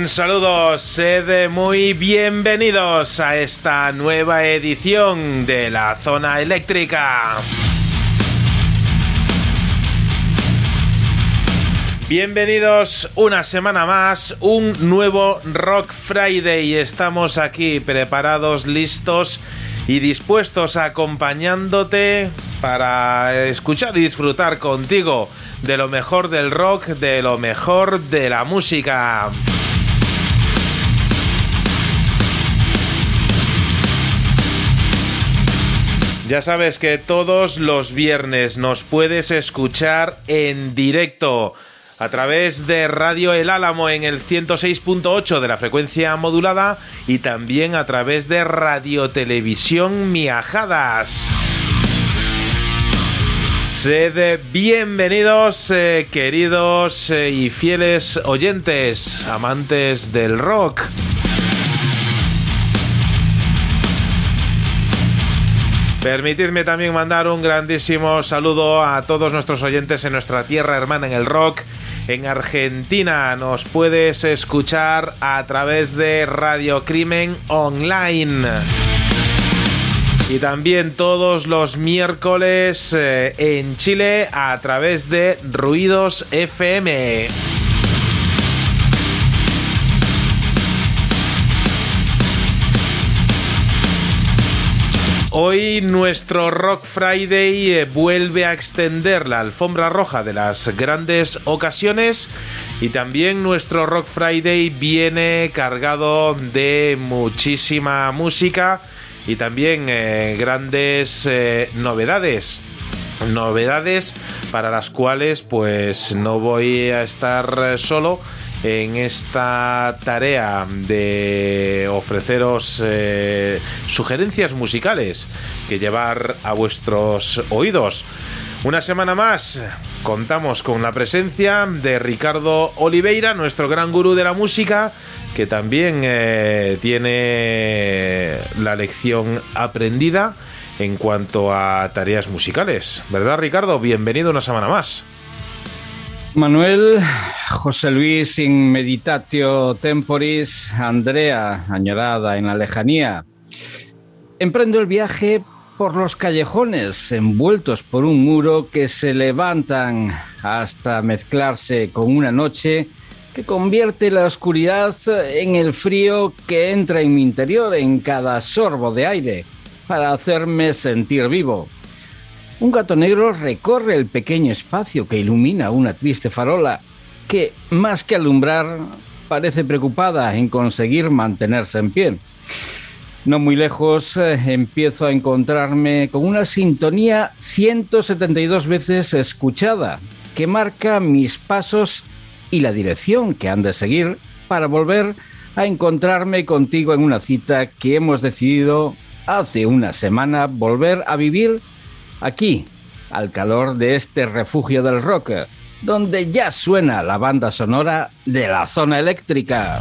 Un saludo, sed muy bienvenidos a esta nueva edición de la zona eléctrica. Bienvenidos una semana más, un nuevo Rock Friday. Estamos aquí preparados, listos y dispuestos acompañándote para escuchar y disfrutar contigo de lo mejor del rock, de lo mejor de la música. Ya sabes que todos los viernes nos puedes escuchar en directo a través de Radio El Álamo en el 106.8 de la frecuencia modulada y también a través de Radio Televisión Miajadas. Sed bienvenidos, eh, queridos eh, y fieles oyentes, amantes del rock. Permitidme también mandar un grandísimo saludo a todos nuestros oyentes en nuestra tierra hermana en el rock. En Argentina nos puedes escuchar a través de Radio Crimen Online. Y también todos los miércoles eh, en Chile a través de Ruidos FM. Hoy nuestro Rock Friday eh, vuelve a extender la alfombra roja de las grandes ocasiones y también nuestro Rock Friday viene cargado de muchísima música y también eh, grandes eh, novedades. Novedades para las cuales pues no voy a estar solo en esta tarea de ofreceros eh, sugerencias musicales que llevar a vuestros oídos. Una semana más contamos con la presencia de Ricardo Oliveira, nuestro gran gurú de la música, que también eh, tiene la lección aprendida en cuanto a tareas musicales. ¿Verdad, Ricardo? Bienvenido una semana más. Manuel, José Luis in meditatio temporis, Andrea, añorada en la lejanía. Emprendo el viaje por los callejones envueltos por un muro que se levantan hasta mezclarse con una noche que convierte la oscuridad en el frío que entra en mi interior en cada sorbo de aire para hacerme sentir vivo. Un gato negro recorre el pequeño espacio que ilumina una triste farola que, más que alumbrar, parece preocupada en conseguir mantenerse en pie. No muy lejos eh, empiezo a encontrarme con una sintonía 172 veces escuchada que marca mis pasos y la dirección que han de seguir para volver a encontrarme contigo en una cita que hemos decidido hace una semana volver a vivir aquí, al calor de este refugio del rock, donde ya suena la banda sonora de la zona eléctrica.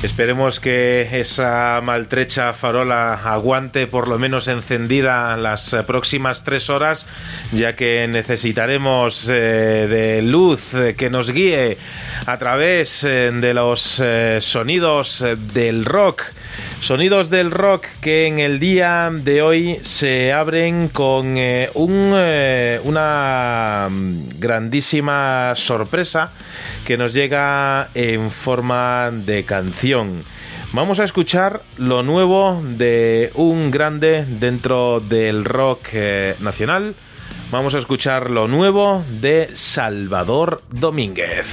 Esperemos que esa maltrecha farola aguante por lo menos encendida las próximas tres horas, ya que necesitaremos eh, de luz que nos guíe a través eh, de los eh, sonidos del rock. Sonidos del rock que en el día de hoy se abren con un, una grandísima sorpresa que nos llega en forma de canción. Vamos a escuchar lo nuevo de un grande dentro del rock eh, nacional. Vamos a escuchar lo nuevo de Salvador Domínguez.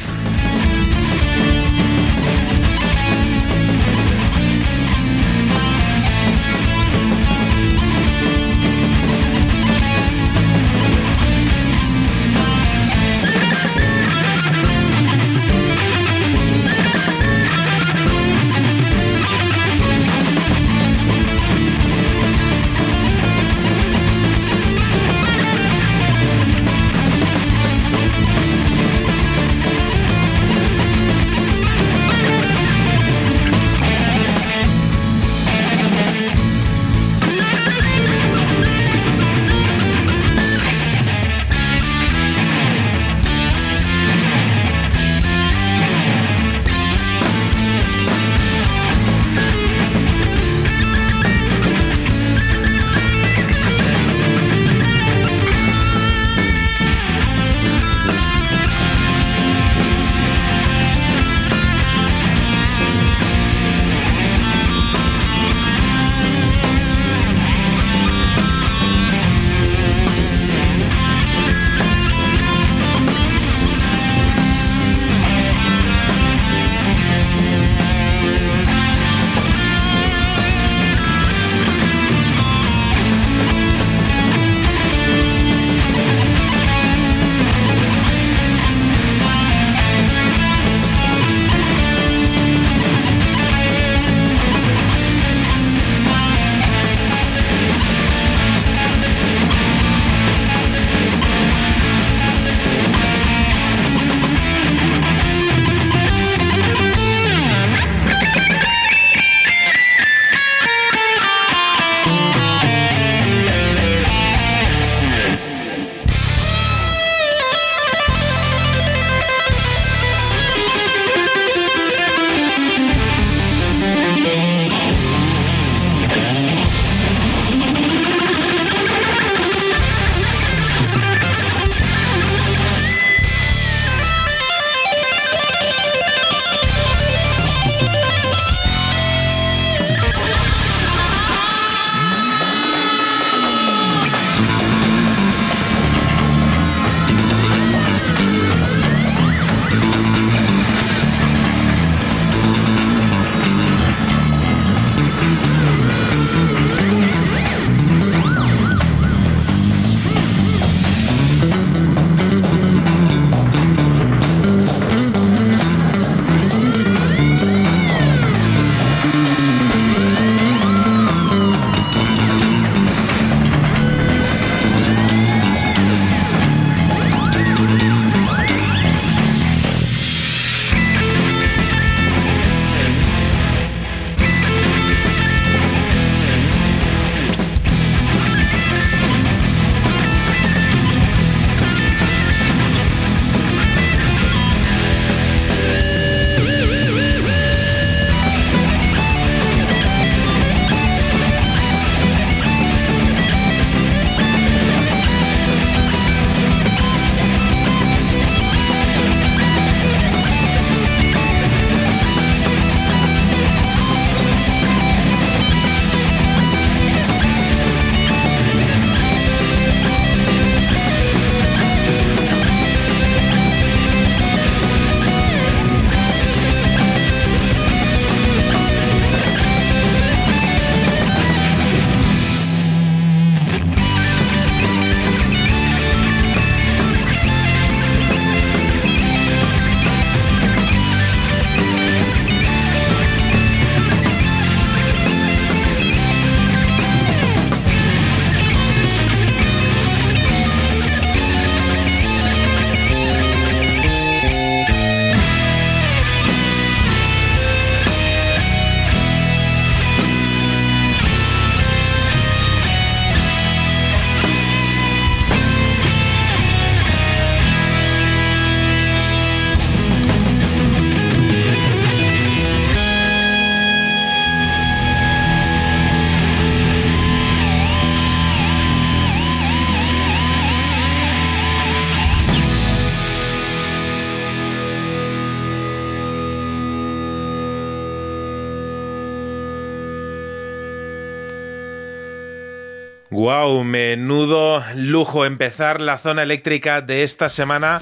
Wow, menudo lujo empezar la zona eléctrica de esta semana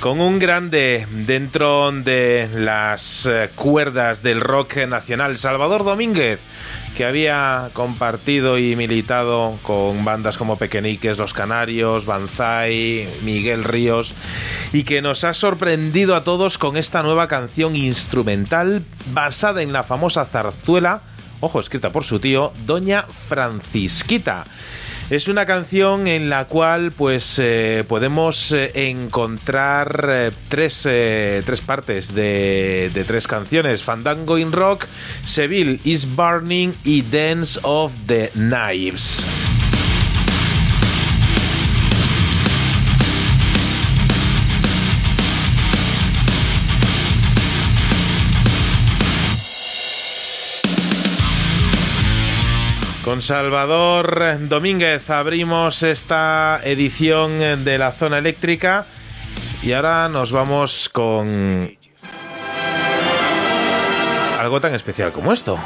con un grande dentro de las eh, cuerdas del rock nacional, Salvador Domínguez, que había compartido y militado con bandas como Pequeñiques, Los Canarios, Banzai, Miguel Ríos, y que nos ha sorprendido a todos con esta nueva canción instrumental basada en la famosa zarzuela ojo, escrita por su tío, Doña Francisquita. Es una canción en la cual pues eh, podemos eh, encontrar eh, tres, tres, partes de, de, tres canciones. Fandango in Rock, Seville is Burning y Dance of the Knives. Con Salvador Domínguez abrimos esta edición de la zona eléctrica y ahora nos vamos con algo tan especial como esto.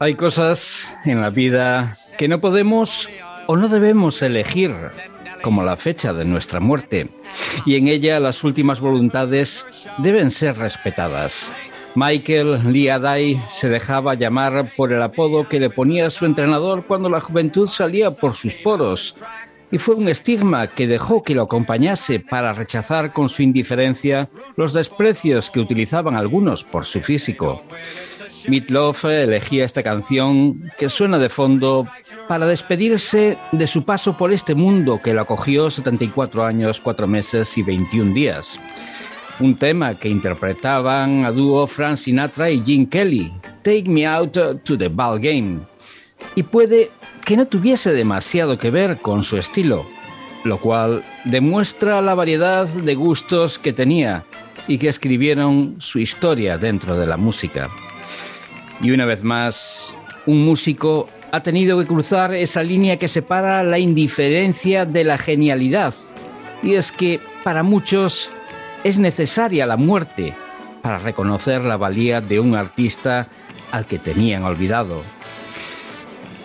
Hay cosas en la vida que no podemos o no debemos elegir, como la fecha de nuestra muerte, y en ella las últimas voluntades deben ser respetadas. Michael Lee se dejaba llamar por el apodo que le ponía su entrenador cuando la juventud salía por sus poros, y fue un estigma que dejó que lo acompañase para rechazar con su indiferencia los desprecios que utilizaban algunos por su físico. Meatloaf elegía esta canción que suena de fondo para despedirse de su paso por este mundo que lo acogió 74 años, 4 meses y 21 días. Un tema que interpretaban a dúo Frank Sinatra y Gene Kelly, Take Me Out to the Ball Game. Y puede que no tuviese demasiado que ver con su estilo, lo cual demuestra la variedad de gustos que tenía y que escribieron su historia dentro de la música. Y una vez más, un músico ha tenido que cruzar esa línea que separa la indiferencia de la genialidad. Y es que para muchos es necesaria la muerte para reconocer la valía de un artista al que tenían olvidado.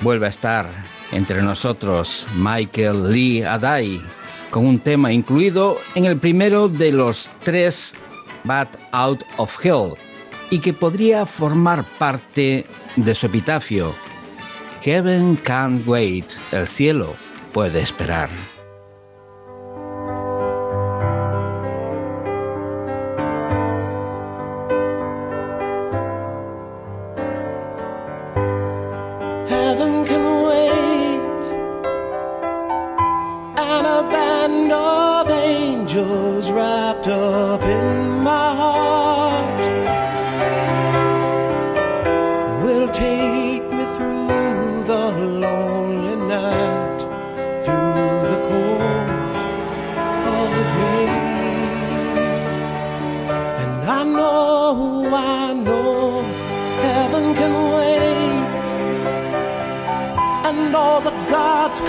Vuelve a estar entre nosotros Michael Lee Adai con un tema incluido en el primero de los tres Bad Out of Hell y que podría formar parte de su epitafio. Heaven can't wait, el cielo puede esperar.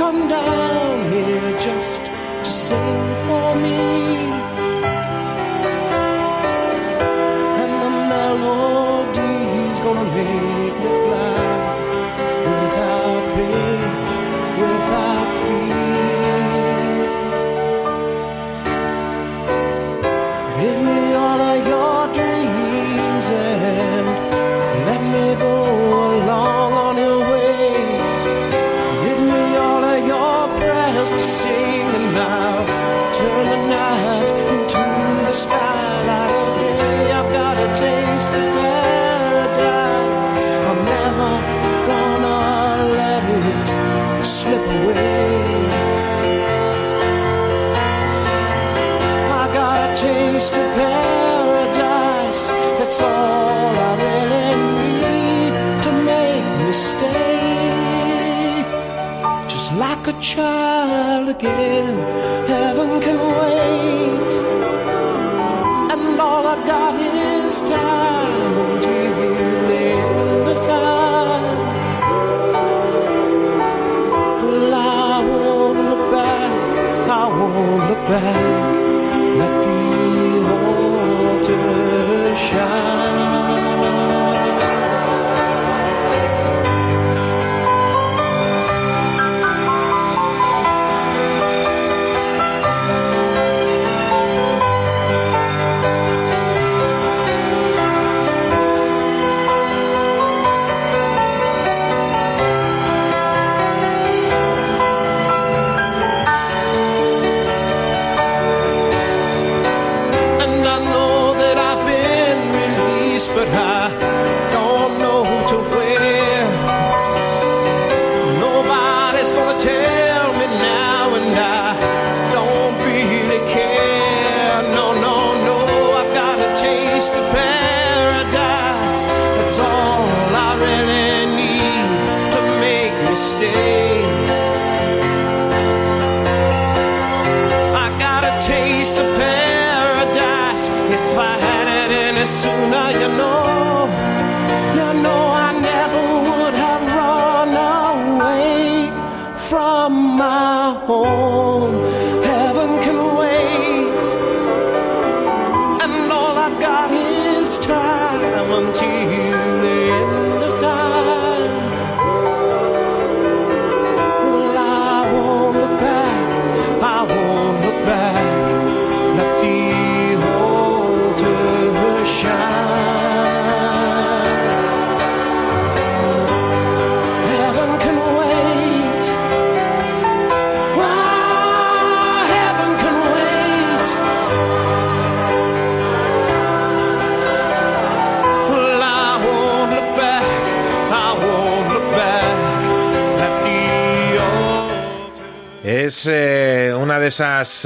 Come down world again. Heaven can wait, and all I got is time to hear the end of time. Well, I won't look back. I won't look back. Let the altar shine.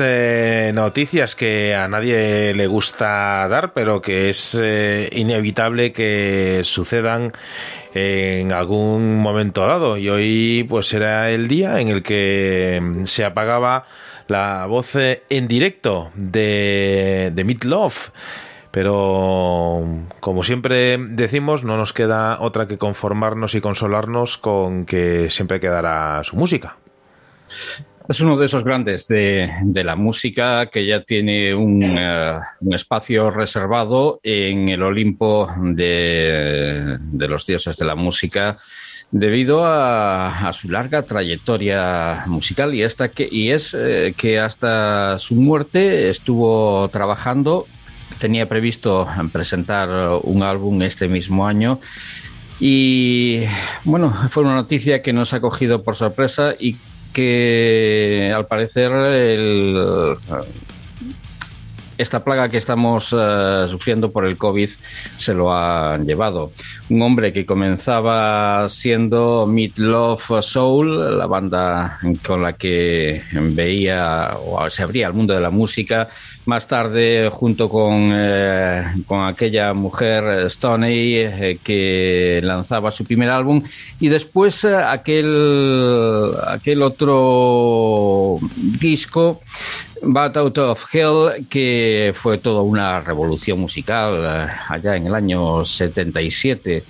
Eh, noticias que a nadie le gusta dar, pero que es eh, inevitable que sucedan en algún momento dado. Y hoy pues era el día en el que se apagaba la voz eh, en directo de, de Love. Pero, como siempre decimos, no nos queda otra que conformarnos y consolarnos con que siempre quedará su música. Es uno de esos grandes de, la música que ya tiene un, un espacio reservado en el Olimpo de, los dioses de la música debido a, su larga trayectoria musical y, esta que, y es eh, que hasta su muerte estuvo trabajando, tenía previsto presentar un álbum este mismo año y bueno, fue una noticia que nos ha cogido por sorpresa y que al parecer el, esta plaga que estamos eh, sufriendo por el COVID se lo han llevado. Un hombre que comenzaba siendo Meat Love Soul, la banda con la que veía o se abría al mundo de la música. Más tarde, junto con, eh, con aquella mujer Stoney eh, que lanzaba su primer álbum, y después eh, aquel, aquel otro disco Bat Out of Hell, que fue toda una revolución musical eh, allá en el año 77,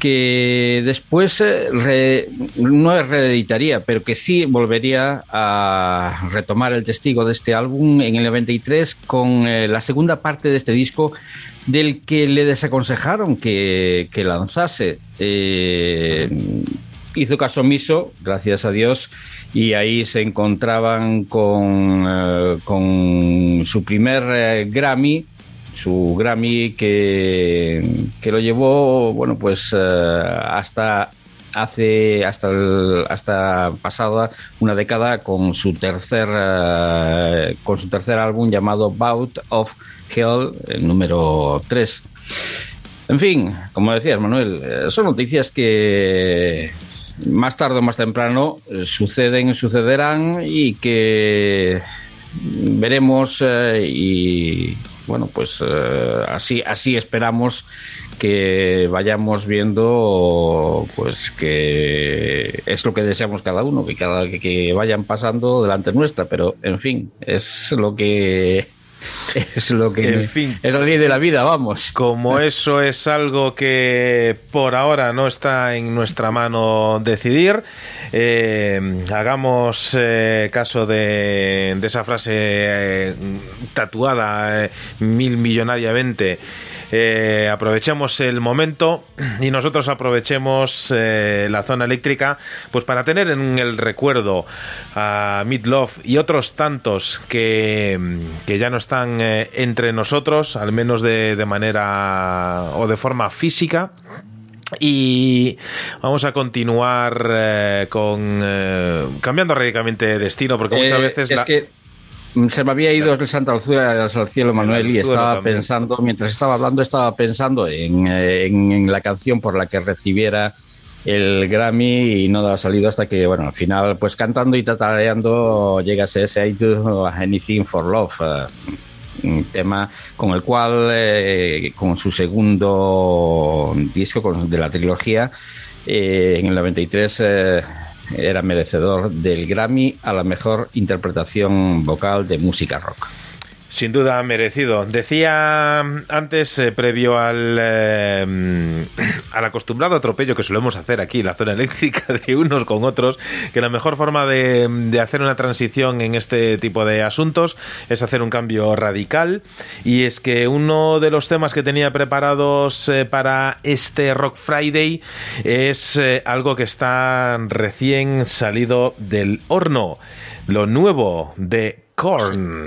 que después eh, no reeditaría, pero que sí volvería a retomar el testigo de este álbum en el 93 con eh, la segunda parte de este disco del que le desaconsejaron que, lanzase. Eh, hizo caso omiso, gracias a Dios, y ahí se encontraban con, con su primer Grammy, su Grammy que, que lo llevó, bueno, pues eh, hasta hace hasta el- hasta pasada una década con su tercer eh, con su tercer álbum llamado Bout of Hell, el número 3. En fin, como decías, Manuel, eh, son noticias que más tarde o más temprano suceden, sucederán y que veremos y bueno, pues eh, así, así esperamos que vayamos viendo pues que es lo que deseamos cada uno, que cada que, que vayan pasando delante nuestra, pero en fin, es lo que es lo que En fin. es la ley de la vida, vamos. Como eso es algo que por ahora no está en nuestra mano decidir, eh, hagamos eh, caso de, de esa frase eh, tatuada eh, mil millonariamente. Eh, aprovechemos el momento y nosotros aprovechemos eh, la zona eléctrica pues para tener en el recuerdo a Midlove y otros tantos que, que ya no están eh, entre nosotros, al menos de, de manera o de forma física. Y vamos a continuar eh, con eh, cambiando radicalmente de destino porque muchas Eh, veces es la- que se me había ido el Santa Alzuela al cielo, Manuel, y estaba también. pensando, mientras estaba hablando, estaba pensando en, eh, en- en la canción por la que recibiera el Grammy y no ha salido hasta que, bueno, al final, pues cantando y tatareando, llegas a ese I do anything for love. eh, un tema con el cual, eh, con su segundo disco de la trilogía, eh, en el 93 eh, era merecedor del Grammy a la mejor interpretación vocal de música rock. Sin duda merecido. Decía antes, eh, previo al, eh, al acostumbrado atropello que solemos hacer aquí, la zona eléctrica de unos con otros, que la mejor forma de, de hacer una transición en este tipo de asuntos es hacer un cambio radical. Y es que uno de los temas que tenía preparados eh, para este Rock Friday es algo que está recién salido del horno. Lo nuevo de Korn.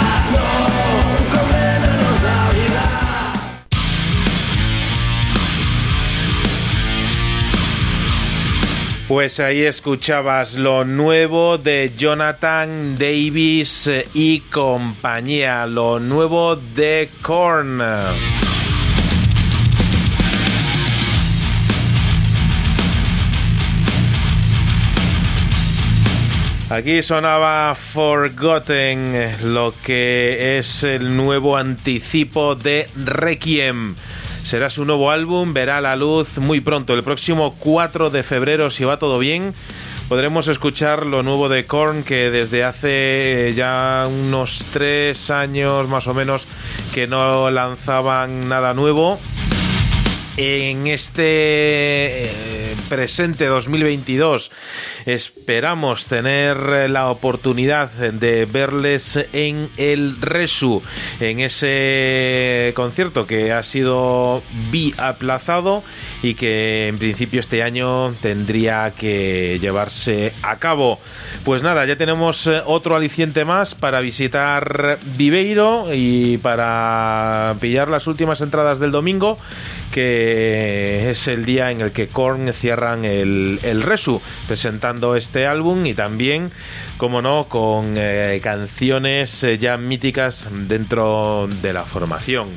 Pues ahí escuchabas lo nuevo de Jonathan Davis eh, y compañía, lo nuevo de Korn. Aquí sonaba Forgotten, lo que es el nuevo anticipo de Requiem. Será su nuevo álbum, verá la luz muy pronto, el próximo 4 de febrero, si va todo bien. Podremos escuchar lo nuevo de Korn que desde hace ya unos tres años más o menos que no lanzaban nada nuevo en este eh, presente 2022 esperamos tener la oportunidad de verles en el Resu, en ese concierto que ha sido bi aplazado y que en principio este año tendría que llevarse a cabo. Pues nada, ya tenemos eh, otro aliciente más para visitar Viveiro y para pillar las últimas entradas del domingo que es el día en el que Korn cierran el, el Resu, presentando este álbum y también, como no, con eh, canciones eh, ya míticas dentro de la formación.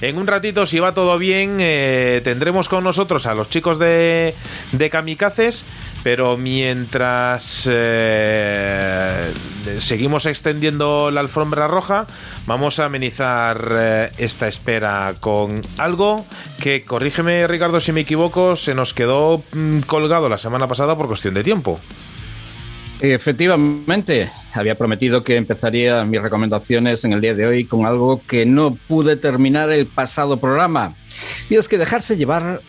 En un ratito, si va todo bien, eh, tendremos con nosotros a los chicos de, de Kamikazes pero mientras eh, seguimos extendiendo la alfombra roja, vamos a amenizar eh, esta espera con algo que, corrígeme Ricardo si me equivoco, se nos quedó mm, colgado la semana pasada por cuestión de tiempo. Efectivamente, había prometido que empezaría mis recomendaciones en el día de hoy con algo que no pude terminar el pasado programa. Y es que dejarse llevar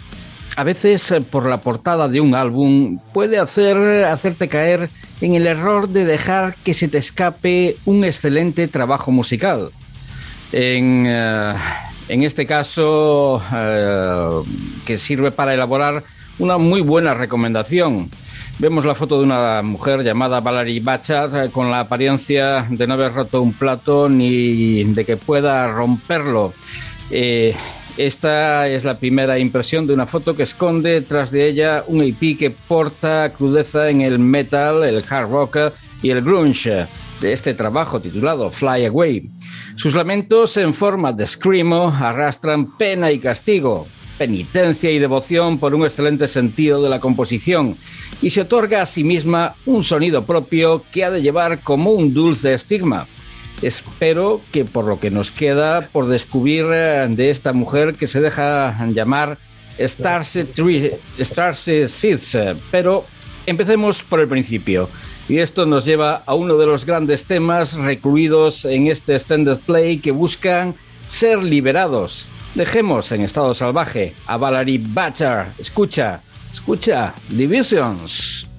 a veces eh, por la portada de un álbum puede hacer, hacerte caer en el error de dejar que se te escape un excelente trabajo musical. En, eh, en este caso, eh, que sirve para elaborar una muy buena recomendación. Vemos la foto de una mujer llamada Valerie Bachat con la apariencia de no haber roto un plato ni de que pueda romperlo. Eh, esta es la primera impresión de una foto que esconde tras de ella un EP que porta crudeza en el metal, el hard rock y el grunge de este trabajo titulado Fly Away. Sus lamentos en forma de screamo arrastran pena y castigo, penitencia y devoción por un excelente sentido de la composición y se otorga a sí misma un sonido propio que ha de llevar como un dulce estigma. Espero que por lo que nos queda por descubrir eh, de esta mujer que se deja llamar Starship Seeds, pero empecemos por el principio. Y esto nos lleva a uno de los grandes temas recluidos en este extended play que buscan ser liberados. Dejemos en estado salvaje a Valerie Butcher. Escucha, escucha, Divisions.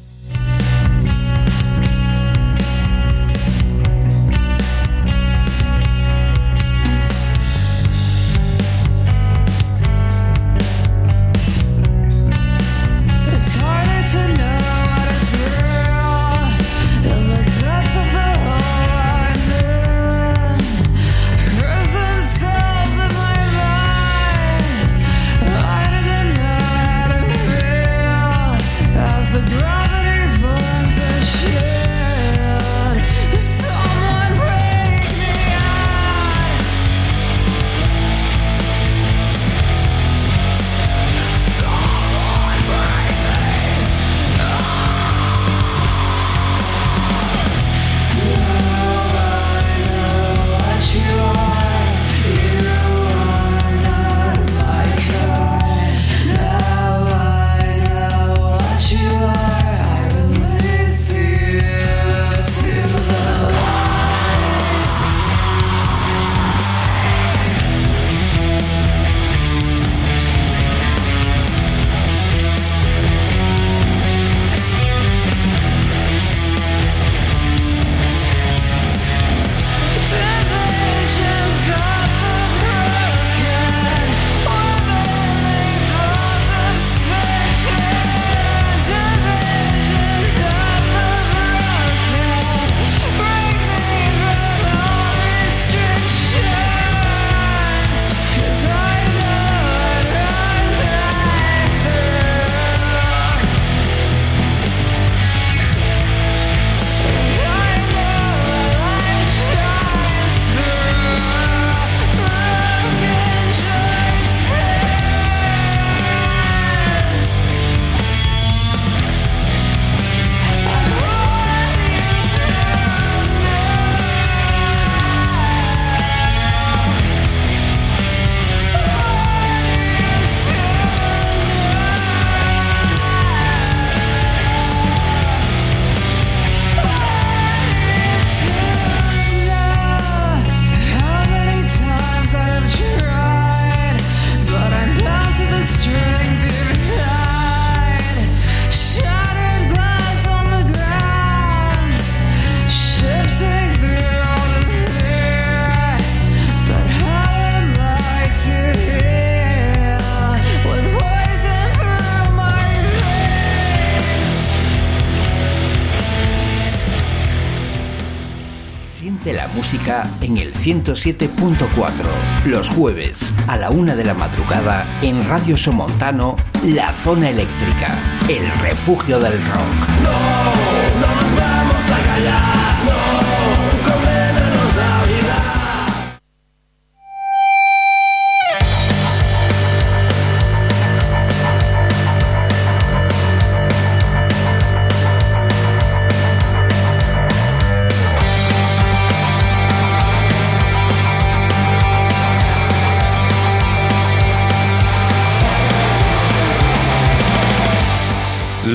107.4. Los jueves a la una de la madrugada en Radio Somontano, La Zona Eléctrica, el refugio del rock.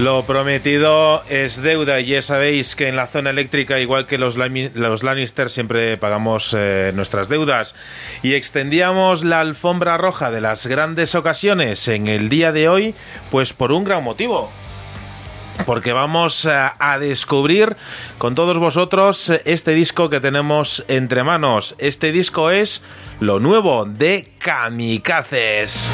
Lo prometido es deuda y ya sabéis que en la zona eléctrica, igual que los, los Lannister, siempre pagamos eh, nuestras deudas. Y extendíamos la alfombra roja de las grandes ocasiones en el día de hoy, pues por un gran motivo. Porque vamos a, a descubrir con todos vosotros eh, este disco que tenemos entre manos. Este disco es lo nuevo de Kamikazes.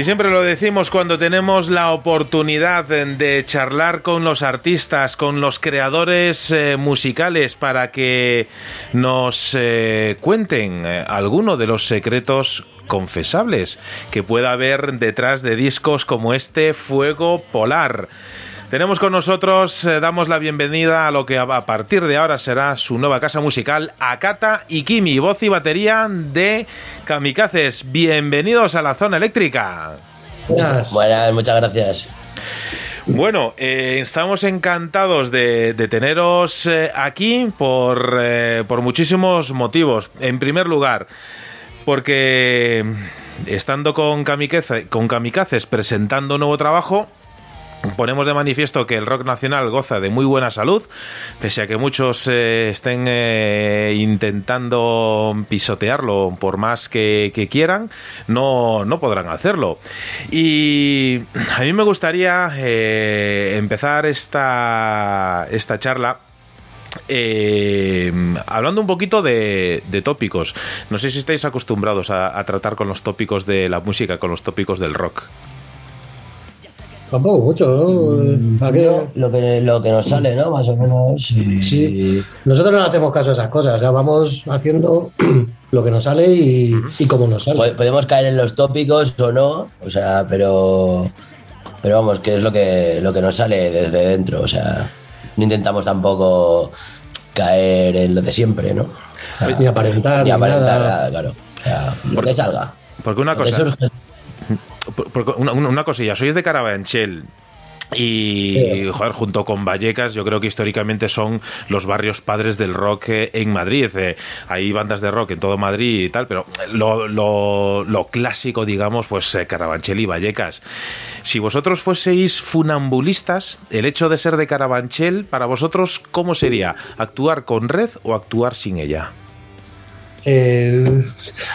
Y siempre lo decimos cuando tenemos la oportunidad de charlar con los artistas, con los creadores eh, musicales para que nos eh, cuenten eh, alguno de los secretos confesables que pueda haber detrás de discos como este Fuego Polar. Tenemos con nosotros, eh, damos la bienvenida a lo que a partir de ahora será su nueva casa musical, Akata Ikimi, voz y batería de Kamikazes. Bienvenidos a la zona eléctrica. Buenas, muchas gracias. Bueno, eh, estamos encantados de, de teneros eh, aquí por, eh, por muchísimos motivos. En primer lugar, porque estando con Kamikaze, con Kamikazes presentando un nuevo trabajo, Ponemos de manifiesto que el rock nacional goza de muy buena salud, pese a que muchos eh, estén eh, intentando pisotearlo por más que, quieran, no, no podrán hacerlo. Y a mí me gustaría eh, empezar esta, esta charla hablando un poquito de, de tópicos. No sé si estáis acostumbrados a tratar con los tópicos de la música, con los tópicos del rock. Tampoco mucho, ¿no? ¿Para qué? Lo que, lo que nos sale, ¿no? Más o menos. y- Sí. Nosotros no hacemos caso a esas cosas, ya vamos haciendo lo que nos sale y, y cómo nos sale. Podemos caer en los tópicos o no, o sea, pero. Pero vamos, que es lo que, lo que nos sale desde dentro, o sea, no intentamos tampoco caer en lo de siempre, ¿no? O sea, Ni aparentar, ni ni aparentar, nada. claro. O sea, lo Porque- que salga. Porque una Lo que cosa, surge. Una, cosilla, sois de Carabanchel. Y, joder, junto con Vallecas, yo creo que históricamente son los barrios padres del rock eh, en Madrid. Eh, hay bandas de rock en todo Madrid y tal, pero lo, lo- lo clásico, digamos, pues eh, Carabanchel y Vallecas. Si vosotros fueseis funambulistas, el hecho de ser de Carabanchel, para vosotros, ¿cómo sería? ¿Actuar con red o actuar sin ella? Eh,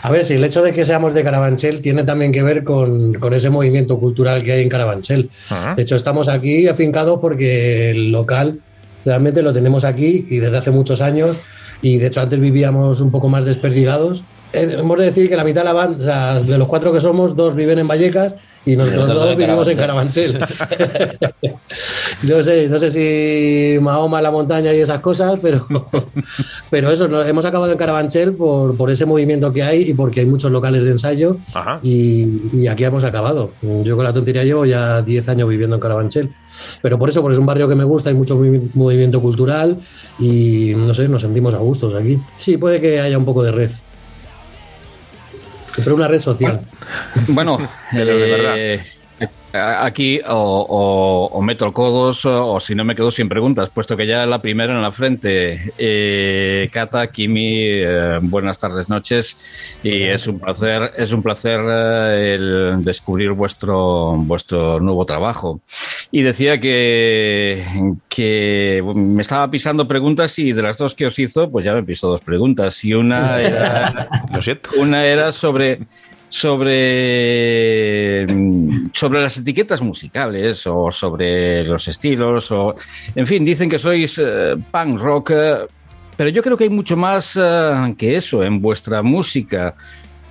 a ver, si el hecho de que seamos de Carabanchel tiene también que ver con, con ese movimiento cultural que hay en Carabanchel. Ajá. De hecho, estamos aquí afincados porque el local realmente lo tenemos aquí y desde hace muchos años. Y de hecho, antes vivíamos un poco más desperdigados. Eh, hemos de decir que la mitad de la banda, o sea, de los cuatro que somos, dos viven en Vallecas y nosotros dos vivimos en Carabanchel. no sé, no sé si Mahoma la montaña y esas cosas, pero, pero eso, hemos acabado en Carabanchel por, por ese movimiento que hay y porque hay muchos locales de ensayo y, y aquí hemos acabado. Yo con la tontería llevo ya 10 años viviendo en Carabanchel. Pero por eso, porque es un barrio que me gusta, hay mucho movi- movimiento cultural y no sé, nos sentimos a gustos aquí. Sí, puede que haya un poco de red. Pero una red social. Bueno, De verdad. Eh, aquí o, o- o meto codos o, o si no me quedo sin preguntas, puesto que ya la primera en la frente. Eh, Cata, Kimi, eh, buenas tardes, noches. Y es un placer, es un placer eh, el descubrir vuestro, vuestro nuevo trabajo. Y decía que, que me estaba pisando preguntas y de las dos que os hizo, pues ya me pisó dos preguntas. Y una era... Lo siento. Una era sobre sobre mm, sobre las etiquetas musicales o sobre los estilos o en fin dicen que sois eh, punk rock eh, pero yo creo que hay mucho más eh, que eso en vuestra música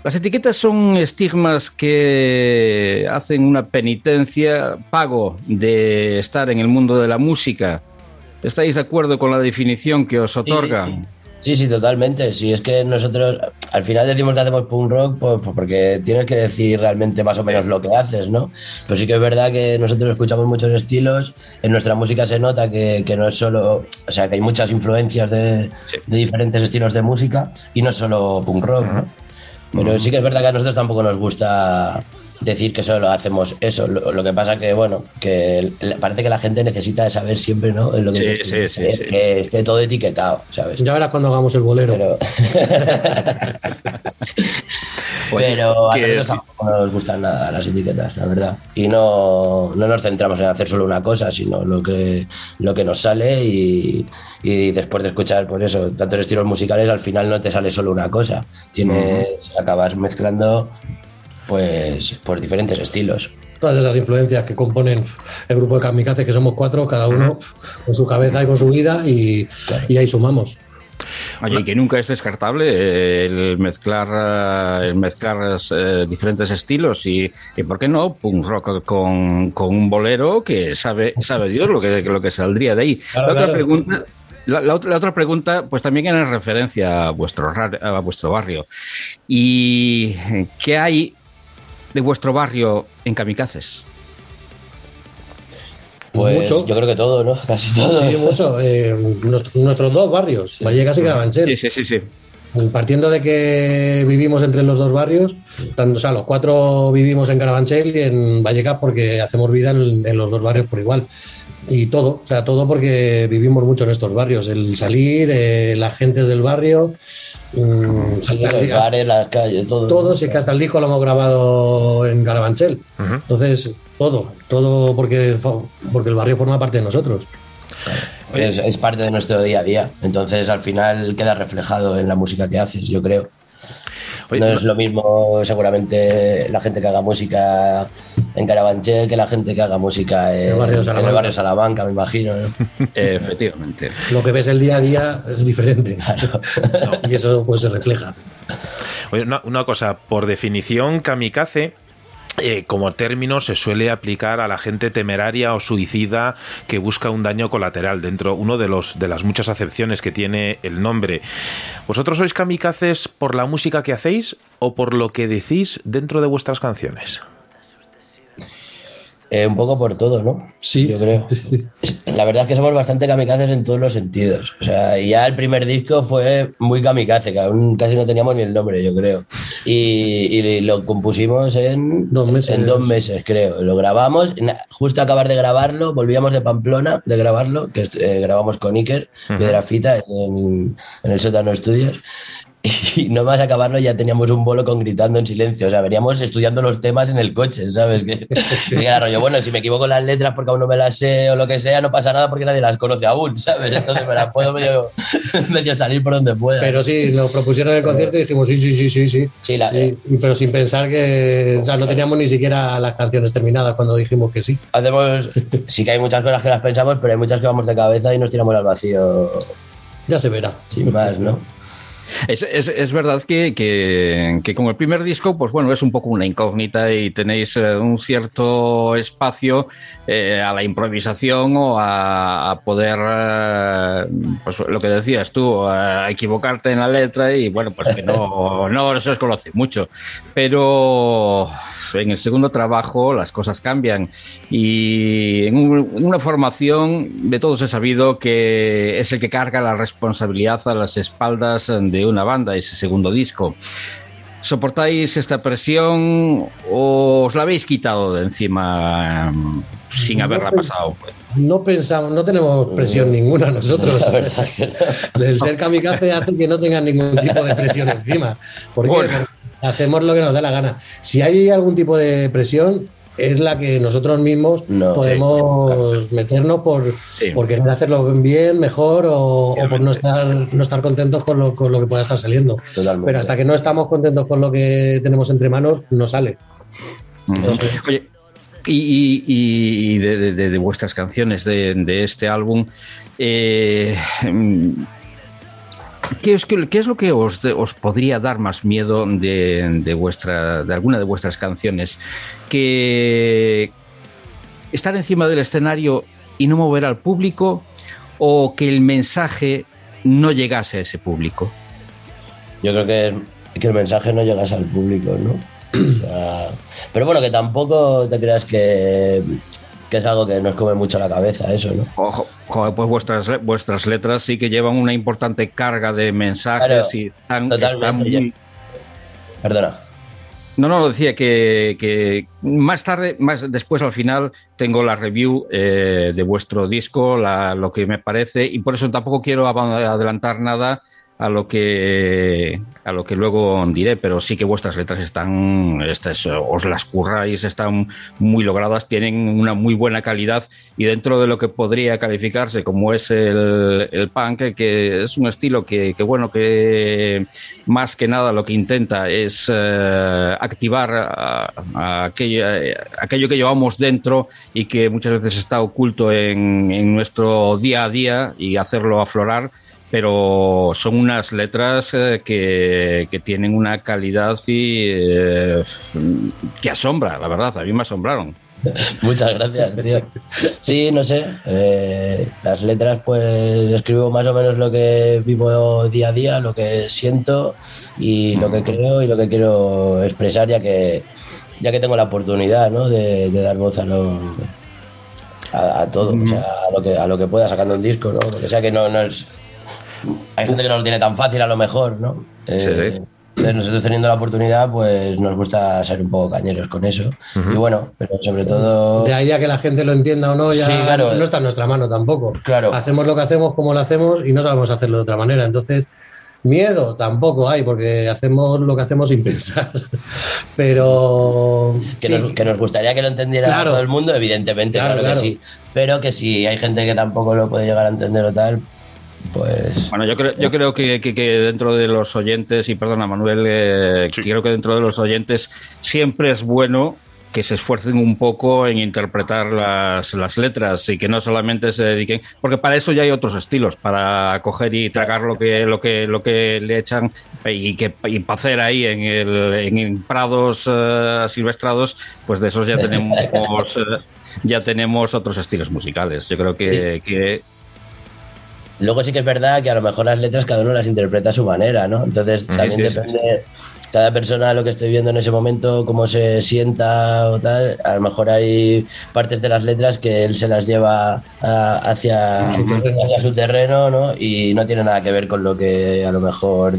Las etiquetas son estigmas que hacen una penitencia, pago de estar en el mundo de la música. ¿Estáis de acuerdo con la definición que os otorgan? Sí, sí, totalmente. Sí, es que nosotros al final decimos que hacemos punk rock pues, pues porque tienes que decir realmente más o menos lo que haces, ¿no? Pero sí que es verdad que nosotros escuchamos muchos estilos. En nuestra música se nota que, que no es solo. O sea, que hay muchas influencias de, de diferentes estilos de música y no es solo punk rock, ¿no? Pero sí que es verdad que a nosotros tampoco nos gusta decir que solo hacemos eso. Lo, lo que pasa que, bueno, que parece que la gente necesita saber siempre, ¿no? En lo que, Sí, dices sí, sí, que, sí. que esté todo etiquetado, ¿sabes? Ya verás cuando hagamos el bolero. Pero, pero a nosotros tampoco nos gustan nada las etiquetas, la verdad. Y no, no nos centramos en hacer solo una cosa, sino lo que, lo que nos sale y, y después de escuchar pues eso, tantos estilos musicales, al final no te sale solo una cosa. Tienes, acabas mezclando pues por diferentes estilos. Todas esas influencias que componen el grupo de Kamikaze, que somos cuatro, cada uno con su cabeza y con su vida, y, y ahí sumamos. Oye, y que nunca es descartable el mezclar, eh, el mezclar eh, diferentes estilos y, y, ¿por qué no? Punk rock con, con un bolero que sabe, sabe Dios lo que, lo que saldría de ahí. Claro, la, otra claro. pregunta, la, la otra, la otra pregunta, pues también en referencia a vuestro, a vuestro barrio. ¿Y qué hay de vuestro barrio en Kamikazes? Pues Mucho. yo creo que todo, ¿no? Casi todo. Sí, mucho. Eh, nuestro- nuestros dos barrios, Vallecas y Carabanchel. Sí, sí, sí. sí. Partiendo de que vivimos entre los dos barrios, tanto, o sea, los cuatro vivimos en Carabanchel y en Vallecas porque hacemos vida en, en los dos barrios por igual. Y todo, o sea, todo porque vivimos mucho en estos barrios. El salir, eh, la gente del barrio, mm, Sí, hasta el- bares, las calles, todo. todo, sí que hasta el disco lo hemos grabado en Carabanchel. Entonces, todo, todo porque, porque el barrio forma parte de nosotros. Es, es parte de nuestro día a día. Entonces, al final queda reflejado en la música que haces, yo creo. Oye, no es lo mismo, seguramente, la gente que haga música en Carabanchel que la gente que haga música en, el barrio el Salamanca. barrio Salamanca, me imagino. ¿no? Efectivamente. Lo que ves el día a día es diferente. y eso pues se refleja. Oye, una, una cosa, por definición, kamikaze. Eh, como término se suele aplicar a la gente temeraria o suicida que busca un daño colateral dentro uno de los de las muchas acepciones que tiene el nombre. ¿Vosotros sois kamikazes por la música que hacéis o por lo que decís dentro de vuestras canciones? Eh, un poco por todo, ¿no? Sí. Yo creo. La verdad es que somos bastante kamikazes en todos los sentidos. O sea, ya el primer disco fue muy kamikaze, que aún casi no teníamos ni el nombre, yo creo. Y, y lo compusimos en Dos meses. En dos meses, creo. Lo grabamos, justo acabar de grabarlo, volvíamos de Pamplona de grabarlo, que eh, grabamos con Iker, Piedrafita, en, en el sótano estudios. Y no más acabarlo ya teníamos un bolo con gritando en silencio. O sea, veníamos estudiando los temas en el coche, ¿sabes? Que, que era rollo, bueno, si me equivoco las letras porque aún no me las sé o lo que sea, no pasa nada porque nadie las conoce aún, ¿sabes? Entonces me las puedo medio, medio salir por donde pueda. Pero sí, nos propusieron el concierto y dijimos sí, sí, sí, sí, sí. Sí, la- Sí, pero sin pensar que, o sea, no teníamos ni siquiera las canciones terminadas cuando dijimos que sí. hacemos, sí que hay muchas cosas que las pensamos, pero hay muchas que vamos de cabeza y nos tiramos al vacío Ya se verá. sin más, ¿no? Es, es- es verdad que, que, que con el primer disco, pues bueno, es un poco una incógnita y tenéis eh, un cierto espacio eh, a la improvisación o a, a poder, eh, pues lo que decías tú, a equivocarte en la letra y bueno, pues que no, no se os conoce mucho. Pero en el segundo trabajo las cosas cambian y en, un- en una formación de todos he sabido que es el que carga la responsabilidad a las espaldas de una banda, ese segundo disco. ¿Soportáis esta presión o os la habéis quitado de encima mm, sin No, haberla pues, pasado? No pensamos, no tenemos presión ninguna nosotros. No. El ser kamikaze hace que no tengan ningún tipo de presión encima. ¿Por qué? Bueno. Porque hacemos lo que nos da la gana. Si hay algún tipo de presión, es la que nosotros mismos No, podemos meternos por, Sí. por querer hacerlo bien, mejor o, o por no estar, no estar contentos con lo, con lo que pueda estar saliendo. Totalmente. Pero hasta que no estamos contentos con lo que tenemos entre manos, no sale. Entonces, Oye, y, y- y de, de- vuestras canciones de, de este álbum, eh, ¿Qué es, qué, es lo que os, os podría dar más miedo de, de vuestra, de alguna de vuestras canciones? ¿Que estar encima del escenario y no mover al público o que el mensaje no llegase a ese público? Yo creo que, que el mensaje no llegase al público, ¿no? Pero bueno, que tampoco te creas que, que es algo que nos come mucho la cabeza, eso, ¿no? Ojo, pues vuestras, vuestras letras sí que llevan una importante carga de mensajes Claro, y están, están muy, Perdona. No, no, decía que, que más tarde, más después al final, tengo la review eh, de vuestro disco, la- lo que me parece, y por eso tampoco quiero adelantar nada a lo que a lo que luego diré, pero sí que vuestras letras están, estas, os las curráis, están muy logradas, tienen una muy buena calidad y dentro de lo que podría calificarse como es el, el punk, que es un estilo que, que, bueno, que más que nada lo que intenta es eh, activar aquello, que llevamos dentro y que muchas veces está oculto en nuestro día a día y hacerlo aflorar pero son unas letras eh, que, que tienen una calidad y eh, que asombra, la verdad, a mí me asombraron. Muchas gracias, tío. Sí, no sé. eh, las letras, pues escribo más o menos lo que vivo día a día, lo que siento y lo que creo y lo que quiero expresar, ya que ya que tengo la oportunidad, ¿no? De, de dar voz a lo a, a todo, o sea, a lo que a lo que pueda sacando un disco, ¿no? Lo que sea que no, no es. Hay gente que no lo tiene tan fácil a lo mejor, ¿no? Eh, Sí. entonces nosotros teniendo la oportunidad, pues nos gusta ser un poco cañeros con eso. Y bueno, pero sobre todo. De ahí a que la gente lo entienda o no, ya Sí, claro. no está en nuestra mano tampoco. Claro. Hacemos lo que hacemos como lo hacemos y no sabemos hacerlo de otra manera. Entonces, miedo tampoco hay, porque hacemos lo que hacemos sin pensar. Pero. Que, sí, nos, que nos gustaría que lo entendiera Claro. todo el mundo, evidentemente, Claro, claro, claro. que sí. Pero que si hay gente que tampoco lo puede llegar a entender o tal, pues. Bueno, yo creo, yo creo que, que- que dentro de los oyentes, y perdona Manuel, eh, creo que dentro de los oyentes siempre es bueno que se esfuercen un poco en interpretar las, las letras y que no solamente se dediquen, porque para eso ya hay otros estilos, para coger y tragar lo que, lo que, lo que le echan y que y pa' hacer ahí en, el, en, prados eh, silvestrados, pues de esos ya tenemos eh, ya tenemos otros estilos musicales. Yo creo que, Sí. que Luego sí que es verdad que a lo mejor las letras cada uno las interpreta a su manera, ¿no? Entonces también sí, sí. depende cada persona lo que esté viendo en ese momento, cómo se sienta o tal. A lo mejor hay partes de las letras que él se las lleva a- hacia, hacia su terreno, ¿no? Y no tiene nada que ver con lo que a lo mejor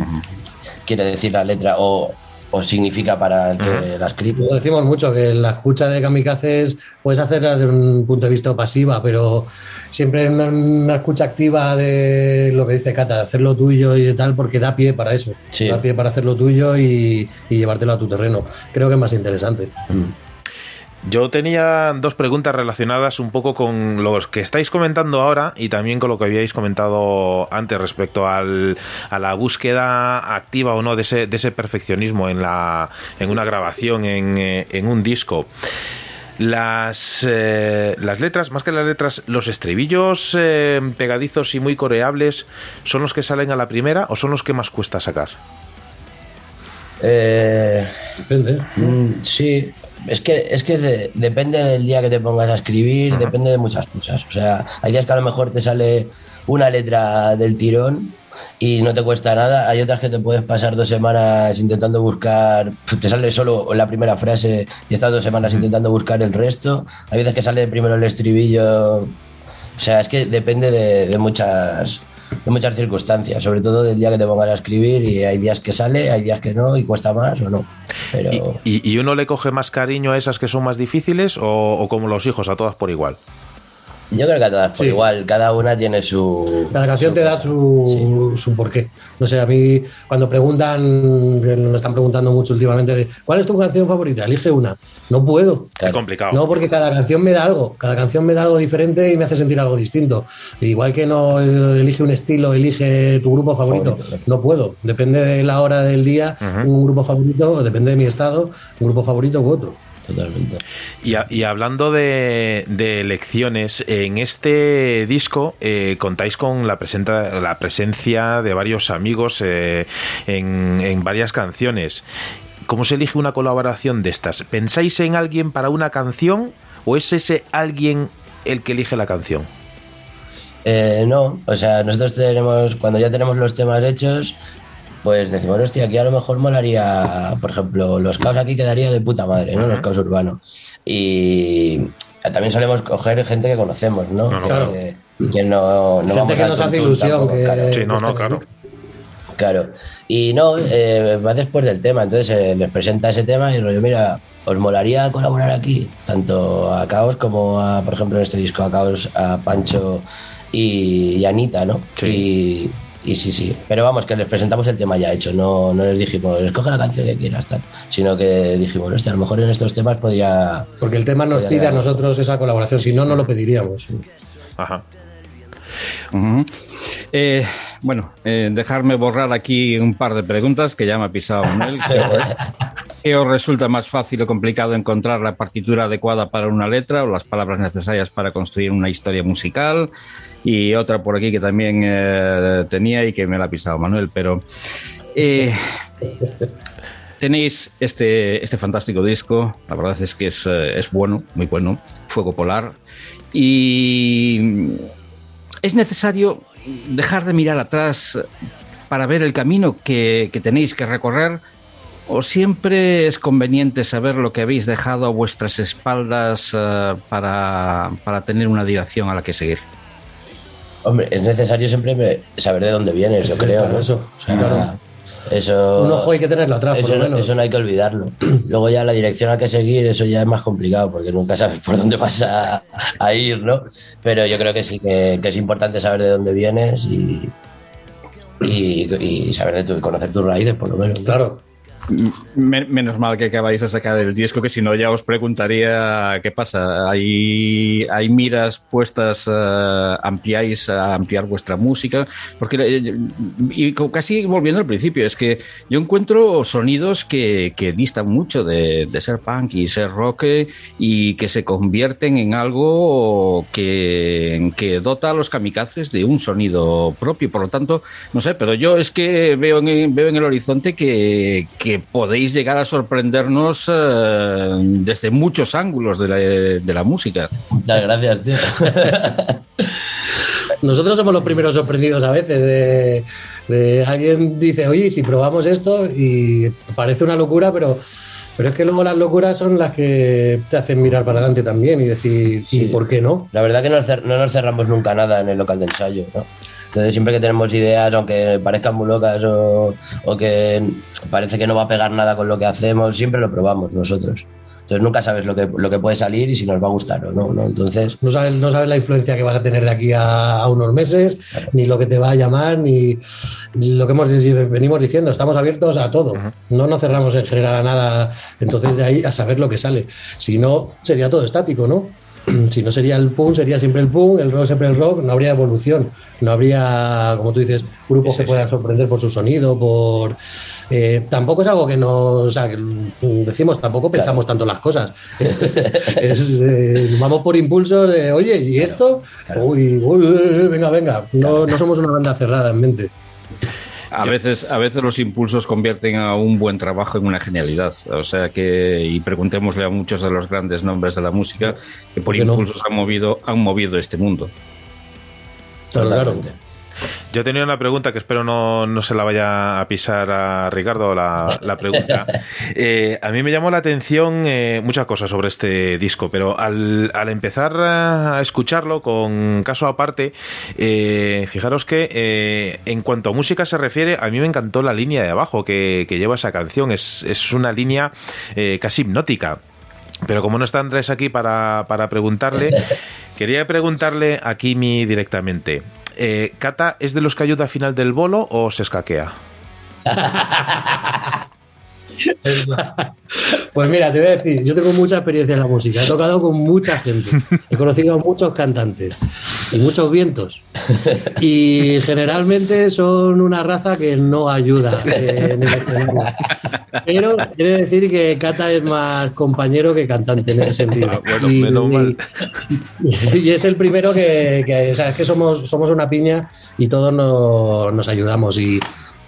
quiere decir la letra o, o significa para el que la escribe. Lo decimos mucho, que la escucha de kamikazes puedes hacerla desde un punto de vista pasiva, pero siempre una, una escucha activa de lo que dice Cata, de hacerlo tuyo y de tal, porque da pie para eso. Sí. Da pie para hacerlo tuyo y, y llevártelo a tu terreno. Creo que es más interesante. Yo tenía dos preguntas relacionadas un poco con los que estáis comentando ahora y también con lo que habíais comentado antes respecto al, a la búsqueda activa o no de ese, de ese perfeccionismo en, la, en una grabación, en, eh, en un disco. Las, eh, las letras, más que las letras, los estribillos eh, pegadizos y muy coreables, ¿son los que salen a la primera o son los que más cuesta sacar? Eh, Depende. Mm, Sí, es que, es que es de- depende del día que te pongas a escribir, depende de muchas cosas. O sea, hay días que a lo mejor te sale una letra del tirón y no te cuesta nada. Hay otras que te puedes pasar dos semanas intentando buscar, te sale solo la primera frase y estás dos semanas intentando buscar el resto. Hay veces que sale primero el estribillo. O sea, es que depende de, de muchas de muchas circunstancias, sobre todo del día que te pongas a escribir y hay días que sale, hay días que no y cuesta más o no. Pero ¿Y, y- uno le coge más cariño a esas que son más difíciles o, o como los hijos, a todas por igual? Yo creo que a todas por Sí. igual, cada una tiene su. Cada canción te da su, su porqué. No sé, a mí cuando preguntan, que me están preguntando mucho últimamente, de, ¿cuál es tu canción favorita? Elige una. No puedo. Es complicado. No, porque cada canción me da algo, cada canción me da algo diferente y me hace sentir algo distinto. Igual que no eh, elige un estilo, elige tu grupo favorito. Favorito. No puedo. Depende de la hora del día, un grupo favorito, depende de mi estado, un grupo favorito u otro. Totalmente. Y, a- y hablando de, de elecciones, en este disco eh, contáis con la, presenta, la presencia de varios amigos eh, en, en varias canciones. ¿Cómo se elige una colaboración de estas? ¿Pensáis en alguien para una canción o es ese alguien el que elige la canción? Eh, no, o sea, nosotros tenemos, cuando ya tenemos los temas hechos, pues decimos, hostia, aquí a lo mejor molaría, por ejemplo, los caos aquí quedaría de puta madre, ¿no? Los caos urbanos. Y también solemos coger gente que conocemos, ¿no? No, no, claro. Que, que no, no Gente que nos hace ilusión. tampoco, que- claro. Sí, no, no, estén claro. Claro. Y no, eh, va después del tema. Entonces eh, les presenta ese tema y rollo, mira, ¿os molaría colaborar aquí? Tanto a Caos como a, por ejemplo, en este disco, a Caos, a Pancho y, y a Anita, ¿no? Sí. Y, y sí, sí. Pero vamos, que les presentamos el tema ya hecho. No, no les dijimos, escoge la canción que quieras, tal. Sino que dijimos, hostia, a lo mejor en estos temas podría. Porque el tema nos pide a nosotros esa colaboración, si no, no lo pediríamos. Ajá. Eh, bueno, eh, dejarme borrar aquí un par de preguntas que ya me ha pisado Manuel. ¿Qué os resulta más fácil o complicado encontrar la partitura adecuada para una letra o las palabras necesarias para construir una historia musical? Y otra por aquí que también eh, tenía y que me la ha pisado Manuel, pero eh, tenéis este, este fantástico disco, la verdad es que es, eh, es bueno, muy bueno, Fuego Polar, y es necesario dejar de mirar atrás para ver el camino que, tenéis que recorrer o siempre es conveniente saber lo que habéis dejado a vuestras espaldas para, para tener una dirección a la que seguir. Hombre, es necesario siempre saber de dónde vienes, yo Sí, creo. claro, ¿no? eso, O sea, claro. eso. Un ojo hay que tenerlo atrás, por Eso, lo no- menos. eso no hay que olvidarlo. Luego ya la dirección a que seguir, eso ya es más complicado porque nunca sabes por dónde vas a, a ir, ¿no? Pero yo creo que sí que, que es importante saber de dónde vienes y, y, y saber de tu, conocer tus raíces, por lo menos. Claro. Me- menos mal que acabáis de sacar el disco, que si no ya os preguntaría qué pasa. ¿Hay, miras puestas, eh, ampliáis a ampliar vuestra música? Porque, eh, y casi volviendo al principio, es que yo encuentro sonidos que, que distan mucho de, ser punk y ser rock y que se convierten en algo que, que dota a los kamikazes de un sonido propio. Por lo tanto, no sé, pero yo es que veo en, veo en el horizonte que, que podéis llegar a sorprendernos eh, desde muchos ángulos de la, de la música. Muchas gracias, tío. Nosotros somos los primeros sorprendidos a veces de, de alguien dice, oye, si probamos esto y parece una locura, pero, pero es que luego las locuras son las que te hacen mirar para adelante también y decir, ¿y Sí. por qué no? La verdad que no, cer- no nos cerramos nunca nada en el local de ensayo, ¿no? Entonces siempre que tenemos ideas, aunque parezcan muy locas o, o que parece que no va a pegar nada con lo que hacemos, siempre lo probamos nosotros. Entonces nunca sabes lo que, lo que puede salir y si nos va a gustar o no, ¿no? Entonces, No sabes, no sabes la influencia que vas a tener de aquí a, a unos meses, ni lo que te va a llamar, ni, ni lo que hemos, venimos diciendo. Estamos abiertos a todo. No nos cerramos en general a nada. Entonces, de ahí a saber lo que sale. Si no, sería todo estático, ¿no? Si no sería el punk, sería siempre el punk, el rock siempre el rock, no habría evolución. No habría, como tú dices, grupos que puedan sorprender por su sonido, por. eh, tampoco es algo que no. O sea, que decimos, tampoco pensamos tanto las cosas. Es, eh, vamos por impulsos de, oye, ¿y esto? Uy, uy, uy, venga, venga. No, no somos una banda cerrada en mente. A veces, a veces los impulsos convierten a un buen trabajo en una genialidad. O sea que, y preguntémosle a muchos de los grandes nombres de la música que por impulsos han movido, han movido este mundo. Claro. Yo tenía una pregunta que espero no, no se la vaya a pisar a Ricardo la, la pregunta. Eh, a mí me llamó la atención eh, muchas cosas sobre este disco, pero al, al empezar a escucharlo con caso aparte, eh, fijaros que eh, en cuanto a música se refiere, a mí me encantó la línea de abajo que, que lleva esa canción. Es, es una línea eh, casi hipnótica. Pero como no está Andrés aquí para, para preguntarle, quería preguntarle a Kimi directamente. Eh, ¿Cata es de los que ayuda al final del bolo o se escaquea? Pues mira, te voy a decir, yo tengo mucha experiencia en la música, he tocado con mucha gente, he conocido a muchos cantantes y muchos vientos. Y generalmente son una raza que no ayuda eh, en escenario. Pero he de decir que Cata es más compañero que cantante en ese sentido. Ah, bueno, y, menos mal. y- y es el primero que, que o sea, es que somos, somos una piña y todos nos, nos ayudamos. Y,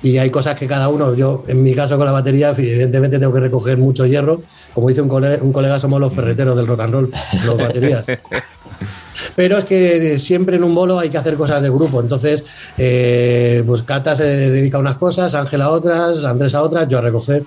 y hay cosas que cada uno, yo en mi caso con la batería, evidentemente tengo que recoger mucho hierro. Como dice un colega, un colega somos los ferreteros del rock and roll, los baterías. Pero es que siempre en un bolo hay que hacer cosas de grupo. Entonces, eh, pues Cata se dedica a unas cosas, Ángel a otras, Andrés a otras, yo a recoger.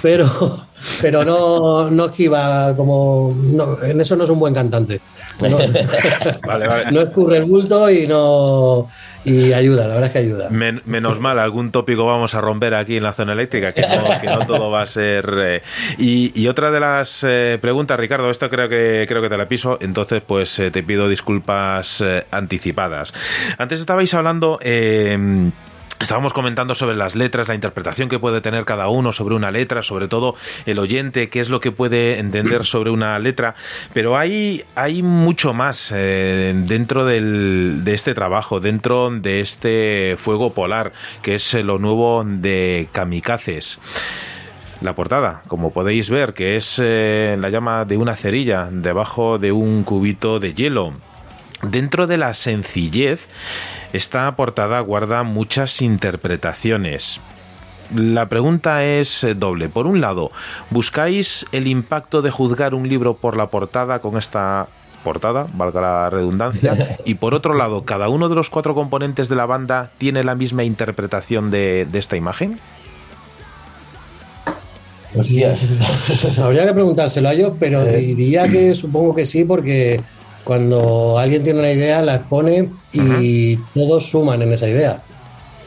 Pero, pero no, no esquiva como. no, en eso no es un buen cantante. No, Vale, vale. no escurre el bulto y no. Y ayuda, la verdad es que ayuda. Men- menos mal, algún tópico vamos a romper aquí en la zona eléctrica, que no, que no todo va a ser... eh, y, y otra de las eh, preguntas, Ricardo, esto creo que, creo que te la piso, entonces pues eh, te pido disculpas anticipadas. Antes estabais hablando... Estábamos comentando sobre las letras, la interpretación que puede tener cada uno sobre una letra, sobre todo el oyente, qué es lo que puede entender sobre una letra, pero hay, hay mucho más eh, dentro de este trabajo, dentro de este fuego polar, que es lo nuevo de Kamikazes. La portada, como podéis ver, que es eh, la llama de una cerilla debajo de un cubito de hielo. Dentro de la sencillez, esta portada guarda muchas interpretaciones. La pregunta es eh, doble. Por un lado, ¿buscáis el impacto de juzgar un libro por la portada con esta portada, valga la redundancia? Y por otro lado, ¿cada uno de los cuatro componentes de la banda tiene la misma interpretación de, de esta imagen? Hostias. Habría que preguntárselo a ellos, pero diría que supongo que sí, porque cuando alguien tiene una idea la expone y todos suman en esa idea.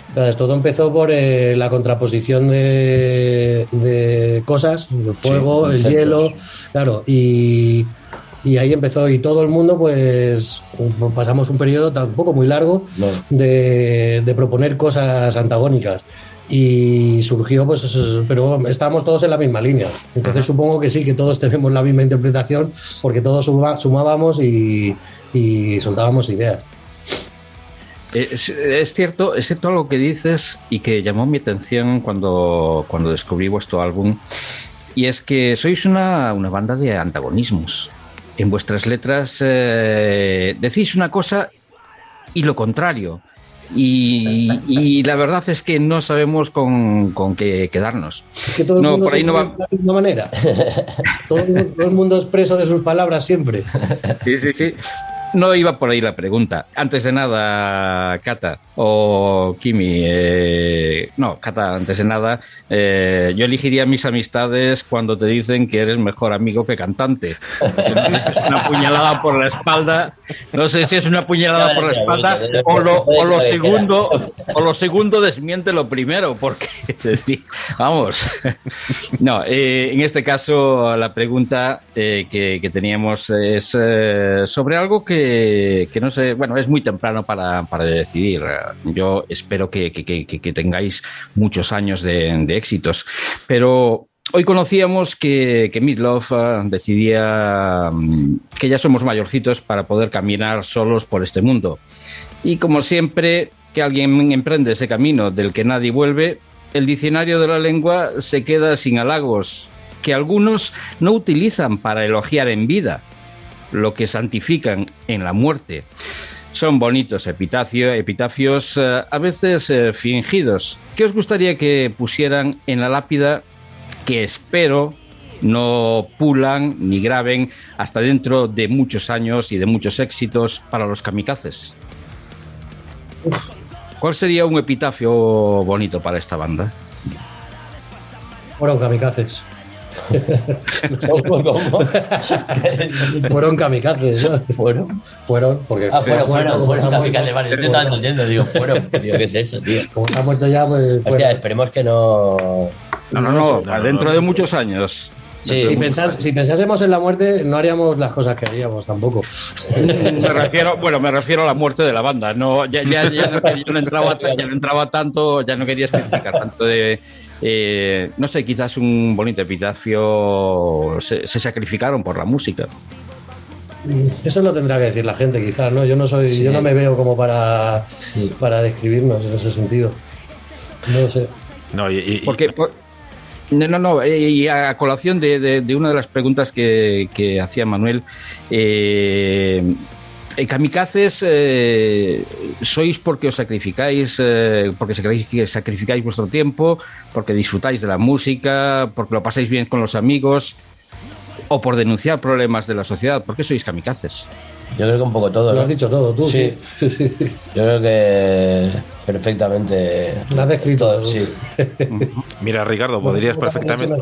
Entonces, todo empezó por eh, la contraposición de, de cosas, el fuego, el hielo, claro, y, y ahí empezó. Y todo el mundo, pues, pasamos un periodo tampoco muy largo No. de, de proponer cosas antagónicas. Y surgió, pues, pero estábamos todos en la misma línea. Entonces supongo que sí, que todos tenemos la misma interpretación, porque todos suma- sumábamos y, y soltábamos ideas. Eh, Es, es cierto, es cierto algo que dices y que llamó mi atención cuando, cuando descubrí vuestro álbum, y es que sois una, una banda de antagonismos. En vuestras letras eh, decís una cosa y lo contrario. Y, y la verdad es que no sabemos con, con qué quedarnos. Es que todo el No, mundo por ahí no va. de la misma manera. todo, el- todo el mundo es preso de sus palabras siempre. Sí, sí, sí. No iba por ahí la pregunta. Antes de nada, Cata o Kimi, eh, no, Cata, antes de nada, eh, yo elegiría mis amistades cuando te dicen que eres mejor amigo que cantante. Una puñalada por la espalda, no sé si es una puñalada por la espalda o lo, o lo segundo, o lo segundo desmiente lo primero, porque vamos. No, eh, en este caso la pregunta eh, que, que teníamos es eh, sobre algo que, que no sé, bueno, es muy temprano para, para decidir. Yo espero que, tengáis muchos años de, éxitos, pero hoy conocíamos que, que Midlove eh, decidía mm, que ya somos mayorcitos para poder caminar solos por este mundo. Y como siempre que alguien emprende ese camino del que nadie vuelve, el diccionario de la lengua se queda sin halagos, que algunos no utilizan para elogiar en vida, lo que santifican en la muerte. Son bonitos epitafio- epitafios, eh, a veces eh, fingidos. ¿Qué os gustaría que pusieran en la lápida que espero no pulan ni graben hasta dentro de muchos años y de muchos éxitos para los kamikazes? ¿Cuál sería un epitafio bonito para esta banda? Fueron kamikazes. ¿Cómo, cómo? Fueron kamikazes. ¿no? ¿Fueron? Fueron, porque. Ah, fueron, fueron, fueron kamikazes, vale. Yo te estaba entendiendo, digo, fueron. Digo, ¿qué es eso, tío? Como está muerto ya, pues. Hostia, fueron. esperemos que no. No, no, no, no, dentro de muchos años. Sí, si, pensás- si pensásemos en la muerte, no haríamos las cosas que haríamos tampoco. Me refiero, bueno, me refiero a la muerte de la banda. No, ya, ya, ya no, ya no entraba, ya no entraba tanto, ya no quería especificar tanto de eh, no sé, quizás un bonito epitafio, se, se sacrificaron por la música. Eso lo tendrá que decir la gente, quizás, ¿no? Yo no soy, yo no me veo como para, Sí. para describirnos en ese sentido. No lo sé. No, y, y- Porque, por- no, no, no, eh, y a colación de, de- de una de las preguntas que, que hacía Manuel, eh, kamikazes, eh, ¿sois porque os sacrificáis, eh, porque sacri- sacrificáis vuestro tiempo, porque disfrutáis de la música, porque lo pasáis bien con los amigos, o por denunciar problemas de la sociedad? ¿Por qué sois kamikazes? Yo creo que un poco todo, Lo has dicho todo, tú, sí. Yo creo que perfectamente. Lo has descrito. todo, sí. mira, Ricardo, podrías perfectamente,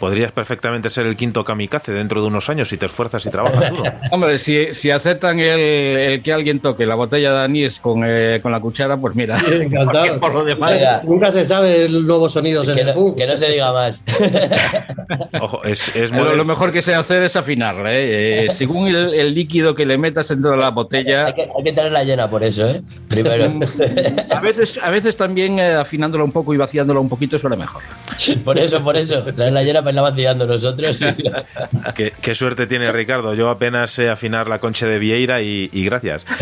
podrías perfectamente ser el quinto kamikaze dentro de unos años si te esfuerzas y trabajas duro. Hombre, si, si aceptan el, el que alguien toque la botella de anís con, eh, con la cuchara, pues mira, Sí, encantado. por lo demás... Venga. Nunca se sabe el nuevos sonidos en Que el no, punk. que no se diga más. Ojo, es, es Lo, mejor que sé hacer es afinarla, ¿eh? Eh, según el, el líquido que le metas dentro de la botella. hay, que, hay que tenerla llena por eso, ¿eh? Primero. A veces, a veces también eh, afinándola un poco y vaciándola un poquito suena mejor. por eso, por eso. Traerla llena para irla vaciando nosotros. Qué, qué suerte tiene Ricardo. Yo apenas sé afinar la concha de Vieira y, y gracias.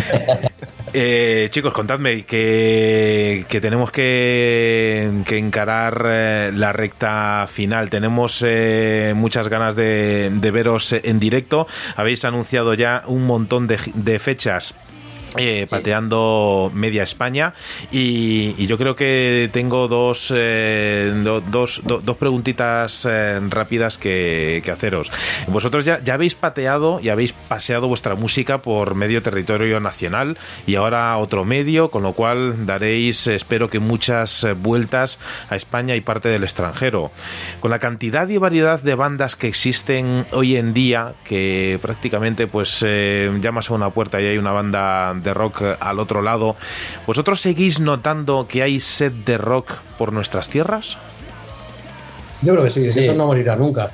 Eh, chicos, contadme que, que tenemos que, que encarar eh, la recta final. Tenemos eh, muchas ganas de, de veros en directo. Habéis anunciado ya un montón de, de fechas eh, pateando media España. Y, y yo creo que tengo dos eh, do- dos, do- dos preguntitas eh, rápidas que, que haceros. Vosotros ya, ya habéis pateado y habéis paseado vuestra música por medio territorio nacional y ahora otro medio con lo cual daréis espero que muchas eh, vueltas a España y parte del extranjero. Con la cantidad y variedad de bandas que existen hoy en día que prácticamente pues llamas a una puerta y hay una banda de rock al otro lado vosotros seguís notando que hay sed de rock por nuestras tierras Yo creo que sí, Sí. eso no morirá nunca.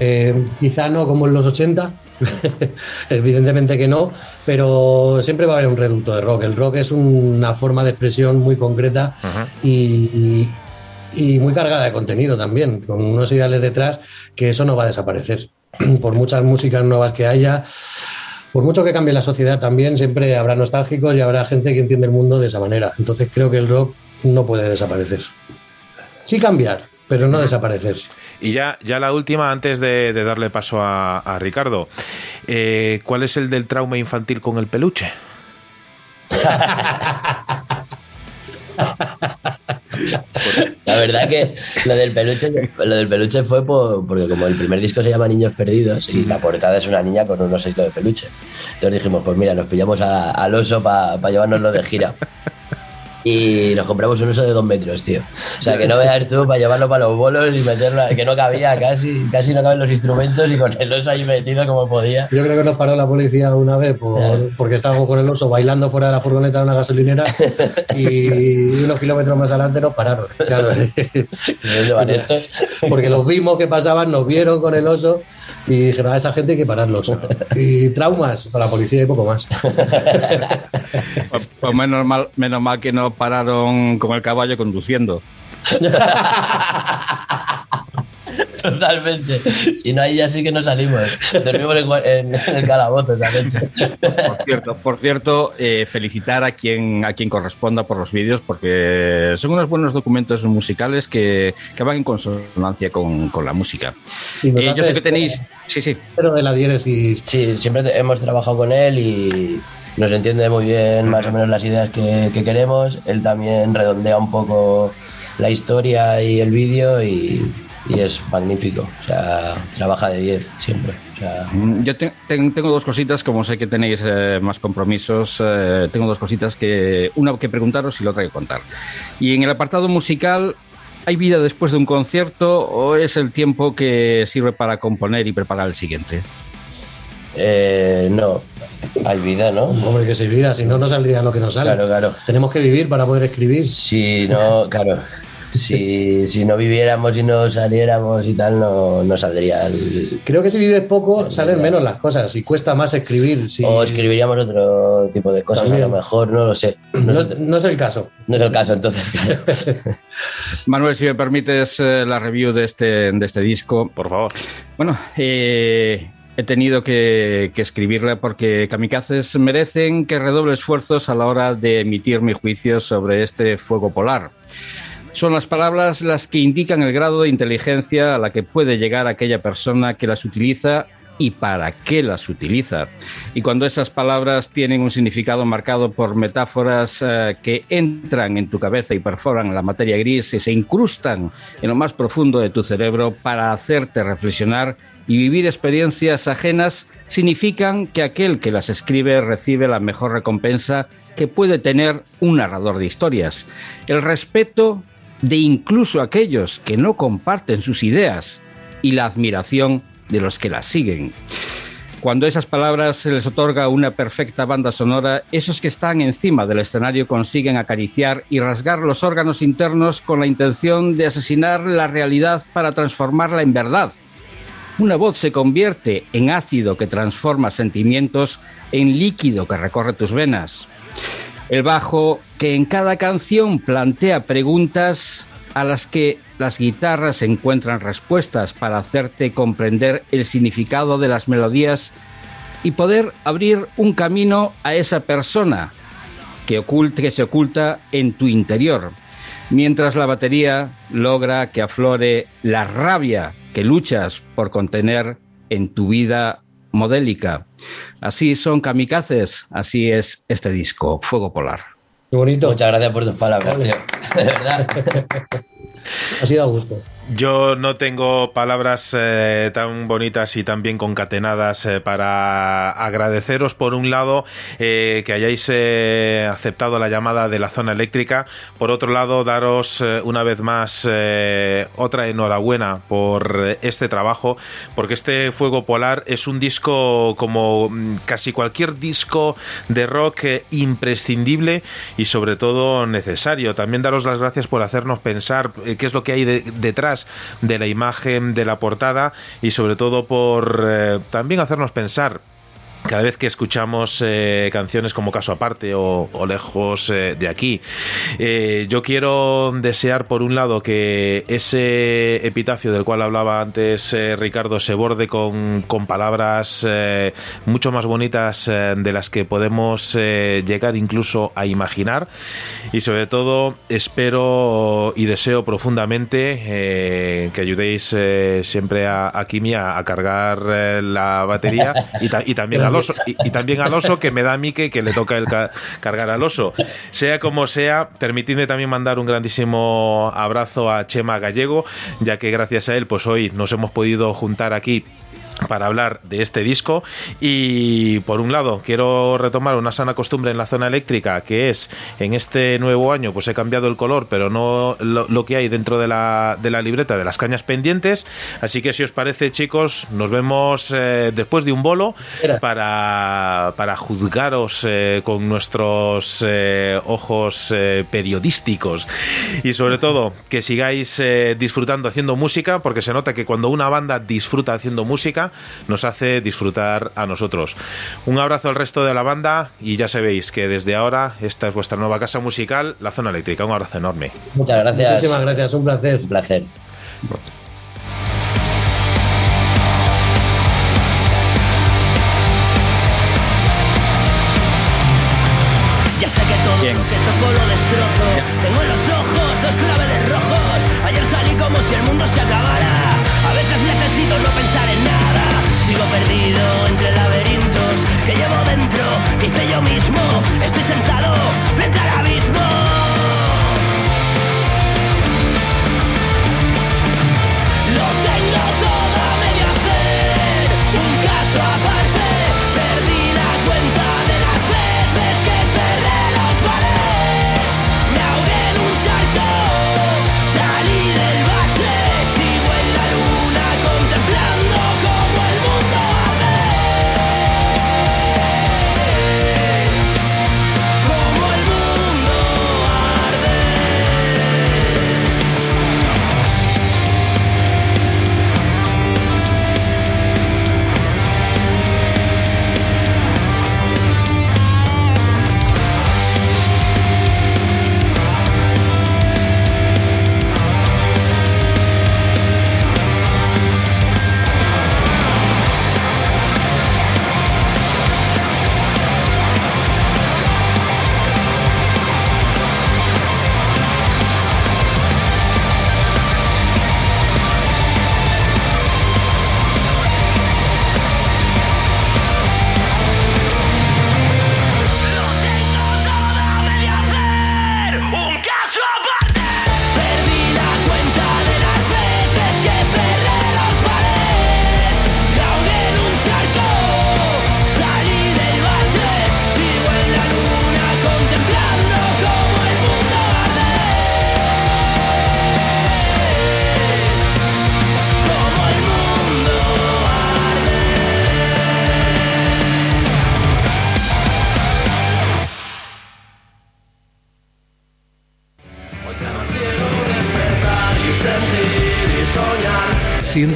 Eh, quizá no como en los 80, evidentemente que no, pero siempre va a haber un reducto de rock. El rock es una forma de expresión muy concreta y, y muy cargada de contenido también, con unos ideales detrás que eso no va a desaparecer. Por muchas músicas nuevas que haya, por mucho que cambie la sociedad también, siempre habrá nostálgicos y habrá gente que entiende el mundo de esa manera. Entonces creo que el rock no puede desaparecer. Sí cambiar, pero no desaparecer. y ya, ya la última antes de, de darle paso a, a Ricardo Eh, ¿cuál es el del trauma infantil con el peluche? La verdad que lo del peluche, lo del peluche fue por- porque como el primer disco se llama Niños Perdidos y la portada es una niña con un osito de peluche. Entonces dijimos, pues mira, nos pillamos a- al oso para llevárnoslo de gira. Y nos compramos un oso de dos metros, tío. O sea, que no veas tú para llevarlo para los bolos y meterlo, que no cabía casi, casi no caben los instrumentos y con el oso ahí metido como podía. Yo creo que nos paró la policía una vez por- porque estábamos con el oso bailando fuera de la furgoneta de una gasolinera y unos kilómetros más adelante nos pararon. Claro, ¿De dónde van estos? porque los vimos que pasaban, nos vieron con el oso y dijeron a esa gente hay que pararlos. Y traumas para la policía y poco más. Pues, pues menos, mal, menos mal que no pararon con el caballo conduciendo. Totalmente. Si no, ahí ya sí que no salimos. Dormimos en, en- en el calabozo esa noche. Por cierto, por cierto eh, felicitar a quien, a quien corresponda por los vídeos porque son unos buenos documentos musicales que, que van en consonancia con, con la música. Sí, nos Eh, yo sé que tenéis... Sí, sí. Pero de la diéresis. Sí, siempre te- hemos trabajado con él y nos entiende muy bien más o menos las ideas que, que queremos. Él también redondea un poco la historia y el vídeo y, y es magnífico. O sea, trabaja de 10 siempre. O sea, Mm, Yo te- ten- tengo dos cositas, como sé que tenéis eh, más compromisos, eh, tengo dos cositas que una que preguntaros y la otra que contar. Y en el apartado musical, ¿hay vida después de un concierto o es el tiempo que sirve para componer y preparar el siguiente? eh, no, hay vida, ¿no? Hombre, que se vida, si no, no saldría lo que nos sale. Claro, claro. Tenemos que vivir para poder escribir. Si no, claro. Si, si no viviéramos y no saliéramos y tal, no, no saldría. el- Creo que si vives poco salen menos las cosas y cuesta más escribir. si- O escribiríamos otro tipo de cosas, También. a lo mejor, no lo sé. No, No, es- no es el caso. no es el caso, entonces, claro. Manuel, si me permites eh, la review de este, de este disco. Por favor. Bueno, eh, he tenido que, que escribirla porque kamikazes merecen que redoble esfuerzos a la hora de emitir mi juicio sobre este fuego polar. Son las palabras las que indican el grado de inteligencia a la que puede llegar aquella persona que las utiliza y para qué las utiliza. Y cuando esas palabras tienen un significado marcado por metáforas eh, que entran en tu cabeza y perforan la materia gris y se incrustan en lo más profundo de tu cerebro para hacerte reflexionar y vivir experiencias ajenas, significan que aquel que las escribe recibe la mejor recompensa que puede tener un narrador de historias. El respeto de incluso aquellos que no comparten sus ideas y la admiración de los que las siguen. Cuando esas palabras se les otorga una perfecta banda sonora, esos que están encima del escenario consiguen acariciar y rasgar los órganos internos con la intención de asesinar la realidad para transformarla en verdad. Una voz se convierte en ácido que transforma sentimientos en líquido que recorre tus venas. El bajo que en cada canción plantea preguntas a las que las guitarras encuentran respuestas para hacerte comprender el significado de las melodías y poder abrir un camino a esa persona que, oculte, que se oculta en tu interior, mientras la batería logra que aflore la rabia que luchas por contener en tu vida modélica. Así son kamikazes, así es este disco, Fuego Polar. Qué bonito. Muchas gracias por tus palabras, tío. De verdad. Ha sido a gusto. Yo no tengo palabras eh, tan bonitas y tan bien concatenadas eh, para agradeceros, por un lado, eh, que hayáis eh, aceptado la llamada de la zona eléctrica. Por otro lado, daros eh, una vez más otra enhorabuena por este trabajo, porque este Fuego Polar es un disco como mm, casi cualquier disco de rock imprescindible y sobre todo necesario. También daros las gracias por hacernos pensar qué es lo que hay de- detrás de la imagen de la portada y sobre todo por eh, también hacernos pensar cada vez que escuchamos eh, canciones como Caso Aparte o, Lejos eh, de aquí. Eh, yo quiero desear, por un lado, que ese epitafio del cual hablaba antes Ricardo se borde con, con palabras mucho más bonitas de las que podemos llegar incluso a imaginar. Y sobre todo, espero y deseo profundamente que ayudéis siempre a, a Kimi a, a cargar la batería y, y también al oso y, y también al oso que me da a mí que, que le toca el ca- cargar al oso. Sea como sea permitidme también mandar un grandísimo abrazo a Chema Gallego ya que gracias a él pues hoy nos hemos podido juntar aquí para hablar de este disco. Y por un lado quiero retomar una sana costumbre en la zona eléctrica que es en este nuevo año pues he cambiado el color pero no lo, lo que hay dentro de la, de la libreta de las cañas pendientes. Así que si os parece chicos nos vemos eh, después de un bolo para, para juzgaros eh, con nuestros eh, ojos periodísticos. Y sobre todo que sigáis disfrutando haciendo música porque se nota que cuando una banda disfruta haciendo música nos hace disfrutar a nosotros. Un abrazo al resto de la banda y ya sabéis que desde ahora esta es vuestra nueva casa musical, La Zona Eléctrica. Un abrazo enorme. Muchas gracias. Muchísimas gracias, un placer. Un placer.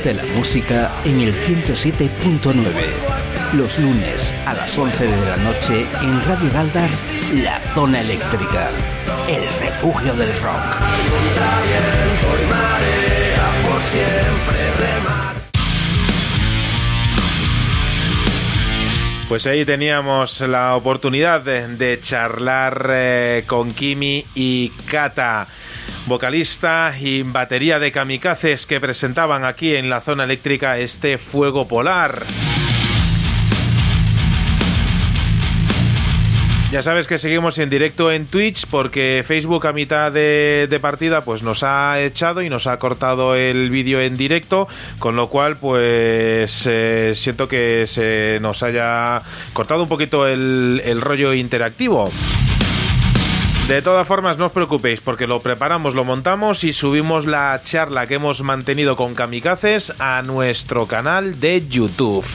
Siente la música en el 107.9. Los lunes a las 11 de la noche en Radio Galdar, La Zona Eléctrica. El refugio del rock. Pues ahí teníamos la oportunidad de, de charlar eh, con Kimi y Kata, vocalista y batería de kamikazes que presentaban aquí en la zona eléctrica este fuego polar. Ya sabes que seguimos en directo en Twitch porque Facebook a mitad de, de partida pues nos ha echado y nos ha cortado el vídeo en directo, con lo cual pues eh, siento que se nos haya cortado un poquito el, el rollo interactivo. De todas formas, no os preocupéis porque lo preparamos, lo montamos y subimos la charla que hemos mantenido con Kamikazes a nuestro canal de YouTube.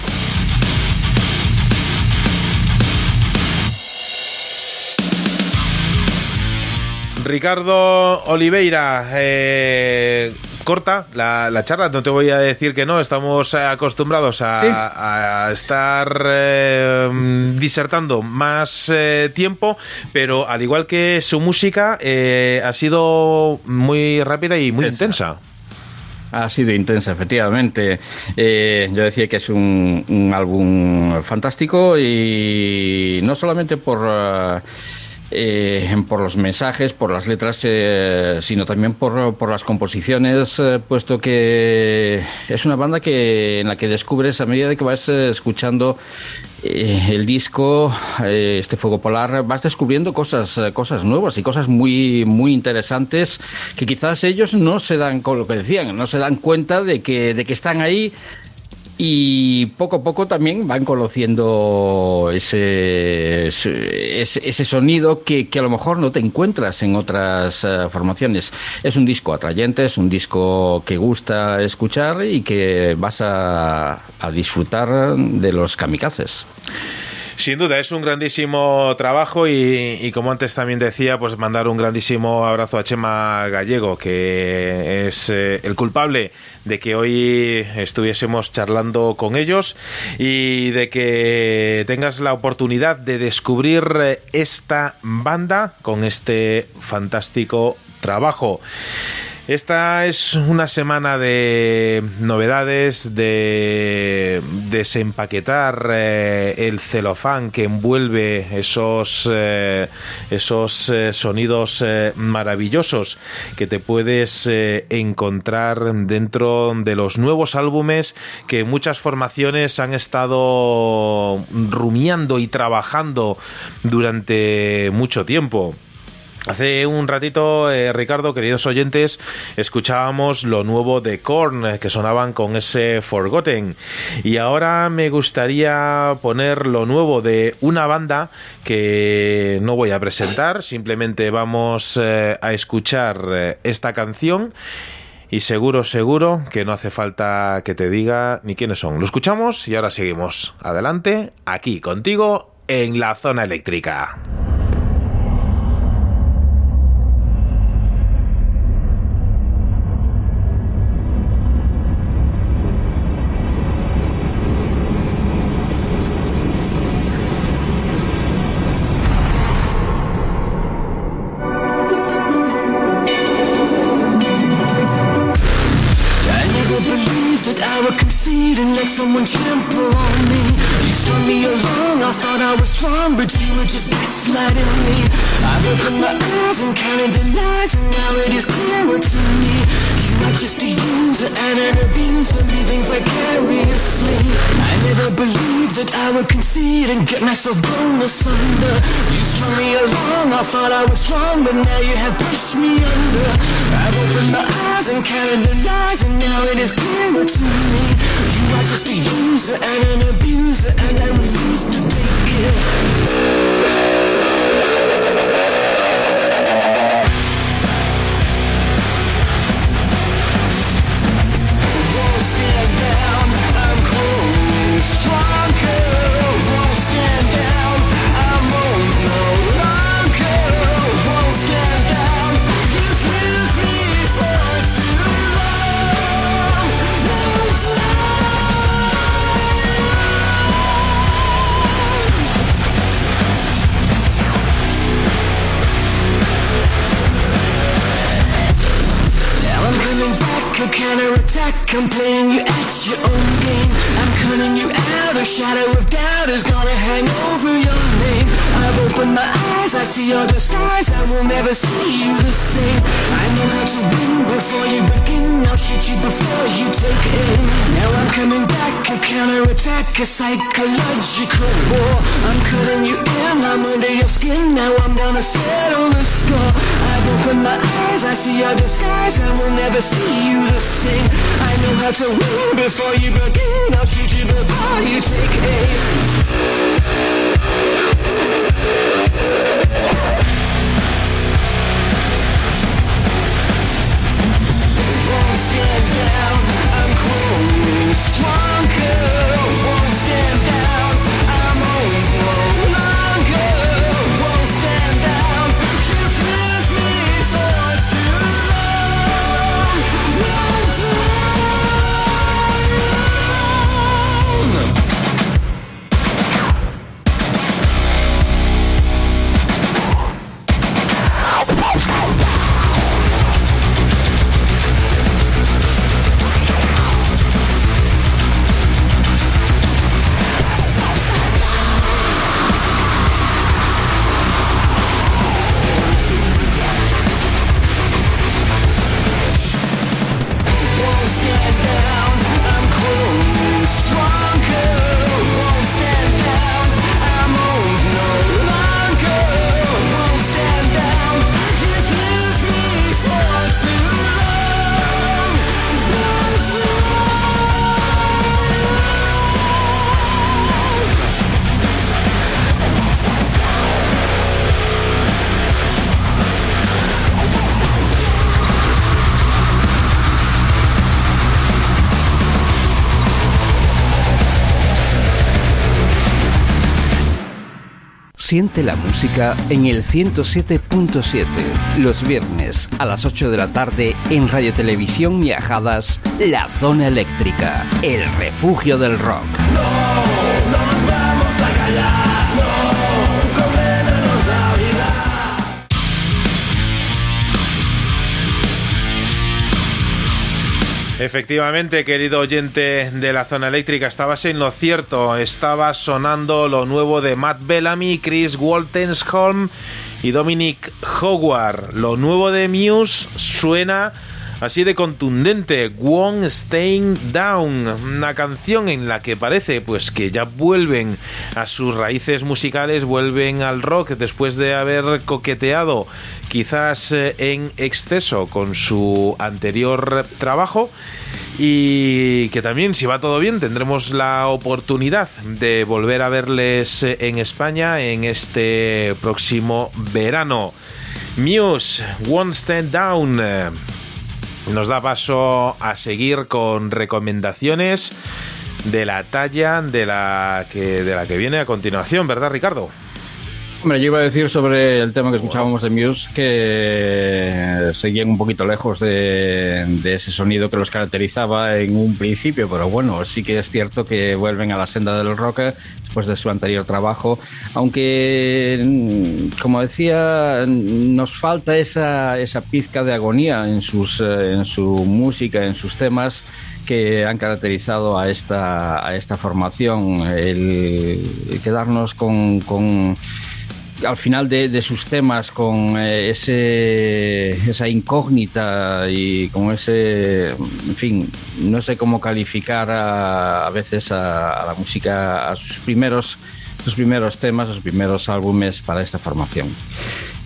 Ricardo Oliveira, eh, corta la, la charla, no te voy a decir que no, estamos acostumbrados a, a estar eh, disertando más eh, tiempo, pero al igual que su música, eh, ha sido muy rápida y muy intensa. Ha sido intensa, efectivamente. Eh, yo decía que es un, un álbum fantástico y no solamente por... eh, eh, por los mensajes, por las letras, eh, sino también por, por las composiciones, eh, puesto que es una banda que en la que descubres a medida de que vas eh, escuchando eh, el disco, eh, este Fuego Polar, vas descubriendo cosas, cosas nuevas y cosas muy, muy interesantes que quizás ellos no se dan con lo que decían, no se dan cuenta de que, de que están ahí y poco a poco también van conociendo ese, ese, ese sonido que, que, a lo mejor no te encuentras en otras uh, formaciones. Es un disco atrayente, es un disco que gusta escuchar y que vas a, a disfrutar de los kamikazes. Sin duda, es un grandísimo trabajo y, como antes también decía, pues mandar un grandísimo abrazo a Chema Gallego, que es eh, el culpable de que hoy estuviésemos charlando con ellos y de que tengas la oportunidad de descubrir eh, esta banda con este fantástico trabajo. Esta es una semana de novedades, de desempaquetar eh, el celofán que envuelve esos, eh, esos eh, sonidos maravillosos que te puedes encontrar dentro de los nuevos álbumes que muchas formaciones han estado rumiando y trabajando durante mucho tiempo. Hace un ratito, eh, Ricardo, queridos oyentes, escuchábamos lo nuevo de Korn, eh, que sonaban con ese Forgotten. Y ahora me gustaría poner lo nuevo de una banda que no voy a presentar, simplemente vamos eh, a escuchar esta canción. Y seguro, seguro que no hace falta que te diga ni quiénes son. Lo escuchamos y ahora seguimos. Adelante, aquí contigo en la zona eléctrica. Myself blown asunder. You strung me along, I thought I was strong, but now you have pushed me under. I've opened my eyes and counted the lies, and now it is clearer to me. You are just a user and an abuser, and I refuse to take it. A counterattack. I'm playing you at your own game. I'm cutting you out. A shadow of doubt is gonna hang over your name. I've opened my eyes. I see your disguise. I will never see you the same. I know how to win before you begin. I'll shoot you before you take aim. Now I'm coming back. A counterattack. A psychological war. I'm cutting you in. I'm under your skin. Now I'm gonna settle the score. I've opened my eyes. I see your disguise. I will never see you the same. I know how to win before you begin. I'll shoot you before you take aim. Siente la música en el 107.7 los viernes a las 8 de la tarde en Radio Televisión Viajadas La Zona Eléctrica, el refugio del rock. Efectivamente, querido oyente de la zona eléctrica, estabas en lo cierto. Estaba sonando lo nuevo de Matt Bellamy, Chris Waltensholm y Dominic Howard. Lo nuevo de Muse suena así de contundente. Won't Staying Down, una canción en la que parece pues que ya vuelven a sus raíces musicales, vuelven al rock después de haber coqueteado quizás eh, en exceso con su anterior trabajo y que también si va todo bien tendremos la oportunidad de volver a verles eh, en España en este próximo verano. Muse, One Stand Down. Nos da paso a seguir con recomendaciones de la talla de la que de la que viene a continuación, ¿verdad, Ricardo? Hombre, yo iba a decir sobre el tema que escuchábamos de Muse que seguían un poquito lejos de, de ese sonido que los caracterizaba en un principio, pero bueno, sí que es cierto que vuelven a la senda del rock después de su anterior trabajo, aunque, mm, como decía, nos falta esa, esa pizca de agonía en, sus, eh, en su música, en sus temas que han caracterizado a esta, a esta formación, el, quedarnos con, con al final de, de sus temas con eh, ese, esa incógnita y con ese, en fin, no sé cómo calificar a, a veces a, a la música, a sus primeros, sus primeros temas, sus primeros álbumes para esta formación.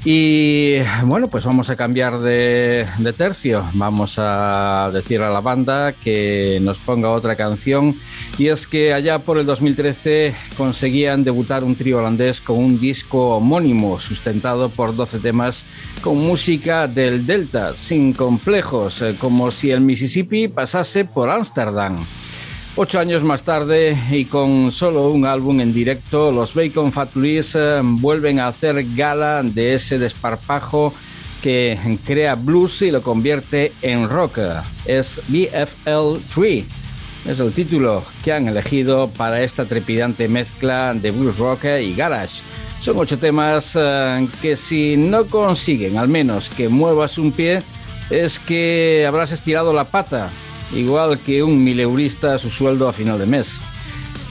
Y bueno, pues vamos a cambiar de, tercio. Vamos a decir a la banda que nos ponga otra canción. Y es que allá por el 2013 conseguían debutar un trío holandés con un disco homónimo sustentado por 12 temas con música del Delta, sin complejos, eh, como si el Mississippi pasase por Ámsterdam. Ocho años más tarde y con solo un álbum en directo, los Bacon Fat Louise eh, vuelven a hacer gala de ese desparpajo que crea blues y lo convierte en rock. Es BFL 3. Es el título que han elegido para esta trepidante mezcla de blues rock y garage. Son ocho temas eh, que si no consiguen al menos que muevas un pie, es que habrás estirado la pata, igual que un mileurista su sueldo a final de mes.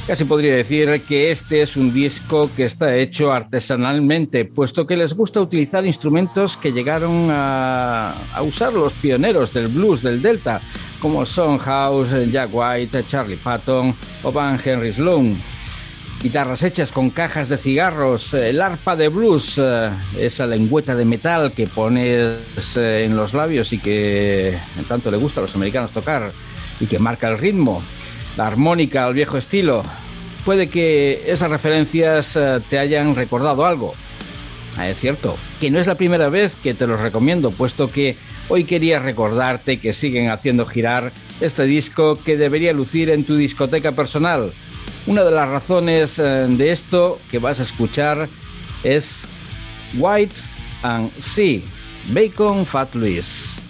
Casi podría decir que este es un disco que está hecho artesanalmente, puesto que les gusta utilizar instrumentos que llegaron a, a usar los pioneros del blues del Delta, como son House, Jack White, Charlie Patton o Van Henry Sloan. Guitarras hechas con cajas de cigarros, el arpa de blues, eh, esa lengüeta de metal que pones eh, en los labios y que tanto le gusta a los americanos tocar y que marca el ritmo la armónica al viejo estilo. Puede que esas referencias eh, te hayan recordado algo. Ah, es cierto, que no es la primera vez que te los recomiendo, puesto que hoy quería recordarte que siguen haciendo girar este disco que debería lucir en tu discoteca personal. Una de las razones eh, de esto que vas a escuchar es White and Sea, Bacon Fat Louis.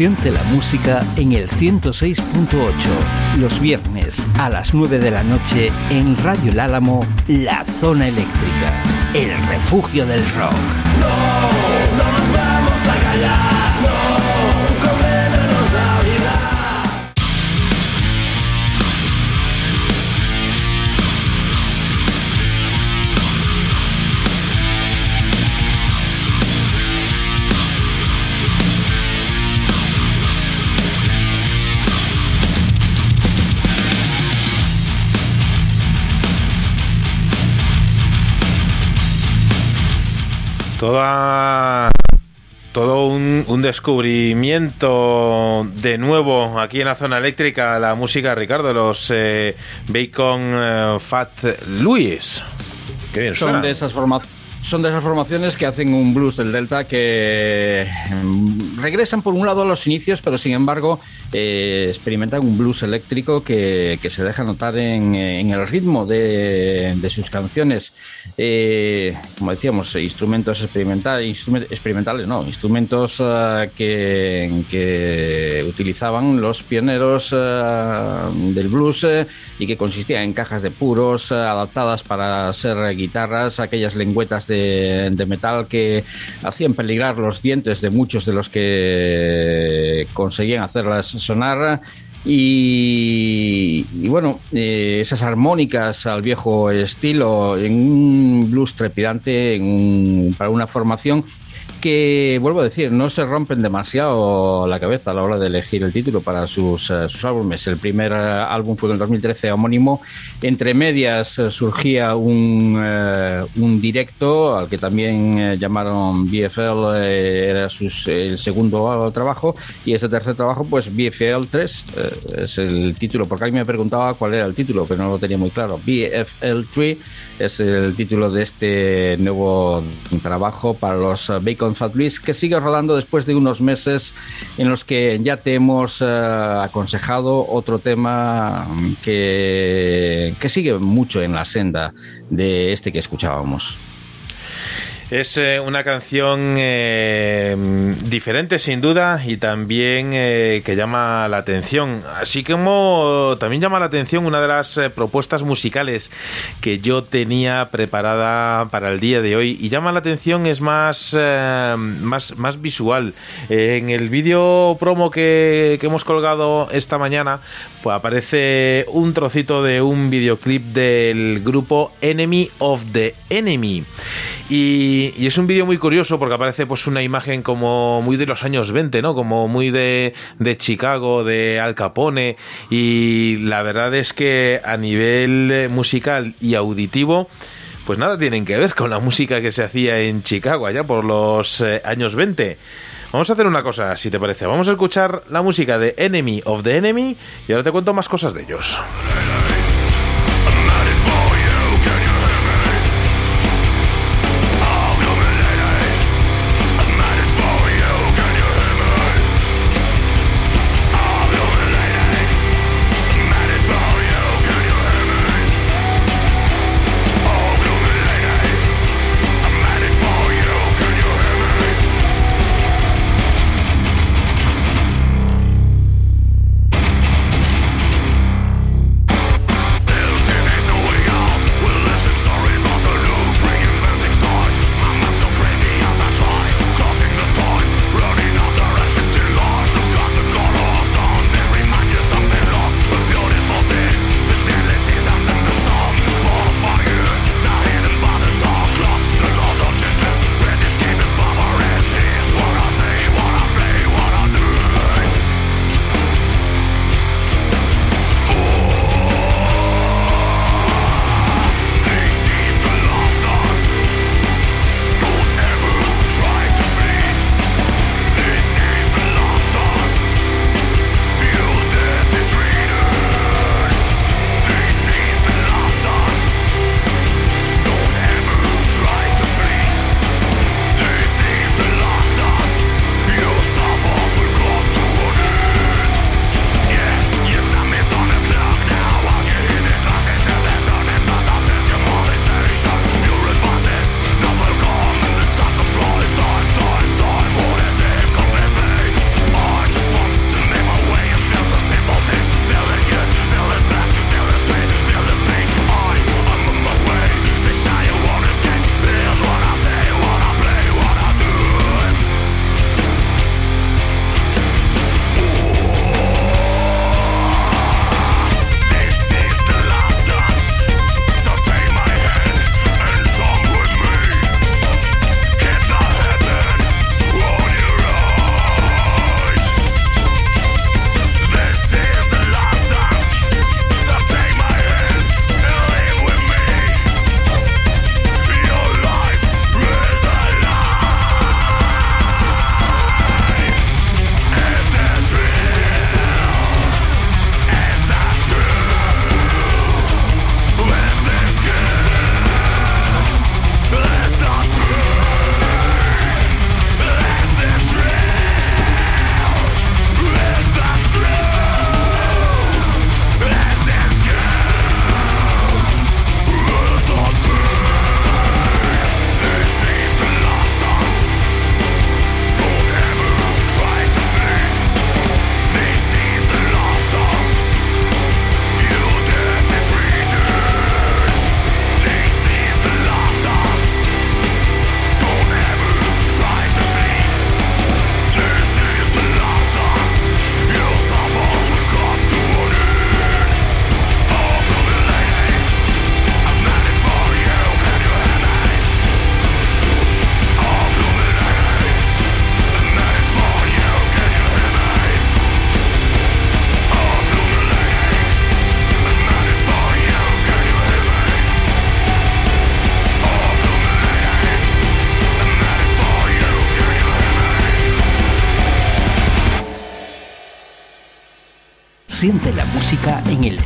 Siente la música en el 106.8 los viernes a las 9 de la noche en Radio El Álamo, La Zona Eléctrica. el refugio del rock. Toda. Todo un, un descubrimiento de nuevo aquí en la zona eléctrica, la música, Ricardo, los eh, Bacon eh, Fat Louis. Qué bien Son suena. de esas formaciones. Son de esas formaciones que hacen un blues del Delta que mm, regresan por un lado a los inicios, pero sin embargo eh, experimentan un blues eléctrico que, que se deja notar en, en el ritmo de, de sus canciones. Eh, como decíamos, instrumentos experimental, instrument- experimentales, no, instrumentos eh, que, que utilizaban los pioneros eh, del blues y que consistían en cajas de puros adaptadas para ser guitarras, aquellas lengüetas de metal que hacían peligrar los dientes de muchos de los que conseguían hacerlas sonar. Y, bueno, eh, esas armónicas al viejo estilo en un blues trepidante, en un- para una formación que, vuelvo a decir, no se rompen demasiado la cabeza a la hora de elegir el título para sus, eh, sus álbumes. El primer eh, álbum fue en el 2013 homónimo. Entre medias eh, surgía un, eh, un directo al que también llamaron BFL, eh, era sus- el segundo trabajo. Y ese tercer trabajo, pues BFL 3 eh, es el título, porque alguien me preguntaba cuál era el título, pero no lo tenía muy claro. BFL 3 es el título de este nuevo trabajo para los eh, Louis, que sigue rodando después de unos meses en los que ya te hemos eh, aconsejado otro tema que, que sigue mucho en la senda de este que escuchábamos. Es eh, una canción eh, diferente sin duda y también eh, que llama la atención. Así como también llama la atención una de las propuestas musicales que yo tenía preparada para el día de hoy y llama la atención es más, más, más visual. En el vídeo promo que, que hemos colgado esta mañana pues aparece un trocito de un videoclip del grupo Enemy of the Enemy. Y, y es un vídeo muy curioso porque aparece pues una imagen como muy de los años 20, ¿no? Como muy de, de Chicago, de Al Capone. Y la verdad es que a nivel eh, musical y auditivo, pues nada tienen que ver con la música que se hacía en Chicago allá por los eh, años 20. Vamos a hacer una cosa, si te parece. Vamos a escuchar la música de Enemy of the Enemy y ahora te cuento más cosas de ellos.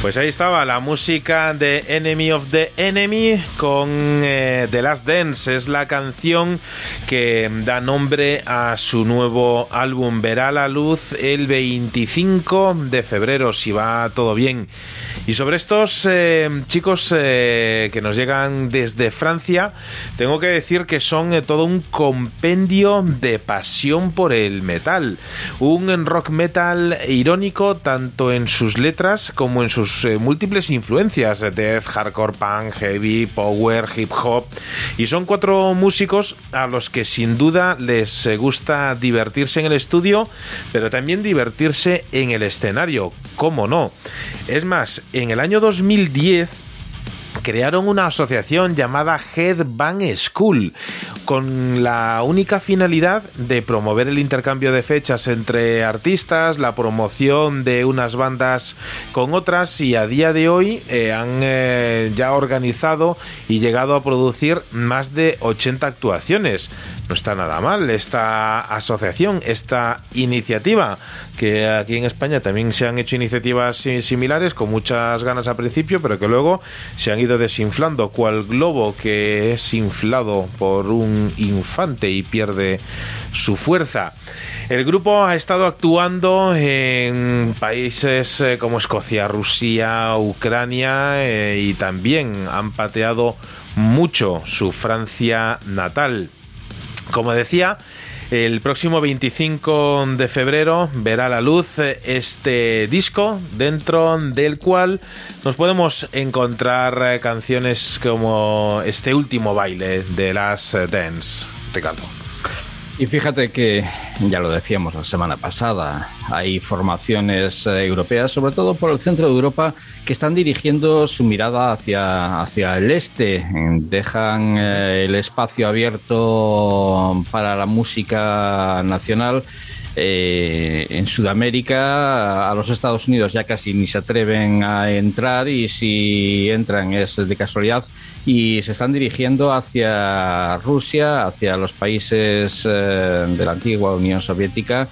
Pues ahí estaba la música de Enemy of the Enemy con eh, The Last Dance. Es la canción que da nombre a su nuevo álbum. Verá la luz el 25 de febrero, si va todo bien. Y sobre estos eh, chicos eh, que nos llegan desde Francia, tengo que decir que son todo un compendio de pasión por el metal. Un rock metal irónico tanto en sus letras como en sus eh, múltiples influencias, death, hardcore, punk, heavy, power, hip hop. Y son cuatro músicos a los que sin duda les eh, gusta divertirse en el estudio, pero también divertirse en el escenario, ¿cómo no? Es más, en el año 2010 crearon una asociación llamada Headbang School con la única finalidad de promover el intercambio de fechas entre artistas, la promoción de unas bandas con otras y a día de hoy eh, han eh, ya organizado y llegado a producir más de 80 actuaciones. No está nada mal esta asociación, esta iniciativa, que aquí en España también se han hecho iniciativas si- similares con muchas ganas al principio, pero que luego se han ido desinflando, cual globo que es inflado por un infante y pierde su fuerza. El grupo ha estado actuando en países eh, como Escocia, Rusia, Ucrania eh, y también han pateado mucho su Francia natal. Como decía, el próximo 25 de febrero verá la luz eh, este disco dentro del cual nos podemos encontrar eh, canciones como este último baile de las eh, Dance. Ricardo. Y fíjate que, ya lo decíamos la semana pasada, hay formaciones eh, europeas, sobre todo por el centro de Europa, que están dirigiendo su mirada hacia, hacia el este. Dejan eh, el espacio abierto para la música nacional. Eh, en Sudamérica, a los Estados Unidos ya casi ni se atreven a entrar y si entran es de casualidad. Y se están dirigiendo hacia Rusia, hacia los países eh, de la antigua Unión Soviética,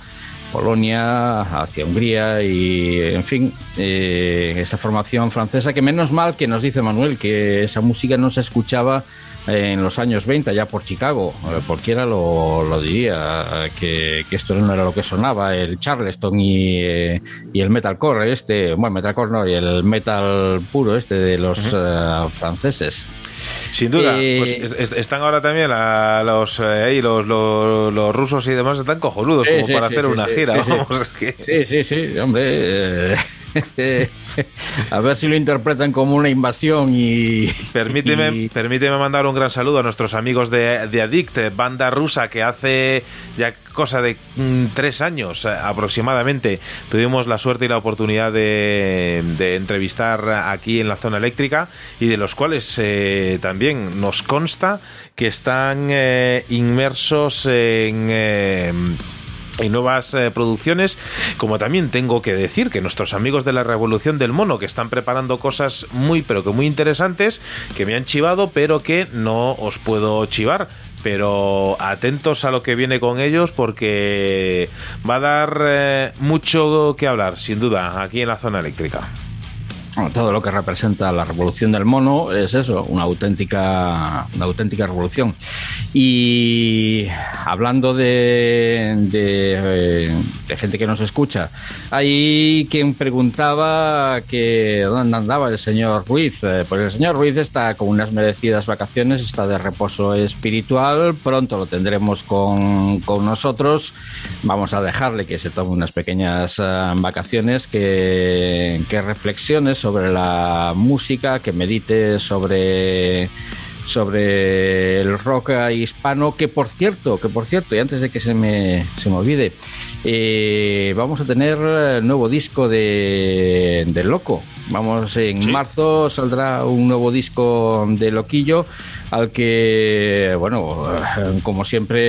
Polonia, hacia Hungría y, en fin, eh, esa formación francesa que menos mal que nos dice Manuel que esa música no se escuchaba en los años 20 ya por Chicago, eh, cualquiera lo, lo diría, que, que esto no era lo que sonaba, el Charleston y, eh, y el metalcore este, bueno, metalcore no, y el metal puro este de los eh, franceses. Sin duda, Eh, pues es- es- están ahora también los, eh, los, los, los rusos y demás, están cojonudos Sí, como sí, para sí, hacer una gira. Vamos, es que... Sí, sí, sí, hombre. a ver si lo interpretan como una invasión y. Permíteme, y- permíteme mandar un gran saludo a nuestros amigos de, de Addict, banda rusa que hace ya cosa de mm, tres años eh, aproximadamente tuvimos la suerte y la oportunidad de, de entrevistar aquí en la zona eléctrica y de los cuales eh, también nos consta que están eh, inmersos en... eh, en nuevas eh, producciones, como también tengo que decir que nuestros amigos de la Revolución del Mono, que están preparando cosas muy, pero que muy interesantes, que me han chivado, pero que no os puedo chivar. Pero atentos a lo que viene con ellos porque va a dar eh, mucho que hablar, sin duda, aquí en la zona eléctrica. Todo lo que representa la revolución del mono es eso, una auténtica, una auténtica revolución. Y hablando eh, de gente que nos escucha, hay quien preguntaba que dónde andaba el señor Ruiz. Eh, Pues el señor Ruiz está con unas merecidas vacaciones, está de reposo espiritual, pronto lo tendremos con, con nosotros. Vamos a dejarle que se tome unas pequeñas eh, vacaciones, que, que reflexione sobre la música, que medite sobre sobre el rock hispano, que por cierto, que por cierto, y antes de que se me, se me olvide, eh, vamos a tener el nuevo disco de, de Loco. Vamos, en Sí. marzo saldrá un nuevo disco de Loquillo al que, bueno, eh, como siempre,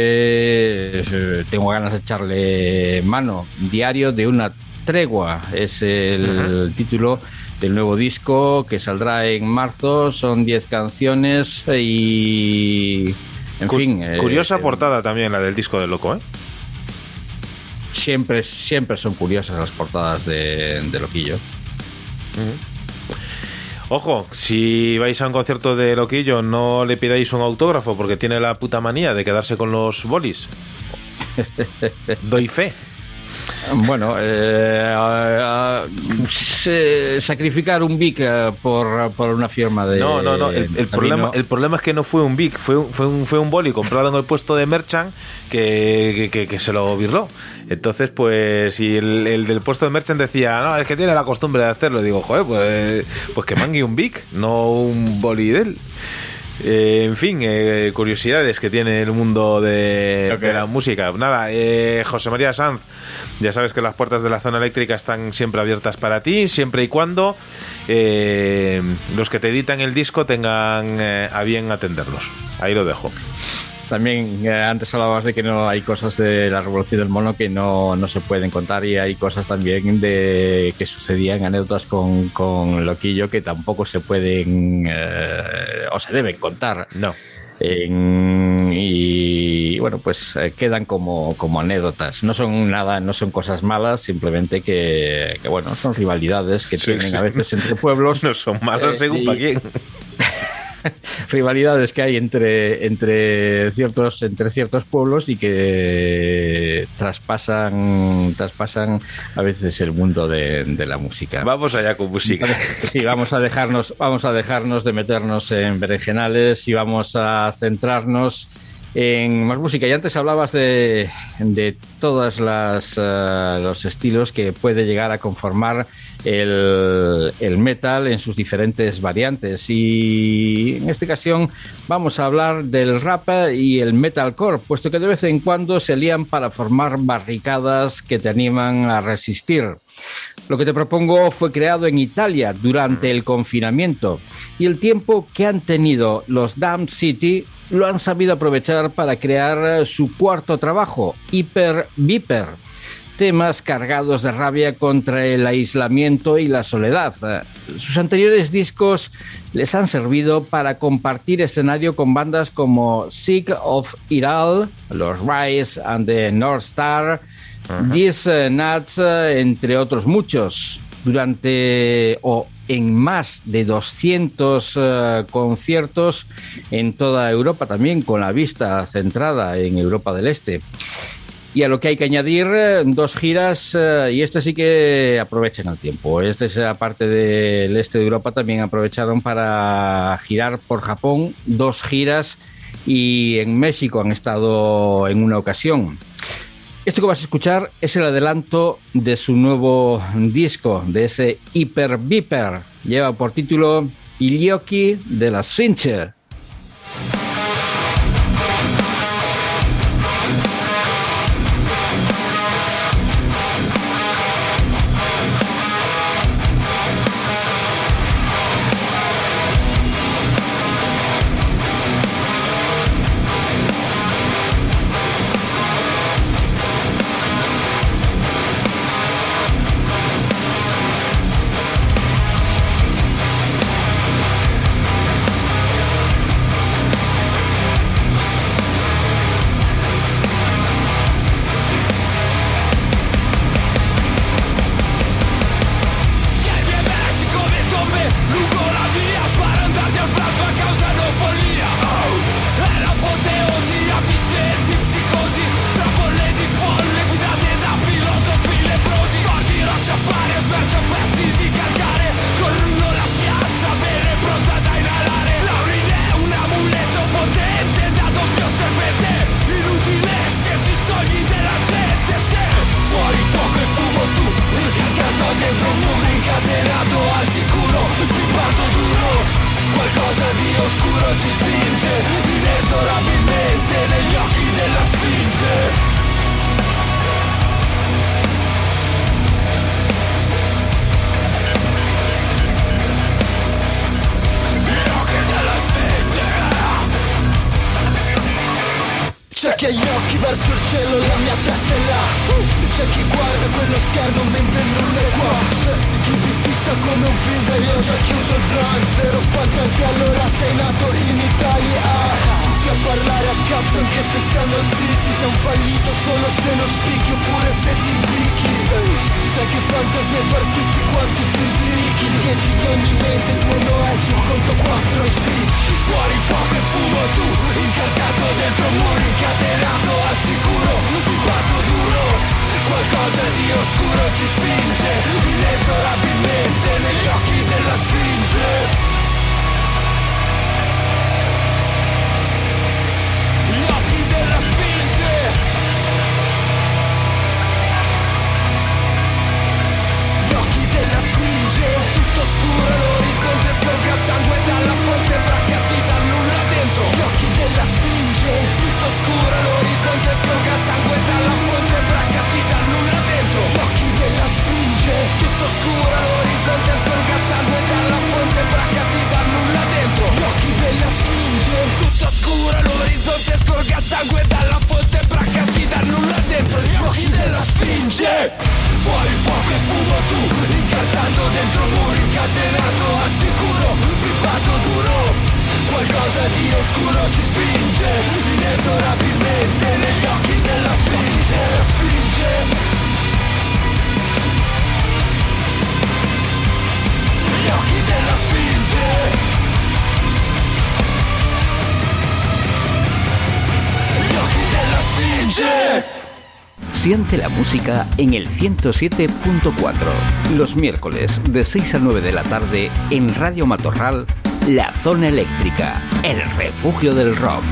eh, tengo ganas de echarle mano. Diario de una Tregua es el título del nuevo disco que saldrá en marzo. Son 10 canciones y. En Cu- fin. Curiosa eh, portada también la del disco de Loco, ¿eh? Siempre, siempre son curiosas las portadas de, de Loquillo. Ojo, si vais a un concierto de Loquillo, no le pidáis un autógrafo porque tiene la puta manía de quedarse con los bolis. Doy fe. Bueno, eh, se- sacrificar un Vic eh, por, por una firma de. No, no, no. El, problema, el problema es que no fue un Vic, fue un, fue un, fue un boli comprado en el puesto de Merchant que, que, que- que se lo birló. Entonces, pues, y el, el del puesto de Merchant decía, no, es que tiene la costumbre de hacerlo. Digo, joder, pues, pues que mangue un Vic, no un boli de él. Eh, en fin, eh, curiosidades que tiene el mundo de, de la música. Nada, eh, José María Sanz, ya sabes que las puertas de la zona eléctrica están siempre abiertas para ti, siempre y cuando eh, los que te editan el disco tengan a bien atenderlos. Ahí lo dejo. También eh, antes hablabas de que no hay cosas de la revolución del mono que no, no se pueden contar y hay cosas también de que sucedían anécdotas con, con Loquillo que tampoco se pueden eh, o se deben contar. No. En- y bueno, pues eh, quedan como, como anécdotas. No son nada, no son cosas malas, simplemente que, que, bueno, son rivalidades que Sí, tienen sí. a veces entre pueblos. No son malos Eh, según para quién. rivalidades que hay entre, entre ciertos entre ciertos pueblos y que traspasan traspasan a veces el mundo de, de la música. Vamos allá con música. Sí, vamos a dejarnos, vamos a dejarnos de meternos en berenjenales y vamos a centrarnos en más música. Y antes hablabas de, de todas las eh, los estilos que puede llegar a conformar el, el metal en sus diferentes variantes. Y en esta ocasión vamos a hablar del rap y el metalcore, puesto que de vez en cuando se lían para formar barricadas que te animan a resistir. Lo que te propongo fue creado en Italia durante el confinamiento y el tiempo que han tenido los Damn City lo han sabido aprovechar para crear su cuarto trabajo, Hyper Viper. Temas cargados de rabia contra el aislamiento y la soledad. Eh, Sus anteriores discos les han servido para compartir escenario con bandas como Sick of It All, los Rise and the North Star, These Nuts, eh, entre otros muchos. Durante o en más de 200 eh, conciertos en toda Europa, también con la vista centrada en Europa del Este. Y a lo que hay que añadir eh, dos giras, eh, y este sí que aprovechan el tiempo. Este es aparte del este de Europa, también aprovecharon para girar por Japón dos giras y en México han estado en una ocasión. Esto que vas a escuchar es el adelanto de su nuevo disco, de ese Hyper Viper. Lleva por título Ilioki de la Fincher. Oscuro ci spinge Inesorabilmente negli occhi della sfinge La sfinge Gli occhi della sfinge Gli occhi della sfinge Siente la música en el 107.4. Los miércoles de 6 a 9 de la tarde en Radio Matorral, La Zona Eléctrica, el refugio del rock.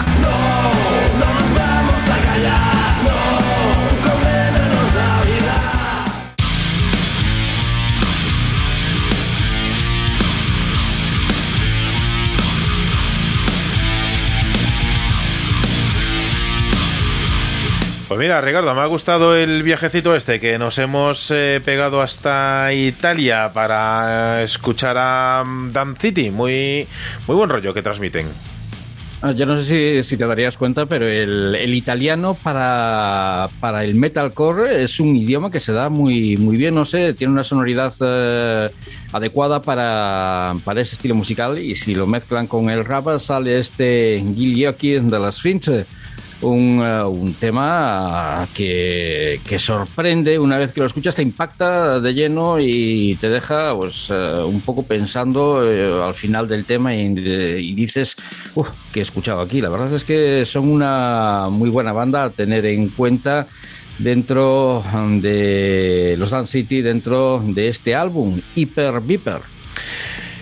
Pues mira, Ricardo, me ha gustado el viajecito este que nos hemos eh, pegado hasta Italia para eh, escuchar a mm, Dan City. Muy, muy buen rollo que transmiten. Ah, Yo no sé si, te darías cuenta, pero el, italiano para, para el metalcore es un idioma que se da muy, muy bien, no sé, tiene una sonoridad eh, adecuada para, para ese estilo musical y si lo mezclan con el rap sale este Gilioki de las Finche. Un, eh, un tema que, que sorprende una vez que lo escuchas, te impacta de lleno y te deja pues, eh, un poco pensando eh, al final del tema y, dices, uff, que he escuchado aquí. La verdad es que son una muy buena banda a tener en cuenta dentro de los Dan City, dentro de este álbum, Hyper Viper.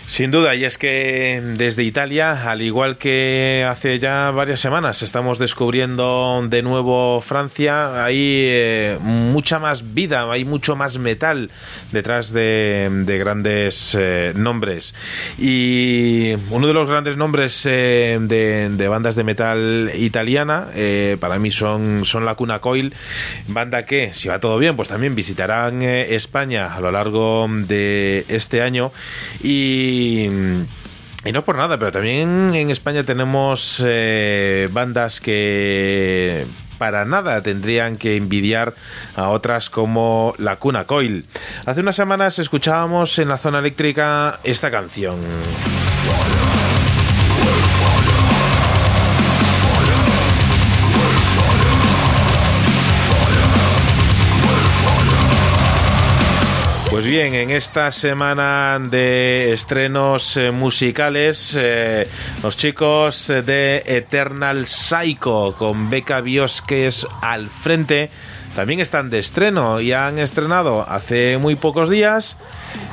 Sin duda, y es que desde Italia, al igual que hace ya varias semanas, estamos descubriendo de nuevo Francia, hay eh, mucha más vida, hay mucho más metal detrás de, de grandes eh, nombres. Y uno de los grandes nombres eh, de, de bandas de metal italiana, para mí son, son la Cuna Coil, banda que, si va todo bien, pues también visitarán España a lo largo de este año. Y y, no por nada, pero también en España tenemos eh, bandas que para nada tendrían que envidiar a otras como la Cuna Coil. Hace unas semanas escuchábamos en la zona eléctrica esta canción. Bien, en esta semana de estrenos eh, musicales, eh, los chicos de Eternal Psycho con Beca Biosques al frente también están de estreno y han estrenado hace muy pocos días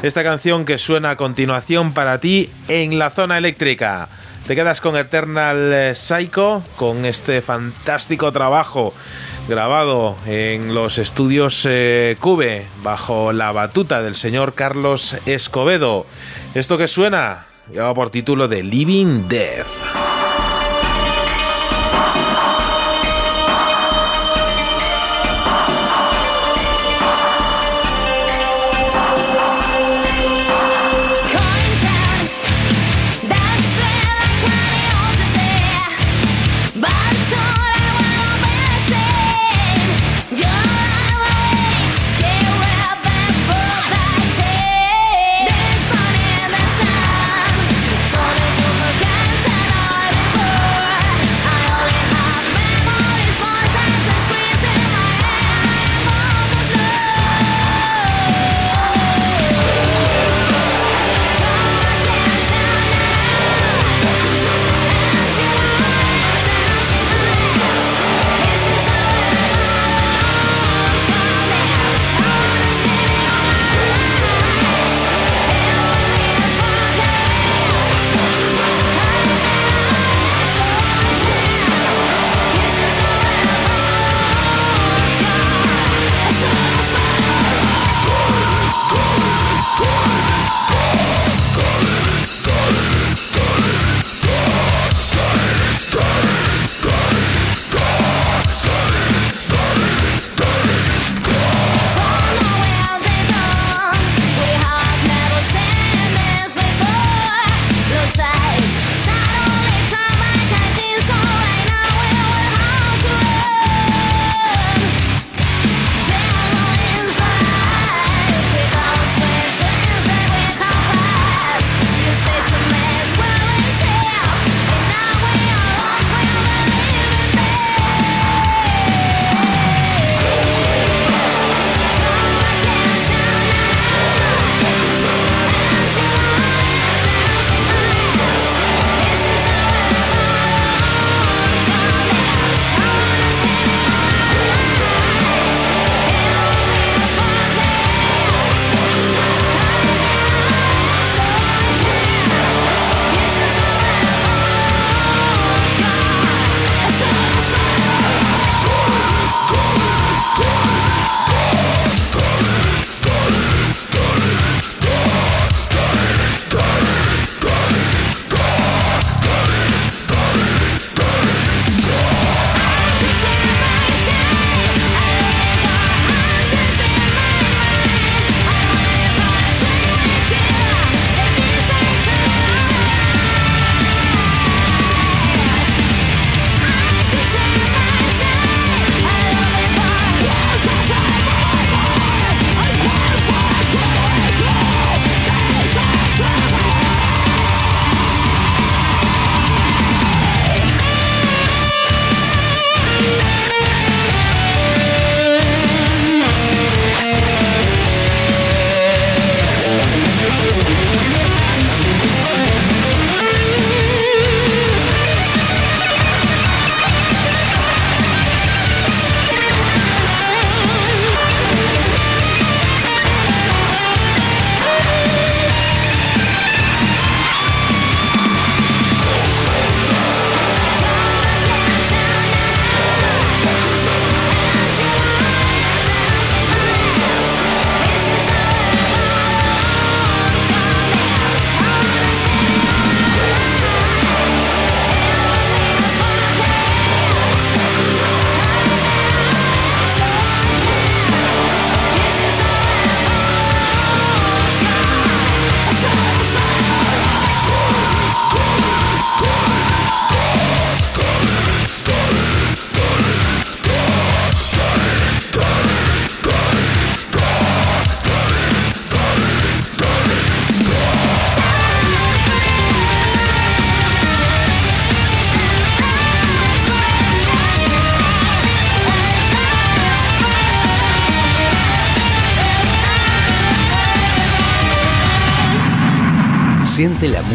esta canción que suena a continuación para ti en la zona eléctrica. Te quedas con Eternal Psycho, con este fantástico trabajo grabado en los estudios eh, Cube bajo la batuta del señor Carlos Escobedo. Esto que suena lleva por título de Living Death.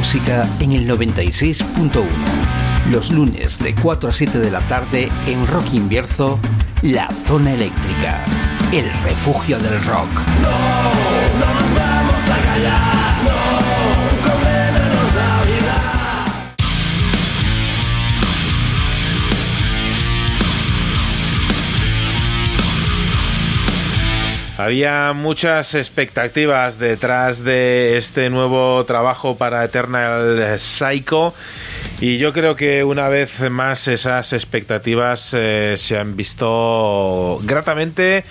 Música en el 96.1. Los lunes de 4 a 7 de la tarde en Rock Invierzo, La Zona Eléctrica, el refugio del rock. Había muchas expectativas detrás de este nuevo trabajo para Eternal Psycho y yo creo que una vez más esas expectativas eh, se han visto gratamente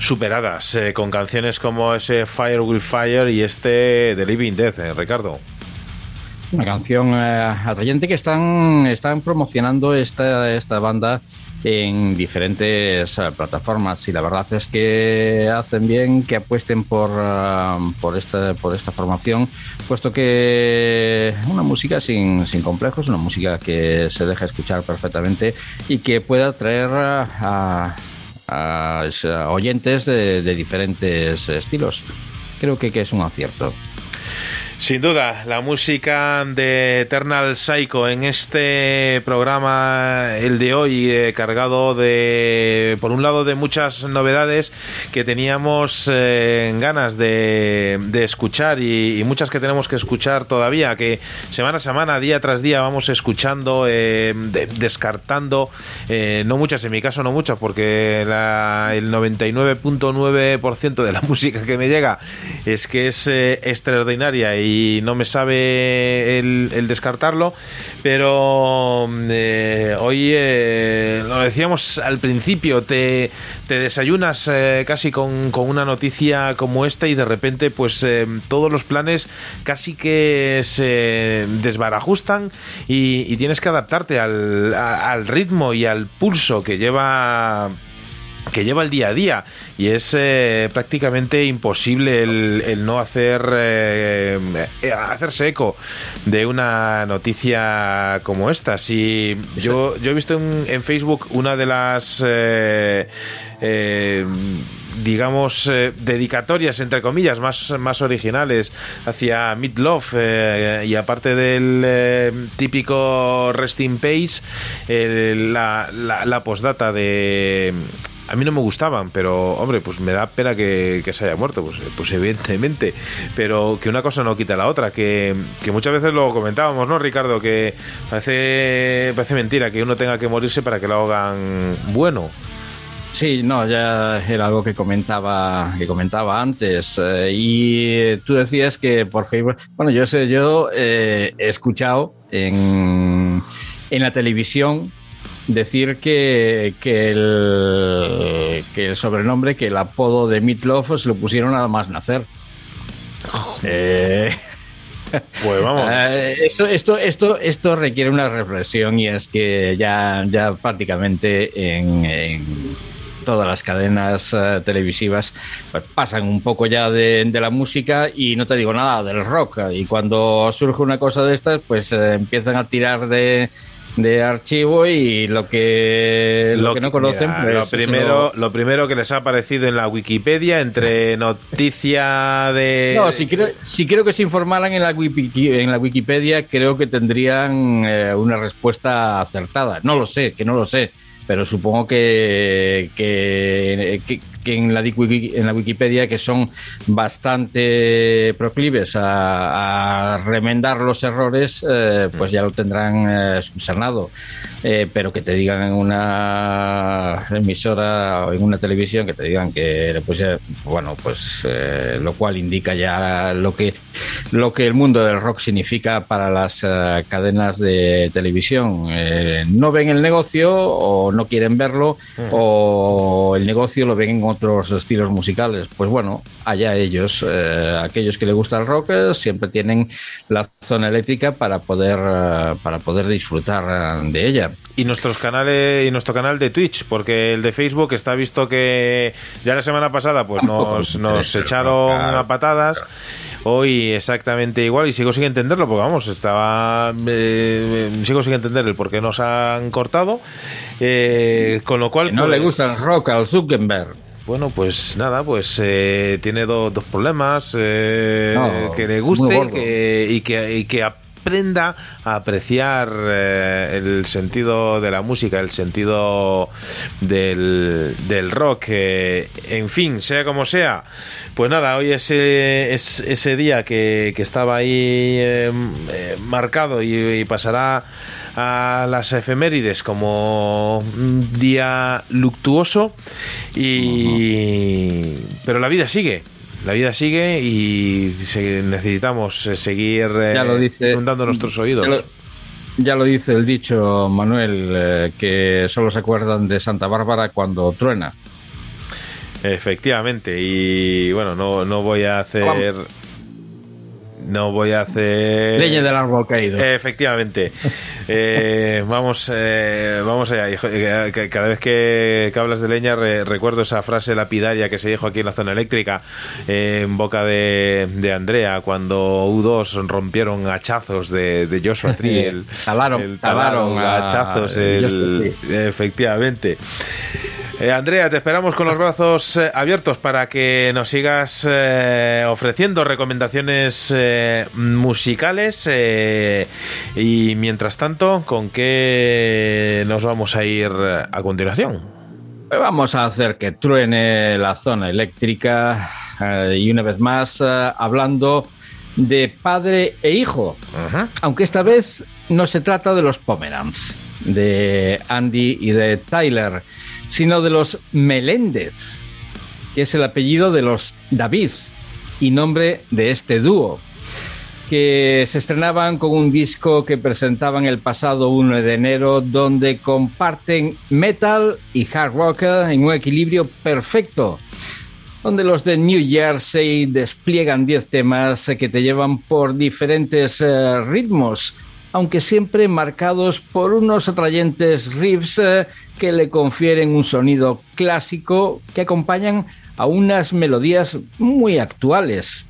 superadas eh, con canciones como ese Fire Will Fire y este The Living Death, eh, Ricardo. Una canción atrayente que están, están promocionando esta, esta banda en diferentes eh, plataformas y la verdad es que hacen bien que apuesten por, ah, por, esta, por esta formación, puesto que una música sin, sin complejos, una música que se deja escuchar perfectamente y que pueda atraer a oyentes de, de diferentes estilos. Creo que, que es un acierto. Sin duda, la música de Eternal Psycho en este programa, el de hoy, eh, cargado de, por un lado, de muchas novedades que teníamos eh, ganas de, de escuchar y, muchas que tenemos que escuchar todavía, que semana a semana, día tras día, vamos escuchando, eh, de- descartando, no muchas, en mi caso no muchas, porque la- el 99.9% de la música que me llega es que es extraordinaria y no me sabe el, descartarlo, pero mm, eh, hoy eh, lo decíamos al principio, te, desayunas eh, casi con, una noticia como esta y de repente pues todos los planes casi que se desbarajustan y, y tienes que adaptarte al ritmo y al pulso que lleva que lleva el día a día y es eh, prácticamente imposible el, no hacer eh, eh, hacerse eco de una noticia como esta. Si yo, yo he visto en, en Facebook una de las digamos, dedicatorias, entre comillas, más, más originales hacia eh, y aparte del eh, típico Resting Pace, la, la, la postdata de... A mí no me gustaban, pero hombre, pues me da pena que, que se haya muerto, pues, pues evidentemente. Pero que una cosa no quita la otra, que, que muchas veces lo comentábamos, ¿no, Ricardo? Que parece, parece mentira que uno tenga que morirse para que lo hagan bueno. Sí, no, ya era algo que comentaba, que comentaba antes. eh, y tú decías que por Facebook, bueno, yo sé, yo eh, he escuchado en, en la televisión decir que, que, el, que el sobrenombre, que el apodo de Meatloaf se lo pusieron nada más nacer. Eh, Pues vamos. eh, esto, esto, esto, esto requiere una reflexión y es que ya, ya prácticamente en, en todas las cadenas eh, televisivas pues, pasan un poco ya de, de la música y no te digo nada del rock. Y cuando surge una cosa de estas, pues eh, empiezan a tirar de, de archivo y lo que, lo, que no conocen, mira, pues, lo primero, lo primero que les ha aparecido en la Wikipedia entre noticia de No, si creo, si creo que se informaran en la, wiki, en la Wikipedia, creo que tendrían eh, una respuesta acertada. No lo sé, que no lo sé, pero supongo que, que, que- que en, la, en la Wikipedia, que son bastante proclives a, a remendar los errores, eh, pues ya lo tendrán eh, subsanado. Eh, pero que te digan en una emisora o en una televisión que te digan que pues ya- bueno pues eh, lo cual indica ya lo que lo que el mundo del rock significa para las eh, cadenas de televisión. Eh, no ven el negocio o no quieren verlo o el negocio lo ven en otros estilos musicales. Pues bueno allá ellos aquellos que les gusta el rock siempre tienen la zona eléctrica para poder para poder disfrutar de ella y nuestros canales y nuestro canal de Twitch, porque el de Facebook está visto que ya la semana pasada pues nos, nos echaron a patadas. Hoy exactamente igual y sigo sin entenderlo porque vamos, estaba eh, sigo sin entender el por qué nos han cortado. Eh, con lo cual Que no le pues, gusta el rock al Zuckerberg. Bueno, pues nada, pues eh, tiene do- dos problemas. eh, No, que le guste que, y, que, y que aprenda a apreciar eh, el sentido de la música, el sentido del, del rock. eh, en fin, sea como sea. Pues nada, hoy es, eh, es ese día que, que estaba ahí eh, eh, marcado y, y pasará a las efemérides como un día luctuoso y pero la vida sigue la vida sigue y necesitamos eh, seguir eh, Ya lo dice. inundando nuestros oídos Ya lo, ya lo dice el dicho, Manuel, eh, que solo se acuerdan de Santa Bárbara cuando truena. efectivamente y bueno no, no voy a hacer no voy a hacer Leña del árbol caído. Efectivamente. Eh, vamos, eh, vamos allá. Eh, Cada vez que, que hablas de leña re- recuerdo esa frase lapidaria que se dijo aquí en la zona eléctrica eh, en boca de, de Andrea cuando U2 rompieron hachazos de, de Joshua Tree. El, Talaron- el talaron a hachazos. el- efectivamente. Eh, Andrea, te esperamos con los brazos eh, abiertos para que nos sigas eh, ofreciendo recomendaciones musicales y mientras tanto, ¿con qué nos vamos a ir a continuación? Pues Vamos a hacer que truene la zona eléctrica eh, y una vez más eh, hablando de padre e hijo, aunque esta vez no se trata de los Pomerans, de Andy y de Tyler, sino de los Meléndez, que es el apellido de los David y nombre de este dúo que se estrenaban con un disco que presentaban el pasado 1 de enero, donde comparten metal y hard rock en un equilibrio perfecto, donde los de New Jersey despliegan 10 temas que te llevan por diferentes eh, ritmos, aunque siempre marcados por unos atrayentes riffs eh, que le confieren un sonido clásico que acompañan a unas melodías muy actuales.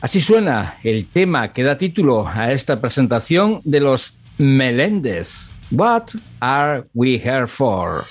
Así suena el tema que da título a esta presentación de los Meléndez. What are we here for?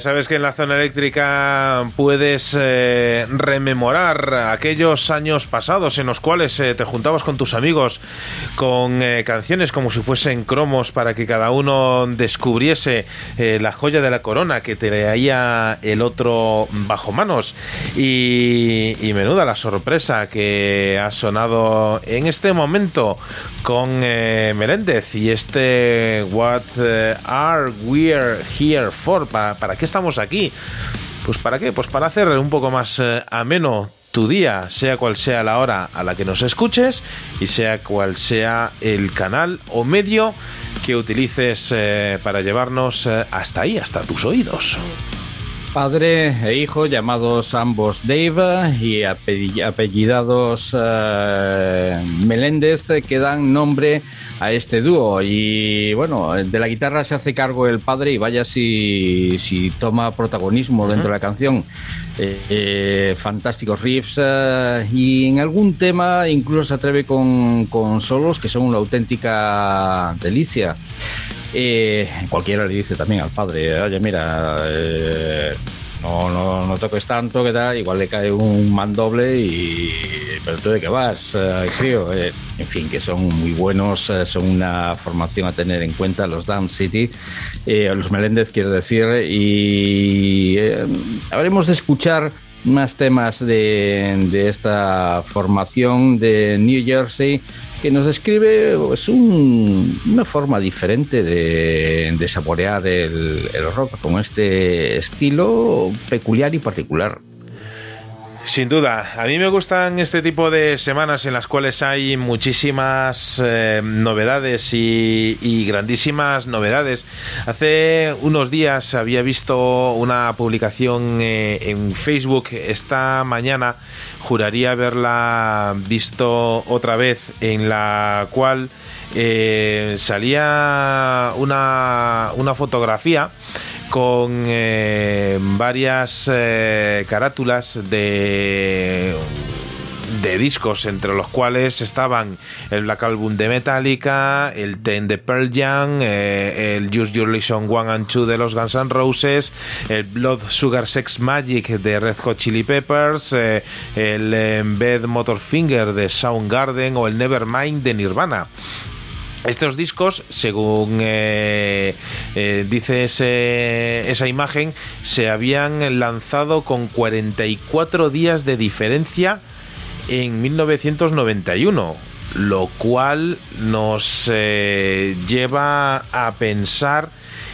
Sabes que en la zona eléctrica puedes eh, rememorar aquellos años pasados en los cuales eh, te juntabas con tus amigos con eh, canciones como si fuesen cromos para que cada uno descubriese eh, la joya de la corona que traía el otro bajo manos. Y, y menuda la sorpresa que ha sonado en este momento con eh, Meléndez y este What eh, Are We Here For? ¿Para, ¿Para qué estamos aquí? Pues para qué? Pues para hacer un poco más ameno tu día, sea cual sea la hora a la que nos escuches y sea cual sea el canal o medio que utilices eh, para llevarnos eh, hasta ahí, hasta tus oídos. Padre e hijo, llamados ambos Dave y apell- apellidados eh, Meléndez, que dan nombre a este dúo. Y bueno, de la guitarra se hace cargo el padre y vaya si, si toma protagonismo dentro de la canción. Eh, eh, fantásticos riffs eh, y en algún tema incluso se atreve con, con solos que son una auténtica delicia. Eh, cualquiera le dice también al padre, oye, mira, eh, no, no, no toques tanto, que tal, igual le cae un mandoble y... Pero tú de qué vas, eh, crío. Eh, en fin, que son muy buenos, eh, son una formación a tener en cuenta los Dam City, eh, los Meléndez quiero decir, y eh, habremos de escuchar más temas de, de esta formación de New Jersey que nos describe pues, un- una forma diferente de, de saborear el, el rock con este estilo peculiar y particular. Sin duda, a mí me gustan este tipo de semanas en las cuales hay muchísimas eh, novedades y, y grandísimas novedades. Hace unos días había visto una publicación eh, en Facebook esta mañana, juraría haberla visto otra vez, en la cual eh, salía una, una fotografía con eh, varias eh, carátulas de de discos entre los cuales estaban el Black Album de Metallica, el Ten de Pearl Jam, eh, el Use Your Illusion 1 and 2 de los Guns N' Roses, el Blood Sugar Sex Magic de Red Hot Chili Peppers, eh, el Bad Motorfinger de Soundgarden o el Nevermind de Nirvana. Estos discos, según eh, eh, dice esa imagen, se habían lanzado con 44 días de diferencia en 1991, lo cual nos eh, lleva a pensar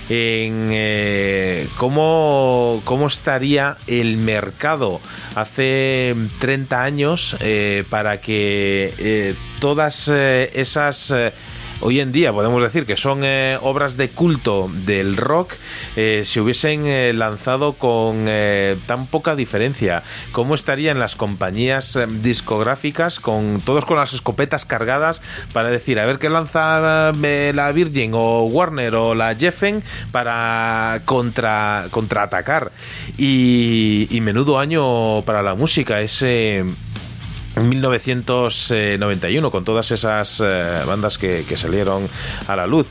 en cómo, cómo estaría el mercado hace 30 años para que todas esas... hoy en día podemos decir que son eh, obras de culto del rock, eh, se hubiesen eh, lanzado con eh, tan poca diferencia. ¿Cómo estarían las compañías discográficas con todos con las escopetas cargadas para decir a ver qué lanza la Virgin o Warner o la Jeffen para contra contraatacar? Y, y menudo año para la música ese 1991 con todas esas eh, bandas que, que salieron a la luz.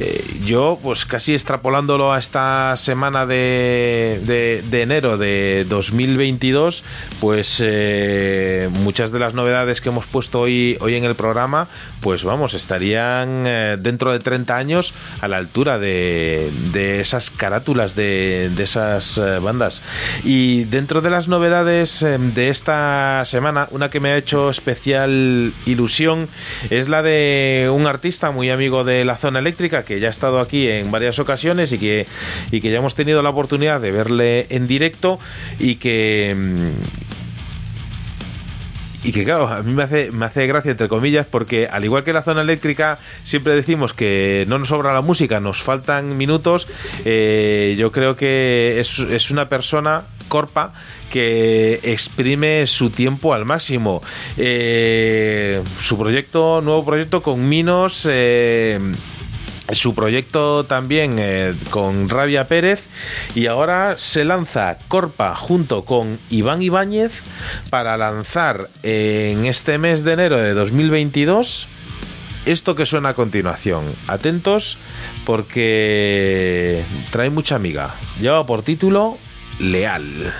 Eh, yo, pues casi extrapolándolo a esta semana de, de- enero de 2022, pues eh, muchas de las novedades que hemos puesto hoy, hoy en el programa, pues vamos, estarían eh, dentro de 30 años a la altura de, de esas carátulas de, de esas bandas. Y dentro de las novedades de esta semana, una que me ha hecho especial ilusión es la de un artista muy amigo de la zona eléctrica que ya ha estado aquí en varias ocasiones y que, y que ya hemos tenido la oportunidad de verle en directo y que mm, y que claro, a mí me hace, me hace gracia entre comillas porque al igual que la zona eléctrica siempre decimos que no nos sobra la música, nos faltan minutos, eh, yo creo que es, es una persona, Corpa, que exprime su tiempo al máximo. Eh, su proyecto, nuevo proyecto con Minos... eh, su proyecto también eh, con Rabia Pérez y ahora se lanza Corpa junto con Iván Ibáñez para lanzar en este mes de enero de 2022 esto que suena a continuación. Atentos porque trae mucha amiga. Lleva por título Leal.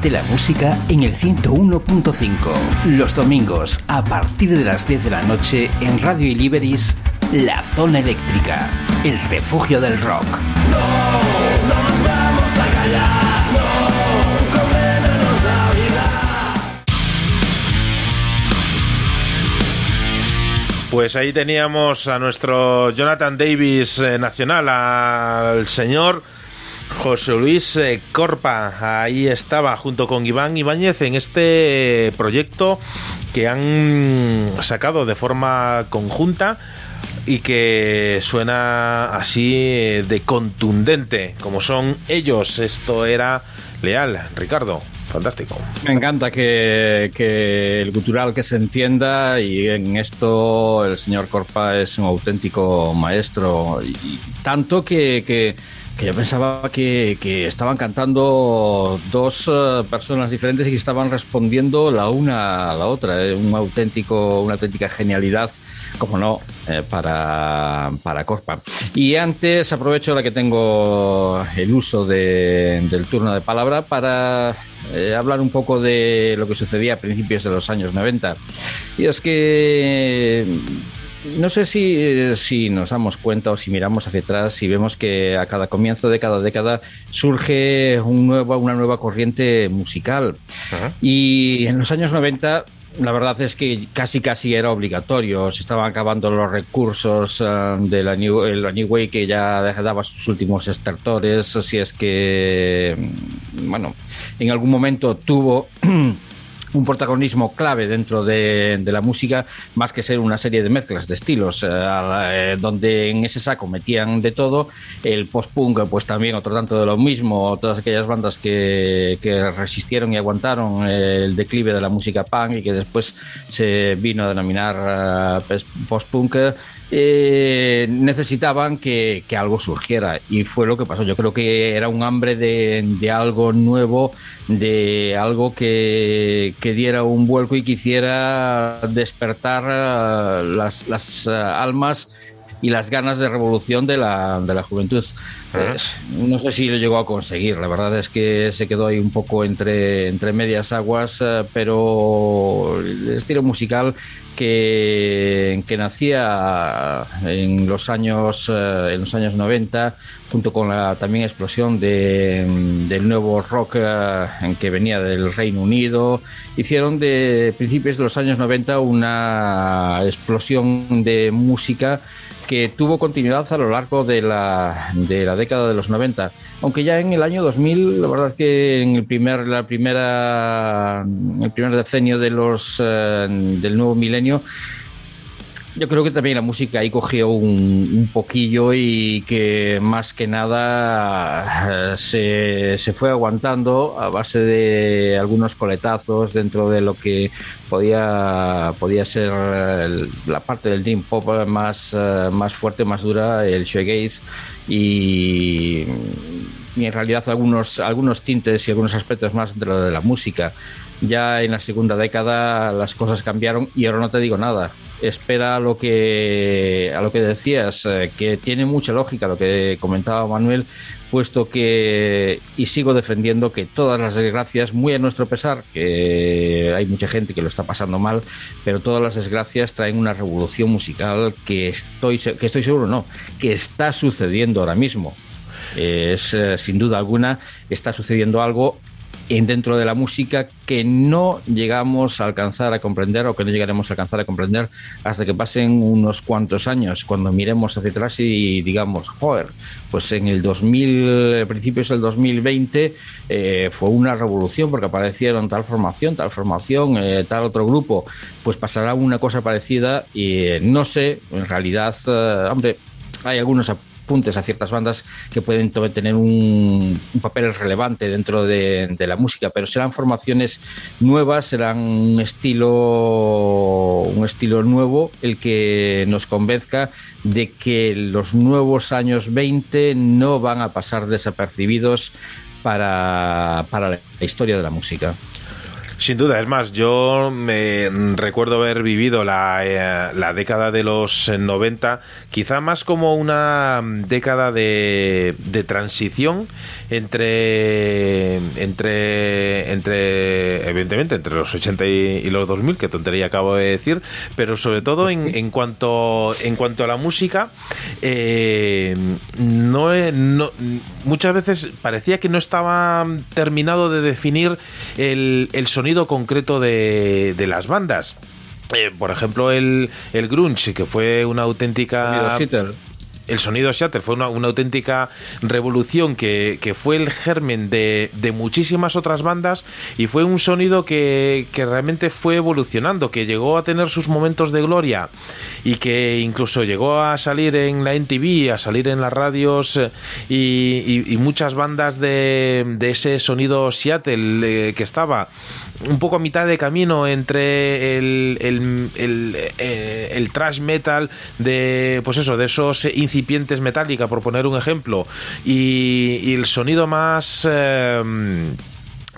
Siente la música en el 101.5. Los domingos, a partir de las 10 de la noche, en Radio Iliberis, La Zona Eléctrica, el refugio del rock. No nos vamos a callar, no, Pues ahí teníamos a nuestro Jonathan Davis eh, nacional, al señor José Luis eh, Corpa. Ahí estaba junto con Iván Ibáñez en este proyecto que han sacado de forma conjunta y que suena así eh, de contundente, como son ellos. Esto era Leal, Ricardo. Fantástico. Me encanta que, el gutural que se entienda y en esto el señor Corpa es un auténtico maestro. Tanto que, que yo pensaba que, estaban cantando dos eh, personas diferentes y que estaban respondiendo la una a la otra. Eh, Un auténtico, una auténtica genialidad como no, eh, para, para Corpa. Y antes aprovecho la que tengo el uso de- del turno de palabra para eh, hablar un poco de lo que sucedía a principios de los años 90. Y es que no sé si, si nos damos cuenta o si miramos hacia atrás y vemos que a cada comienzo de cada década surge un nuevo, una nueva corriente musical. Y en los años 90 la verdad es que casi casi era obligatorio. Se estaban acabando los recursos eh, de la New, eh, la New Way que ya daba sus últimos estertores. Así es que, mm, bueno, en algún momento tuvo un protagonismo clave dentro de, la música, más que ser una serie de mezclas de estilos, eh, eh, donde en ese saco metían de todo. El post-punk, pues también otro tanto de lo mismo, todas aquellas bandas que, resistieron y aguantaron el declive de la música punk y que después se vino a denominar eh, pes- post-punk. Eh, necesitaban que, que algo surgiera y fue lo que pasó. Yo creo que era un hambre de, de algo nuevo, de algo que, que diera un vuelco y quisiera despertar eh, las, las eh, almas y las ganas de revolución de la, de la juventud. Eh, no sé si lo llegó a conseguir, la verdad es que se quedó ahí un poco entre, entre medias aguas, pero el estilo musical que, que nacía en los años eh, en los años 90 junto con la también explosión de, del nuevo rock eh, que venía del Reino Unido. Hicieron de principios de los años 90 una explosión de música que tuvo continuidad a lo largo de la, de la década de los 90. Aunque ya en el año 2000, la verdad es que en el primer, la primera, el primer decenio de los, eh, del nuevo milenio, yo creo que también la música ahí cogió un, poquillo y que más que nada eh, se, se fue aguantando a base de algunos coletazos dentro de lo que podía, podía ser el- la parte del dream pop más, eh, más fuerte, más dura, el shoegaze y, y en realidad algunos, algunos tintes y algunos aspectos más de lo de la música. Ya en la segunda década las cosas cambiaron y ahora no te digo nada. Espera a lo que, a lo que decías, eh, que tiene mucha lógica lo que comentaba Manuel, puesto que, y sigo defendiendo que todas las desgracias, muy a nuestro pesar, que hay mucha gente que lo está pasando mal, pero todas las desgracias traen una revolución musical que estoy, que estoy seguro, no, que está sucediendo ahora mismo. Es eh, sin duda alguna, está sucediendo algo dentro de la música que no llegamos a alcanzar a comprender o que no llegaremos a alcanzar a comprender hasta que pasen unos cuantos años, cuando miremos hacia atrás y digamos, joder, pues en el 2000, principios del 2020 eh, fue una revolución porque aparecieron tal formación, tal formación, eh, tal otro grupo, pues pasará una cosa parecida y eh, no sé, en realidad, eh, hombre, hay algunos apuntes a ciertas bandas que pueden tener un, un papel relevante dentro de, de la música, pero serán formaciones nuevas, serán un estilo, un estilo nuevo el que nos convenzca de que los nuevos años 20 no van a pasar desapercibidos para, para la historia de la música. Sin duda, es más, yo me recuerdo haber vivido la, eh, la década de los eh, 90, quizá más como una década de, de transición entre, entre, entre, evidentemente, entre los 80 y, y los 2000, que tontería acabo de decir, pero sobre todo en, en cuanto, en cuanto a la música, eh, no, no- muchas veces parecía que no estaba terminado de definir el, el sonido concreto de, de las bandas. eh, por ejemplo, el, el grunge, que fue una auténtica... El sonido Shatter fue una, una auténtica revolución que, que fue el germen de, de muchísimas otras bandas y fue un sonido que, que realmente fue evolucionando, que llegó a tener sus momentos de gloria y que incluso llegó a salir en la NTV, a salir en las radios eh, y, y- y muchas bandas de, de ese sonido Seattle eh, que estaba un poco a mitad de camino entre el, el, el, eh, trash metal de pues eso de esos incipientes metálica por poner un ejemplo y, y el sonido más eh,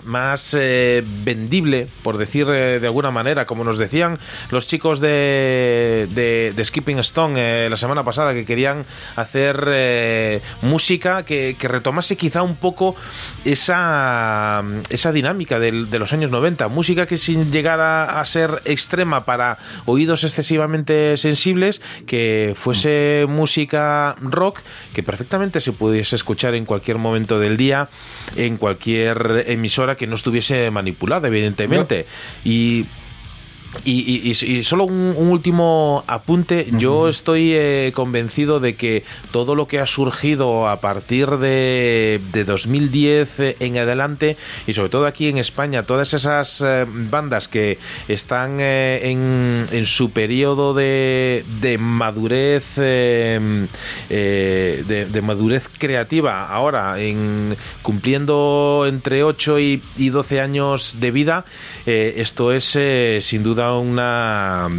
más eh, vendible, por decir eh, de alguna manera, como nos decían los chicos de, de, Skipping Stone eh, la semana pasada, que querían hacer música que, que retomase quizá un poco esa, esa dinámica de los años 90, música que sin llegar a, a ser extrema para oídos excesivamente sensibles, que fuese música rock que perfectamente se pudiese escuchar en cualquier momento del día, en cualquier emisora que no estuviese manipulada, evidentemente. Y y, y- y- y solo un, un último apunte. Yo estoy eh, convencido de que todo lo que ha surgido a partir de, de 2010 eh, en adelante, y sobre todo aquí en España, todas esas eh, bandas que están eh, en, en su periodo de, de madurez, de, de madurez creativa, ahora en cumpliendo entre 8 y, y 12 años de vida, esto es sin duda una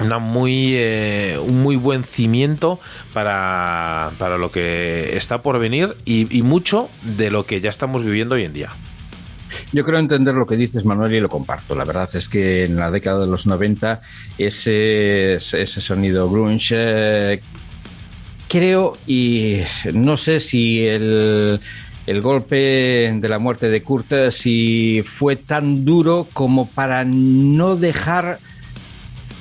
una muy eh, un muy buen cimiento para, para lo que está por venir y, mucho de lo que ya estamos viviendo hoy en día. Yo creo entender lo que dices, Manuel, y lo comparto. La verdad es que en la década de los 90 ese, ese sonido grunge eh, creo y no sé si el, el golpe de la muerte de Kurt eh, si fue tan duro como para no dejar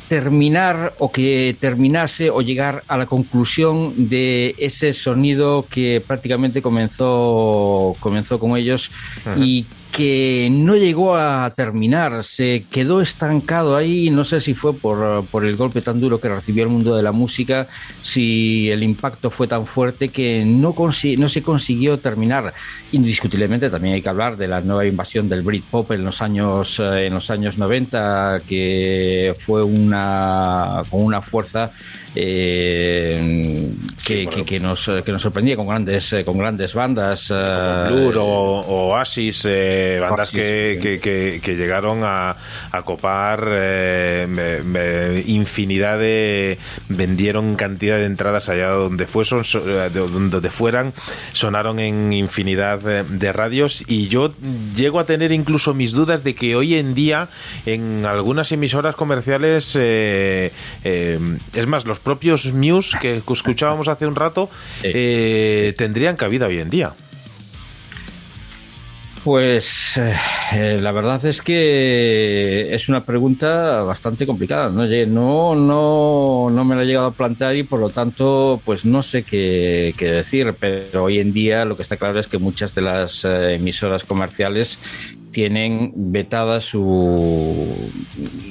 terminar o que terminase o llegar a la conclusión de ese sonido que prácticamente comenzó comenzó con ellos y que no llegó a terminar, se quedó estancado ahí, no sé si fue por, por el golpe tan duro que recibió el mundo de la música, si el impacto fue tan fuerte que no, no se consiguió terminar. Indiscutiblemente también hay que hablar de la nueva invasión del Britpop en los años, eh, en los años 90, que fue una, con una fuerza eh, que, que- que nos, que nos sorprendía con grandes, eh, con grandes bandas. eh, Blur o, o Oasis, eh, bandas Oasis, que, que- que- que llegaron a, a copar eh, me- me- infinidad de. vendieron cantidad de entradas allá donde, eh, de- donde fueran, sonaron en infinidad de, de radios y yo llego a tener incluso mis dudas de que hoy en día en algunas emisoras comerciales, eh, eh, es más, los propios Muse que escuchábamos hace un rato, eh, tendrían cabida hoy en día. Pues eh, eh, la verdad es que es una pregunta bastante complicada. ¿no? No, no, no me la he llegado a plantear y por lo tanto, pues no sé qué, qué decir. Pero hoy en día lo que está claro es que muchas de las emisoras comerciales tienen vetada su,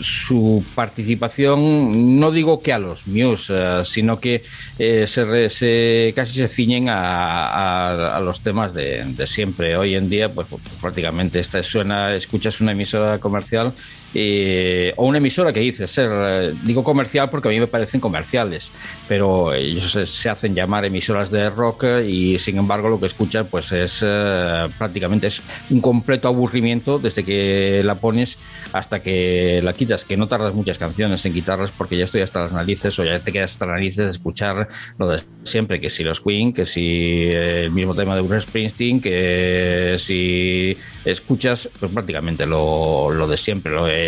su participación, no digo que a los Muse, eh, sino que eh, se, se- casi se ciñen a, a- a los temas de, de siempre. Hoy en día, pues, pues, prácticamente esta suena, escuchas una emisora comercial eh, o una emisora que dice ser, eh, digo comercial porque a mí me parecen comerciales, pero ellos se, hacen llamar emisoras de rock eh, y sin embargo lo que escuchas pues es eh, prácticamente es un completo aburrimiento desde que la pones hasta que la quitas, que no tardas muchas canciones en quitarlas porque ya estoy hasta las narices o ya te quedas hasta las narices de escuchar lo de siempre, que si los Queen, que si eh, el mismo tema de Bruce Springsteen, que si escuchas pues prácticamente lo, lo de siempre, lo de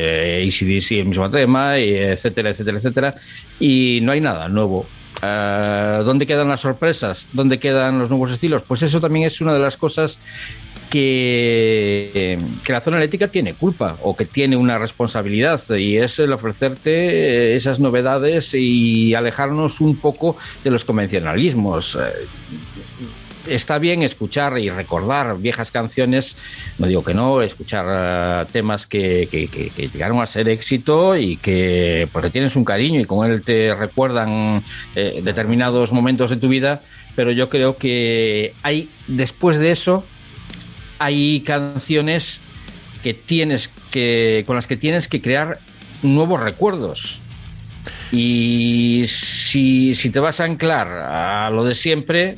ACDC, el mismo tema, y etcétera, etcétera, etcétera, y no hay nada nuevo. Eh, ¿Dónde quedan las sorpresas? ¿Dónde quedan los nuevos estilos? Pues eso también es una de las cosas que, que la zona eléctrica tiene culpa o que tiene una responsabilidad y es el ofrecerte esas novedades y alejarnos un poco de los convencionalismos. Está bien escuchar y recordar viejas canciones, no digo que no, escuchar eh, temas que, que- llegaron a ser éxito y que porque tienes un cariño y con él te recuerdan eh, determinados momentos de tu vida, pero yo creo que hay, después de eso, hay canciones que tienes que con las que tienes que crear nuevos recuerdos. Y si, si te vas a anclar a lo de siempre,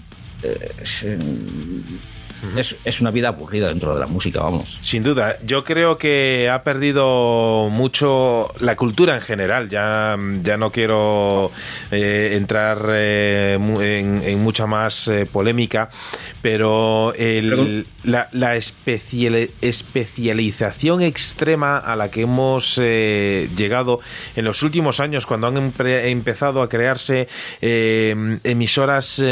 es, es una vida aburrida dentro de la música, vamos. Sin duda, yo creo que ha perdido mucho la cultura en general. Ya, ya no quiero eh, entrar eh, en, en mucha más eh, polémica, pero el- la, la especiali- especialización extrema a la que hemos llegado en los últimos años, cuando han empezado a crearse emisoras.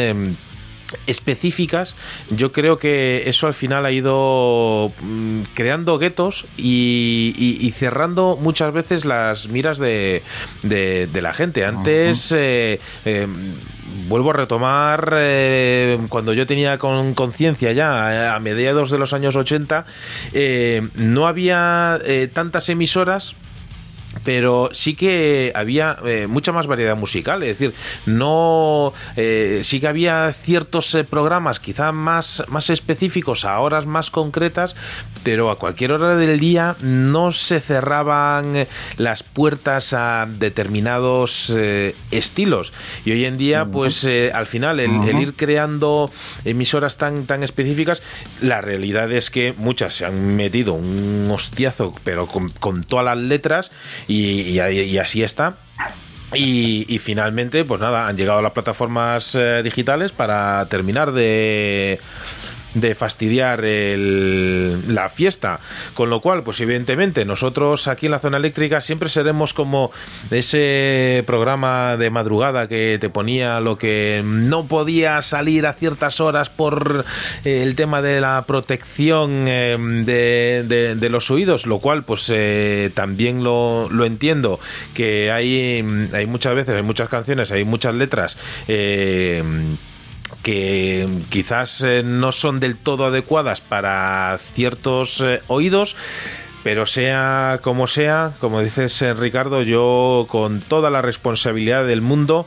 Específicas, yo creo que eso al final ha ido mm, creando guetos y, y- y cerrando muchas veces las miras de, de- de la gente. Antes, eh, eh, vuelvo a retomar, eh, cuando yo tenía con conciencia ya, a mediados de los años 80, eh, no había eh, tantas emisoras pero sí que había eh, mucha más variedad musical, es decir, no eh, sí que había ciertos eh, programas quizá más, más específicos a horas más concretas, pero a cualquier hora del día no se cerraban las puertas a determinados estilos. Y hoy en día, pues eh, al final, el, el ir creando emisoras tan, tan específicas, la realidad es que muchas se han metido un hostiazo, pero con, con todas las letras, y, y y así está. Y, y finalmente, pues nada, han llegado a las plataformas eh, digitales para terminar de de fastidiar el- la fiesta. Con lo cual, pues evidentemente, nosotros aquí en la zona eléctrica siempre seremos como ese programa de madrugada que te ponía lo que no podía salir a ciertas horas por eh, el tema de la protección eh, de, de- de los oídos, lo cual pues eh, también lo, lo entiendo, que hay, hay muchas veces, hay muchas canciones, hay muchas letras. eh, que quizás eh, no son del todo adecuadas para ciertos eh, oídos, pero sea como sea, como dices eh, Ricardo, yo con toda la responsabilidad del mundo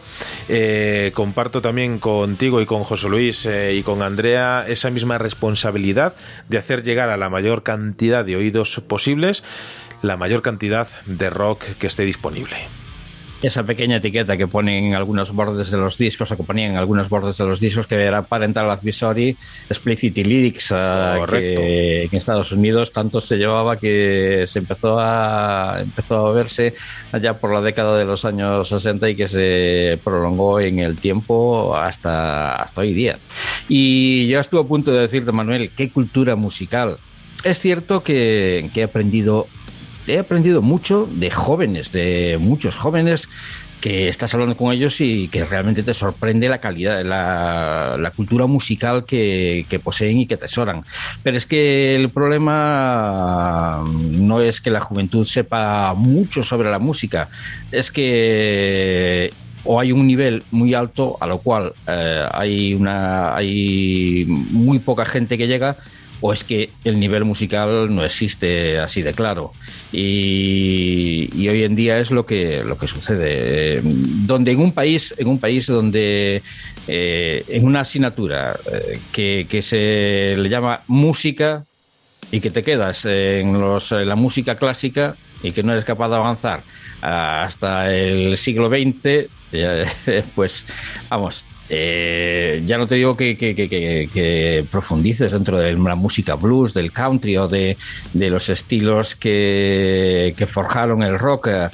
comparto también contigo y con José Luis y con Andrea esa misma responsabilidad de hacer llegar a la mayor cantidad de oídos posibles la mayor cantidad de rock que esté disponible. Esa pequeña etiqueta que ponen en algunos bordes de los discos o que ponían en algunos bordes de los discos que era Parental Advisory, Explicit Lyrics, Correcto. que en Estados Unidos tanto se llevaba que se empezó a empezó a verse allá por la década de los años 60 y que se prolongó en el tiempo hasta, hasta hoy día. Y yo estuve a punto de decirte, Manuel, qué cultura musical. Es cierto que, que he aprendido he aprendido mucho de jóvenes, de muchos jóvenes que estás hablando con ellos y que realmente te sorprende la calidad, la, la cultura musical que, poseen y que atesoran. Pero es que el problema no es que la juventud sepa mucho sobre la música, es que o hay un nivel muy alto a lo cual eh, hay una hay muy poca gente que llega o es que el nivel musical no existe así de claro. Y, hoy en día es lo que lo que sucede. Eh, donde en un país en un país donde eh, en una asignatura eh, que, que se le llama música y que te quedas en, los, en la música clásica y que no eres capaz de avanzar hasta el siglo XX, pues vamos, eh, ya no te digo que, profundices dentro de la música blues, del country o de, de los estilos que, forjaron el rock, eh,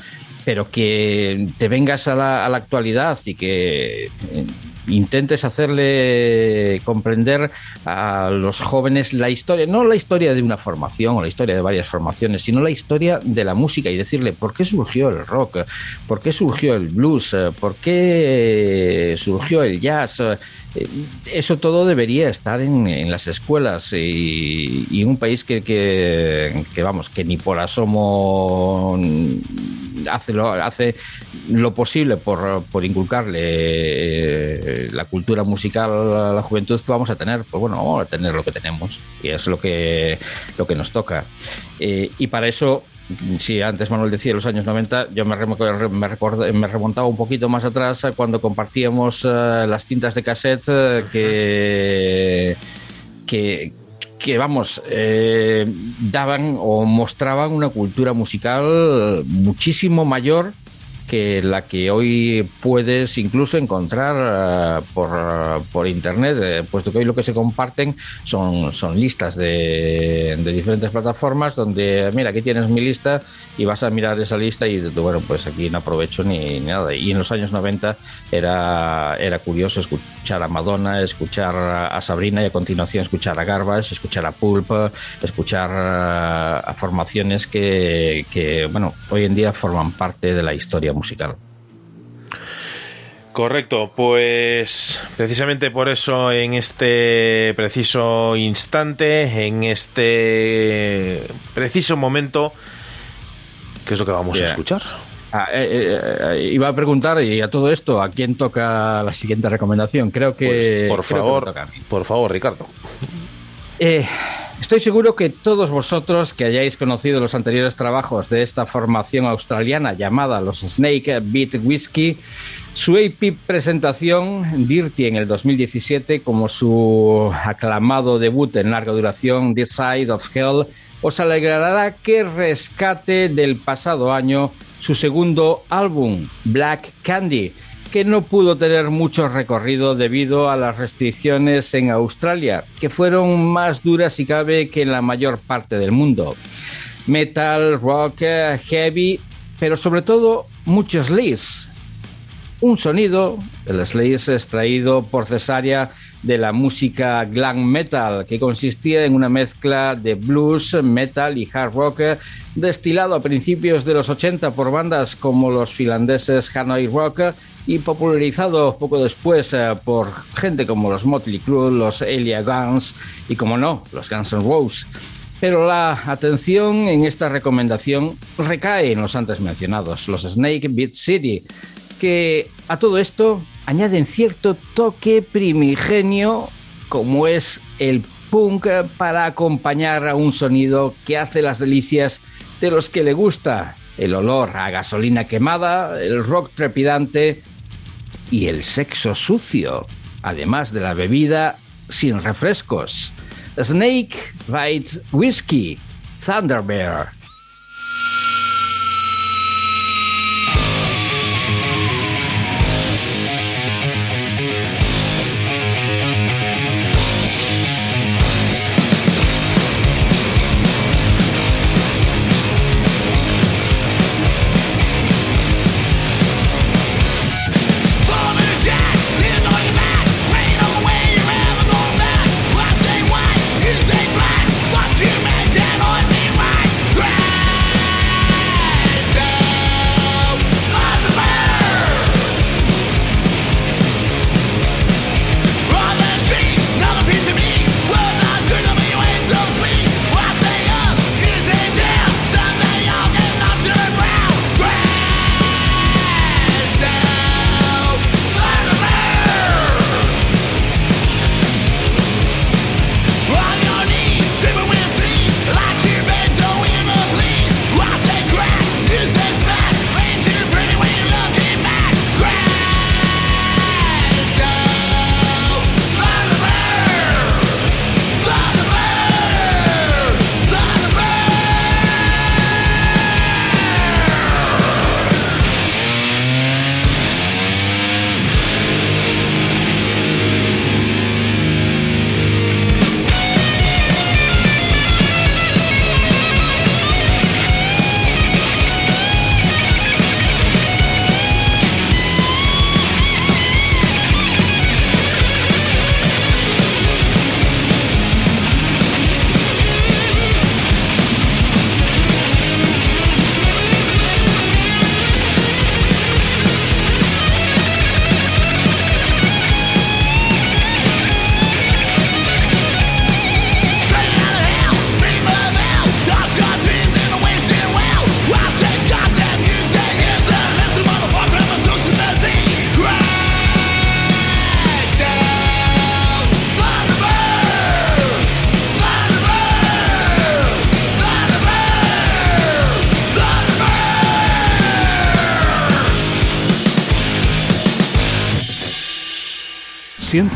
pero que te vengas a la, a la actualidad y que eh, intentes hacerle comprender a los jóvenes la historia, no la historia de una formación o la historia de varias formaciones, sino la historia de la música y decirle por qué surgió el rock, por qué surgió el blues, por qué surgió el jazz. Eh, Eso todo debería estar en, las escuelas y, y un país que, que, vamos, que ni por asomo hace lo, hace lo posible por, por inculcarle eh, la cultura musical a la juventud vamos a tener, pues bueno, vamos a tener lo que tenemos y es lo que, lo que nos toca. Eh, y para eso si antes Manuel decía los años 90, yo me, me, me remontaba un poquito más atrás a cuando compartíamos eh, las cintas de cassette eh, que, que, vamos, eh, daban o mostraban una cultura musical muchísimo mayor que la que hoy puedes incluso encontrar eh, por, por internet, eh, puesto que hoy lo que se comparten son, son listas de, de diferentes plataformas donde, mira, aquí tienes mi lista y vas a mirar esa lista y bueno, pues aquí no aprovecho ni, ni nada. Y en los años 90 era, era curioso escuchar a Madonna, escuchar a Sabrina y a continuación escuchar a Garbage, escuchar a Pulp, escuchar eh, a formaciones que, que, bueno, hoy en día forman parte de la historia musical. Correcto, pues precisamente por eso en este preciso instante, en este preciso momento, ¿qué es lo que vamos a escuchar? Ah, eh, eh, eh, iba a preguntar y a todo esto, ¿a quién toca la siguiente recomendación? Creo que... Pues, por favor, por favor, Ricardo. Eh, estoy seguro que todos vosotros que hayáis conocido los anteriores trabajos de esta formación australiana llamada los Snake Beat Whiskey, su AP presentación Dirty en el 2017 como su aclamado debut en larga duración This Side of Hell os alegrará que rescate del pasado año su segundo álbum Black Candy que no pudo tener mucho recorrido debido a las restricciones en Australia, que fueron más duras si cabe que en la mayor parte del mundo. Metal, rock, heavy, pero sobre todo muchos sleaze. Un sonido, el sleaze extraído por cesárea de la música glam metal, que consistía en una mezcla de blues, metal y hard rock destilado a principios de los 80 por bandas como los finlandeses Hanoi Rock y popularizado poco después eh, por gente como los Motley Crue, los Elia Guns y, como no, los Guns N' Roses. Pero la atención en esta recomendación recae en los antes mencionados, los Snake Beat City, que a todo esto añaden cierto toque primigenio como es el punk para acompañar a un sonido que hace las delicias de los que le gusta el olor a gasolina quemada, el rock trepidante y el sexo sucio, además de la bebida sin refrescos. Snake Bite Whiskey, Thunder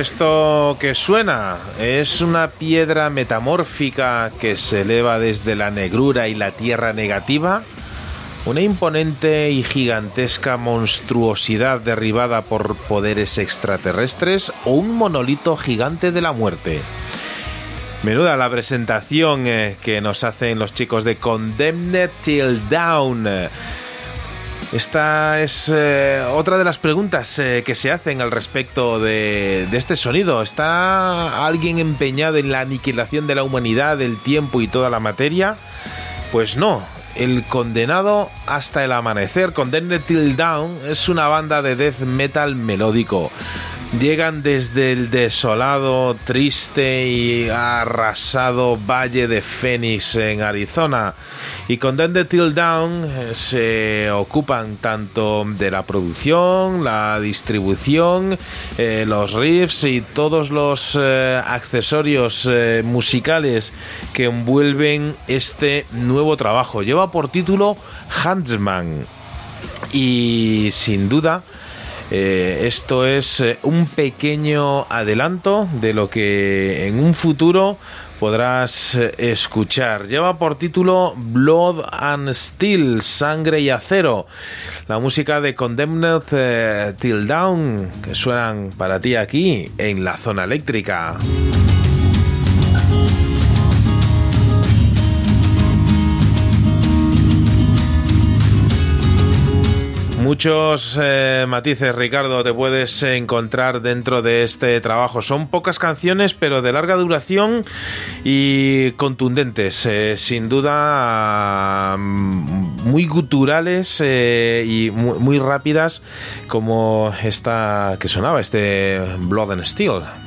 esto que suena? Es una piedra metamórfica que se eleva desde la negrura y la tierra negativa. Una imponente y gigantesca monstruosidad derribada por poderes extraterrestres o un monolito gigante de la muerte. Menuda la presentación eh, que nos hacen los chicos de Condemned Till Down. Esta es eh, otra de las preguntas eh, que se hacen al respecto de, este sonido. ¿Está alguien empeñado en la aniquilación de la humanidad, del tiempo y toda la materia? Pues no. El condenado hasta el amanecer, Condemned Till Down, es una banda de death metal melódico. Llegan desde el desolado, triste y arrasado Valle de Phoenix en Arizona. Y Condemned Till Down eh, se ocupan tanto de la producción, la distribución, eh, los riffs y todos los eh, accesorios musicales que envuelven este nuevo trabajo. Lleva por título Huntsman. y sin duda esto es un pequeño adelanto de lo que en un futuro podrás eh, escuchar. Lleva por título Blood and Steel, Sangre y Acero. La música de Condemned eh, Till Down que suenan para ti aquí en la zona eléctrica. Muchos eh, matices, Ricardo, te puedes encontrar dentro de este trabajo. Son pocas canciones, pero de larga duración y contundentes. Eh, sin duda, mm, muy guturales eh, y muy, muy rápidas, como esta que sonaba, este Blood and Steel.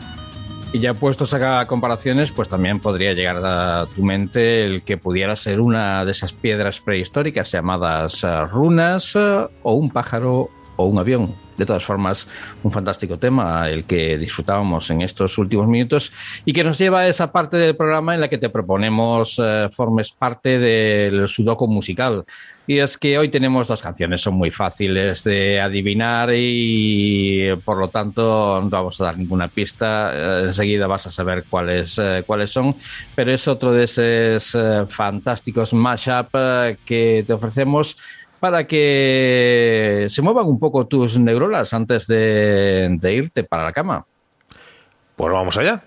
Y ya puestos a comparaciones, pues también podría llegar a tu mente el que pudiera ser una de esas piedras prehistóricas llamadas eh, runas, eh, o un pájaro, o un avión. De todas formas, un fantástico tema, el que disfrutábamos en estos últimos minutos y que nos lleva a esa parte del programa en la que te proponemos eh, formes parte del sudoku musical. Y es que hoy tenemos dos canciones, son muy fáciles de adivinar y por lo tanto no vamos a dar ninguna pista. Eh, enseguida vas a saber cuáles, eh, cuáles son, pero es otro de esos eh, fantásticos mashup que te ofrecemos para que se muevan un poco tus neuronas antes de, de irte para la cama. Pues vamos allá.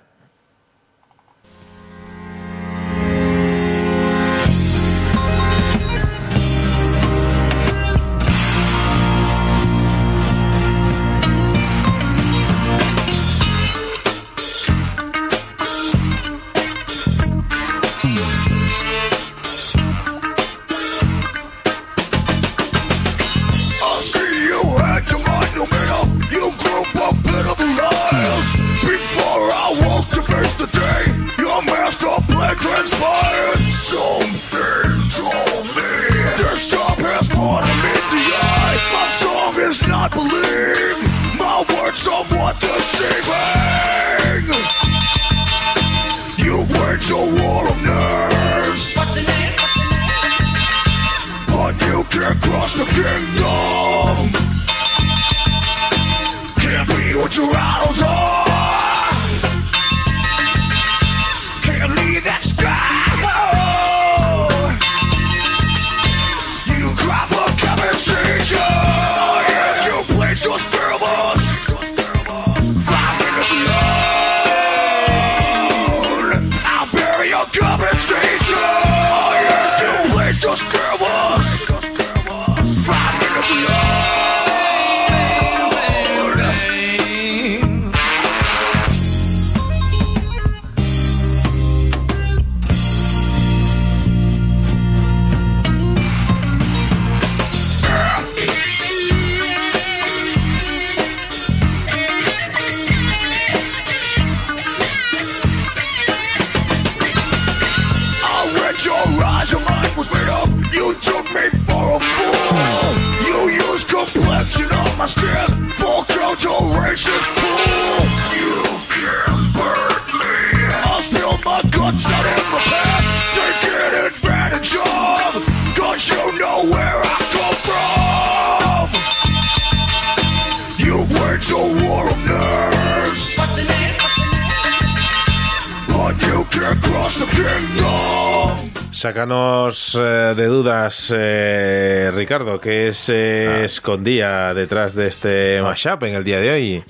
Plan transpired. Something told me this job has put me in the eye. My song is not believed. My words somewhat deceiving. You waged a war of nerves. What's your name? But you can't cross the kingdom. Can't be what your idols are. My skin for counter racist pool. You can't burn me. I'll spill my guts out in the past. Taking advantage of. Cause you know where I Sácanos eh, de dudas, eh, Ricardo, que se escondía detrás de este mashup en el día de hoy.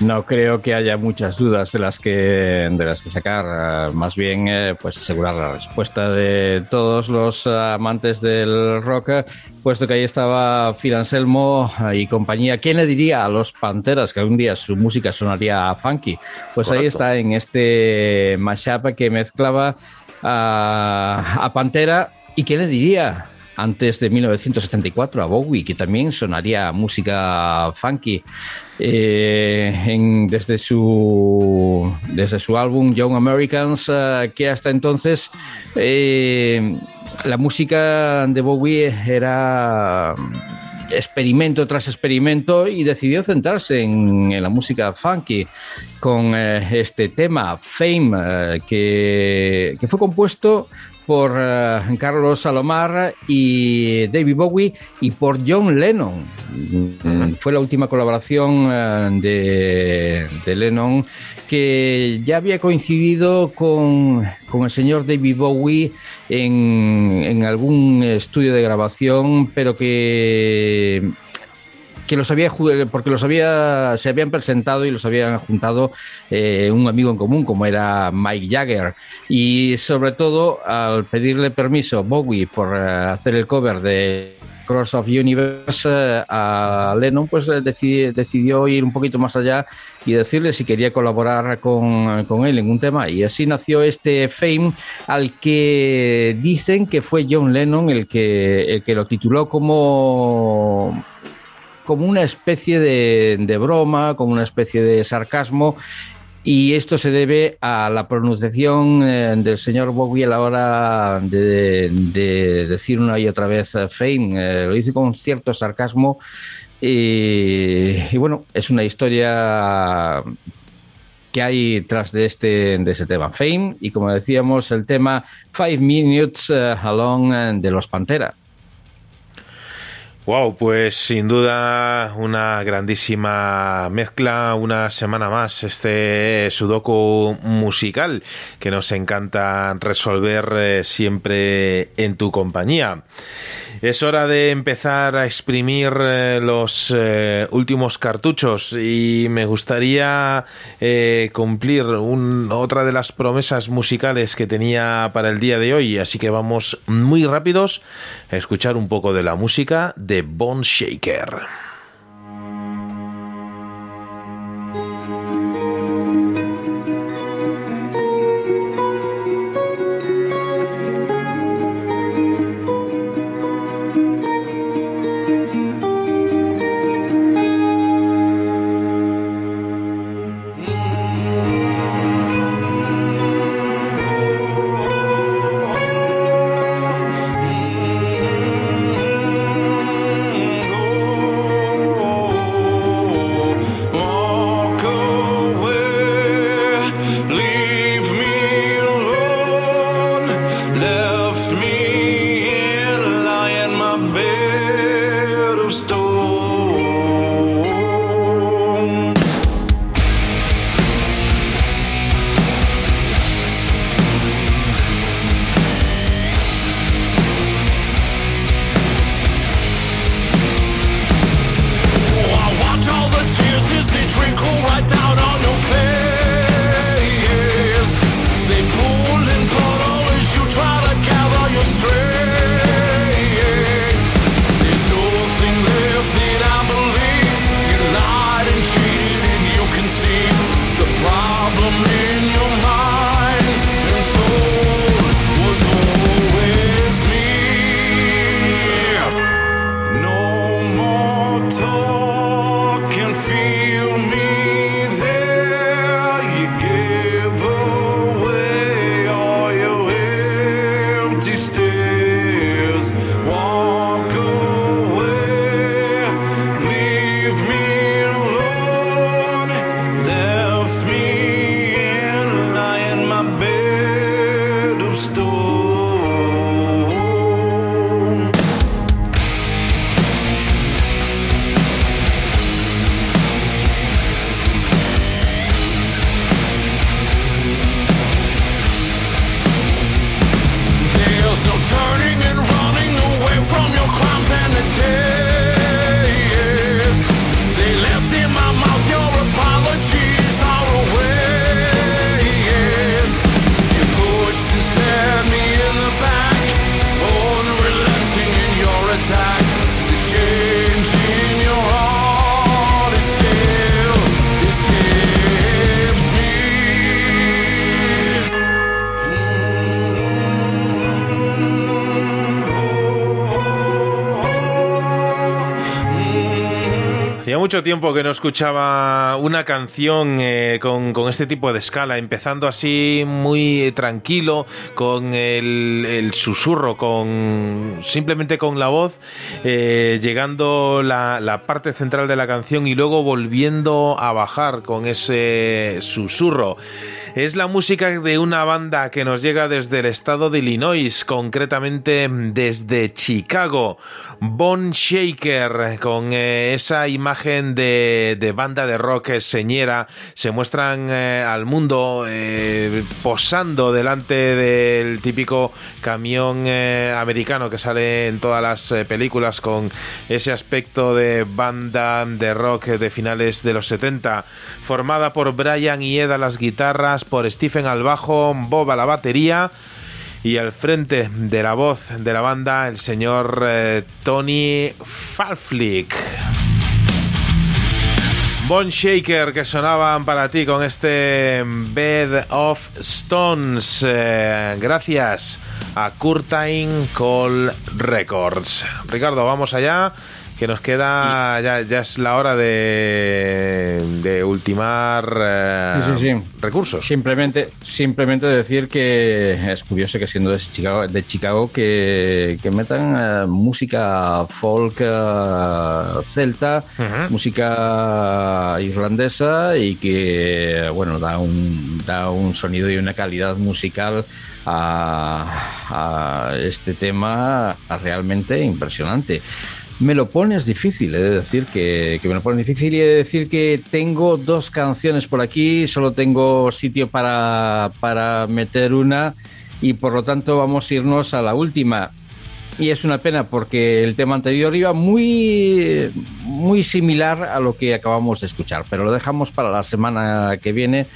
No creo que haya muchas dudas de las que, de las que sacar. eh, Más bien, eh, pues asegurar la respuesta de todos los amantes del rock, eh, puesto que ahí estaba Phil Anselmo eh, y compañía. ¿Quién le diría a los Panteras que algún día su música sonaría funky? Pues ahí está en este mashup que mezclaba a, a Pantera. ¿Y quién le diría? Antes de 1974 a Bowie, que también sonaría música funky. Eh, desde, su, desde su álbum Young Americans, eh, que hasta entonces eh, la música de Bowie era experimento tras experimento y decidió centrarse en, la música funky con este tema Fame que, que fue compuesto por eh, Carlos Salomar y David Bowie y por John Lennon. Mm, Fue la última colaboración eh, de, de Lennon que ya había coincidido con, con el señor David Bowie en, en algún estudio de grabación, pero que que los había ju- porque los había se habían presentado y los habían juntado eh, un amigo en común como era Mike Jagger. Y sobre todo al pedirle permiso Bowie por eh, hacer el cover de Cross of Universe eh, a Lennon pues eh, decidi- decidió ir un poquito más allá y decirle si quería colaborar con, con él en un tema. Y así nació este Fame al que dicen que fue John Lennon el que, el que lo tituló como como una especie de, de broma, como una especie de sarcasmo. Y esto se debe a la pronunciación eh, del señor Bowie a la hora de, de decir una y otra vez eh, Fame. Eh, lo dice con cierto sarcasmo. Y, y bueno, es una historia que hay tras de este de ese tema Fame y como decíamos el tema Five Minutes Along de los Pantera. Wow, pues sin duda una grandísima mezcla, una semana más, este sudoku musical que nos encanta resolver eh, siempre en tu compañía. Es hora de empezar a exprimir eh, los eh, últimos cartuchos y me gustaría eh, cumplir un- otra de las promesas musicales que tenía para el día de hoy, así que vamos muy rápidos a escuchar un poco de la música de Bone Shaker. Mucho tiempo que no escuchaba una canción eh, con, este tipo de escala, empezando así muy tranquilo, con el, el susurro, con simplemente con la voz, eh, llegando la parte central de la canción y luego volviendo a bajar con ese susurro. Es la música de una banda que nos llega desde el estado de Illinois, concretamente desde Chicago. Bon Shaker, con eh, esa imagen de, de banda de rock eh, señera, se muestran eh, al mundo posando delante del típico camión americano que sale en todas las películas con ese aspecto de banda de rock de finales de los 70, formada por Brian y Ed a las guitarras, por Stephen al bajo, Bob a la batería y al frente de la voz de la banda el señor eh, Tony Falflick. Bon Shaker que sonaban para ti con este Bed of Stones. Eh, gracias a Curtain Call Records. Ricardo, vamos allá. Que nos queda, ya, ya es la hora de, de ultimar eh, Sí, sí, sí. recursos. Simplemente, simplemente decir que es curioso que siendo de Chicago, de Chicago que, que metan eh, música folk eh, celta, música irlandesa y que bueno da un, da un sonido y una calidad musical a, a este tema realmente impresionante. Me lo pones difícil, he de decir que, me lo pones difícil y he de decir que tengo dos canciones por aquí, solo tengo sitio para, para meter una y por lo tanto vamos a irnos a la última. Y es una pena porque el tema anterior iba muy, muy similar a lo que acabamos de escuchar, pero lo dejamos para la semana que viene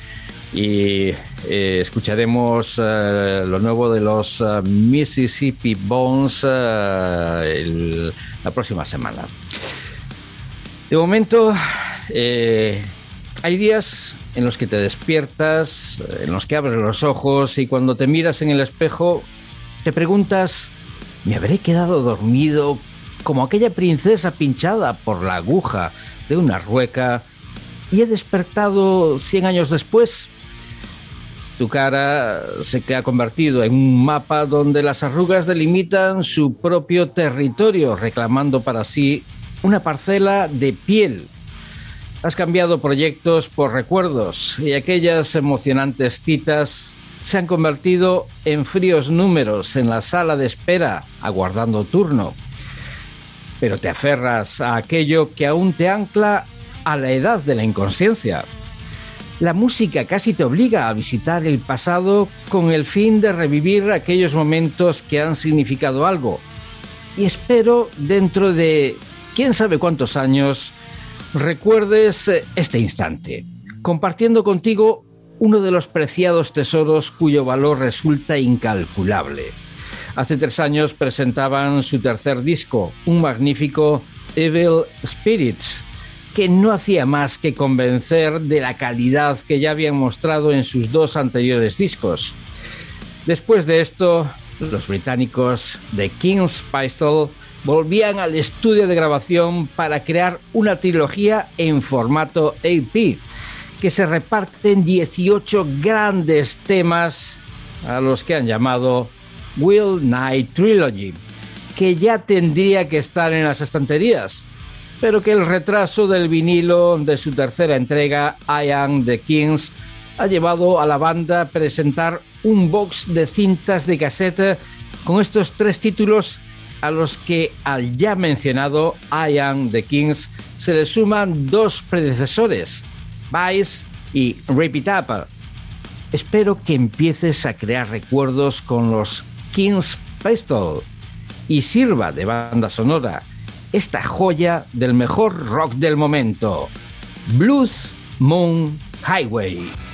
y eh, escucharemos eh, lo nuevo de los eh, Mississippi Bones el- la próxima semana. De momento, hay días en los que te despiertas, en los que abres los ojos y cuando te miras en el espejo te preguntas, ¿me habré quedado dormido como aquella princesa pinchada por la aguja de una rueca y he despertado 100 años después? Tu cara se ha convertido en un mapa donde las arrugas delimitan su propio territorio, reclamando para sí una parcela de piel. Has cambiado proyectos por recuerdos y aquellas emocionantes citas se han convertido en fríos números en la sala de espera, aguardando turno. Pero te aferras a aquello que aún te ancla a la edad de la inconsciencia. La música casi te obliga a visitar el pasado con el fin de revivir aquellos momentos que han significado algo. Y espero dentro de quién sabe cuántos años recuerdes este instante, compartiendo contigo uno de los preciados tesoros cuyo valor resulta incalculable. Hace tres años presentaban su tercer disco, un magnífico Evil Spirits, que no hacía más que convencer de la calidad que ya habían mostrado en sus dos anteriores discos. Después de esto, los británicos de King's Pistol volvían al estudio de grabación para crear una trilogía en formato AP, que se reparte en 18 grandes temas a los que han llamado Will Night Trilogy, que ya tendría que estar en las estanterías, pero que el retraso del vinilo de su tercera entrega, I Am the Kings, ha llevado a la banda a presentar un box de cintas de cassette con estos tres títulos a los que al ya mencionado I Am the Kings se le suman dos predecesores, Vice y Rip It Up. Espero que empieces a crear recuerdos con los Kings Pistol y sirva de banda sonora esta joya del mejor rock del momento, Blues Moon Highway.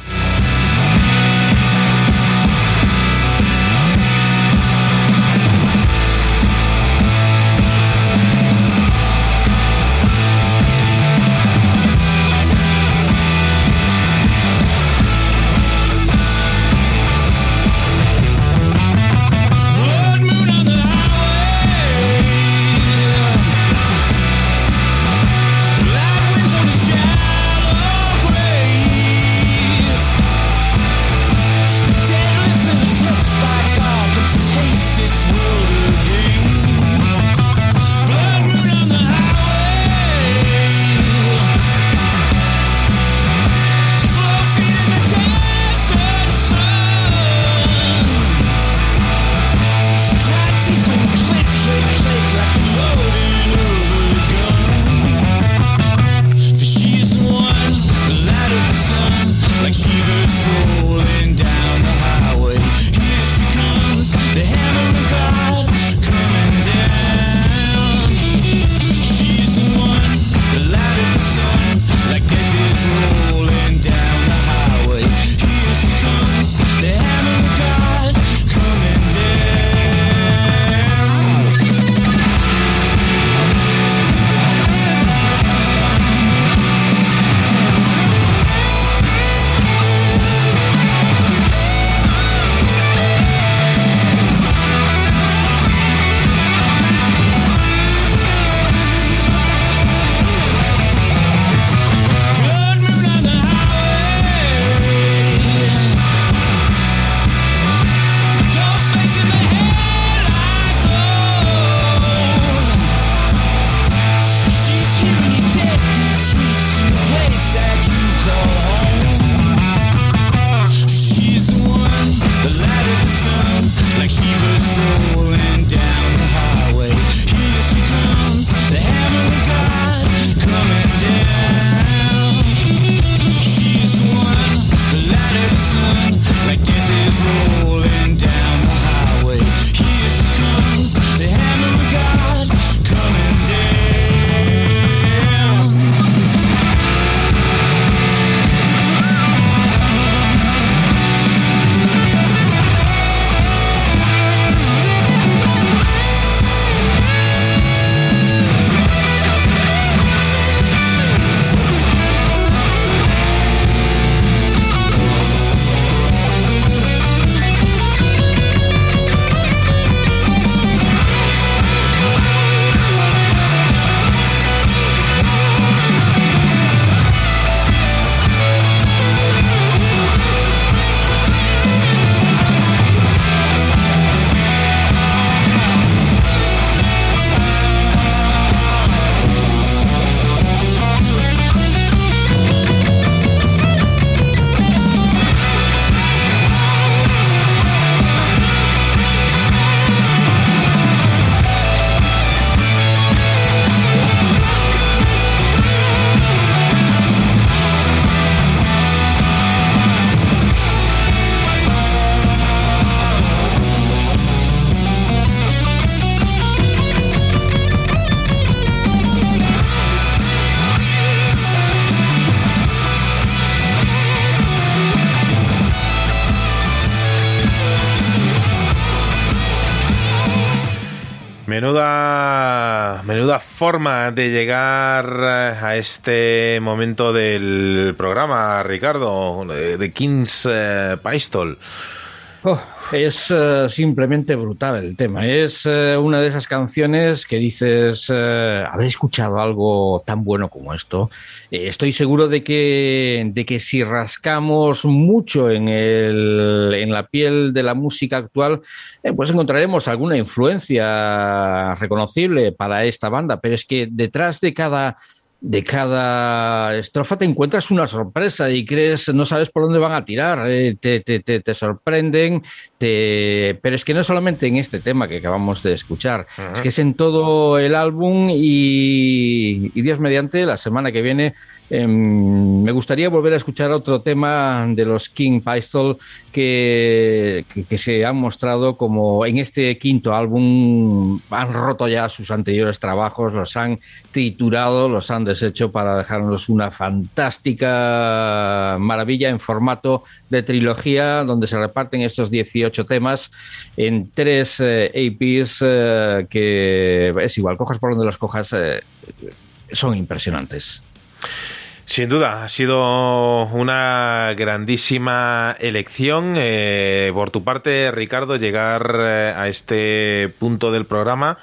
De llegar eh, a este momento del programa, Ricardo, de, King's eh. Es eh, simplemente brutal el tema. Es eh, una de esas canciones que dices, ¿habéis escuchado algo tan bueno como esto? Estoy seguro de que, de que si rascamos mucho en, el, en la piel de la música actual, pues encontraremos alguna influencia reconocible para esta banda. Pero es que detrás de cada de cada estrofa te encuentras una sorpresa y crees, no sabes por dónde van a tirar, eh, te, te, te, te sorprenden, pero es que no solamente en este tema que acabamos de escuchar, es que es en todo el álbum y, y Dios mediante, la semana que viene, em, me gustaría volver a escuchar otro tema de los King Pistol que, que, se han mostrado como en este quinto álbum han roto ya sus anteriores trabajos, los han triturado, los han deshecho para dejarnos una fantástica maravilla en formato de trilogía donde se reparten estos 18 temas en tres eh, APs eh, que es igual, cojas por donde los cojas, eh, son impresionantes. Sin duda, ha sido una grandísima elección eh, por tu parte, Ricardo, llegar eh, a este punto del programa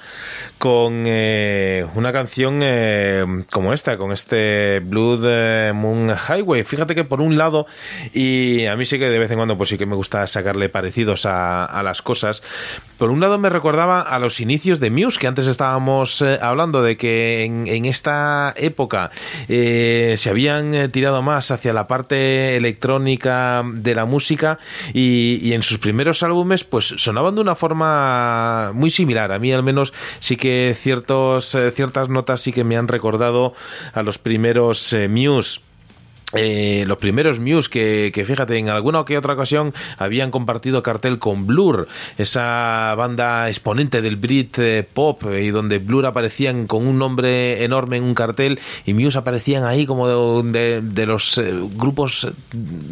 con eh, una canción eh, como esta, con este Blood eh, Moon Highway. Fíjate que por un lado, y a mí sí que de vez en cuando pues sí que me gusta sacarle parecidos a, las cosas, por un lado me recordaba a los inicios de Muse, que antes estábamos hablando de que en, en esta época se habían eh, tirado más hacia la parte electrónica de la música y, en sus primeros álbumes pues sonaban de una forma muy similar. A mí al menos sí que ciertos, eh, ciertas notas sí que me han recordado a los primeros eh, Muse. Eh, los primeros Muse que, fíjate, en alguna o que otra ocasión habían compartido cartel con Blur, esa banda exponente del Brit eh, Pop, y donde Blur aparecían con un nombre enorme en un cartel y Muse aparecían ahí como de, de, de los eh, grupos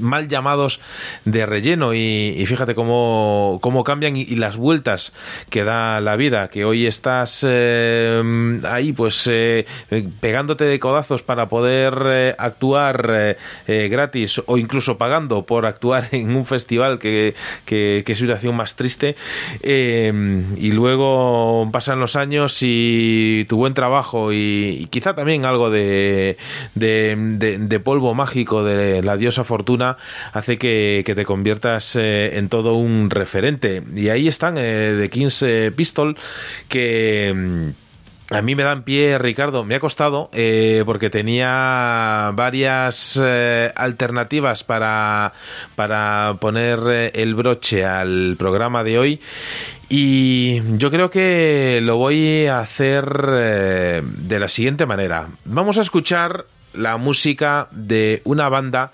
mal llamados de relleno. Y, y fíjate cómo, cómo cambian y, las vueltas que da la vida, que hoy estás eh, ahí pues eh, pegándote de codazos para poder eh, actuar eh, gratis o incluso pagando por actuar en un festival que, que, que situación más triste. Eh, y luego pasan los años y tu buen trabajo y, quizá también algo de, polvo mágico de la diosa fortuna hace que, que te conviertas eh, en todo un referente. Y ahí están de King's Pistol que a mí me dan pie, Ricardo, me ha costado eh, porque tenía varias eh, alternativas para, para poner eh, el broche al programa de hoy y yo creo que lo voy a hacer de la siguiente manera. Vamos a escuchar la música de una banda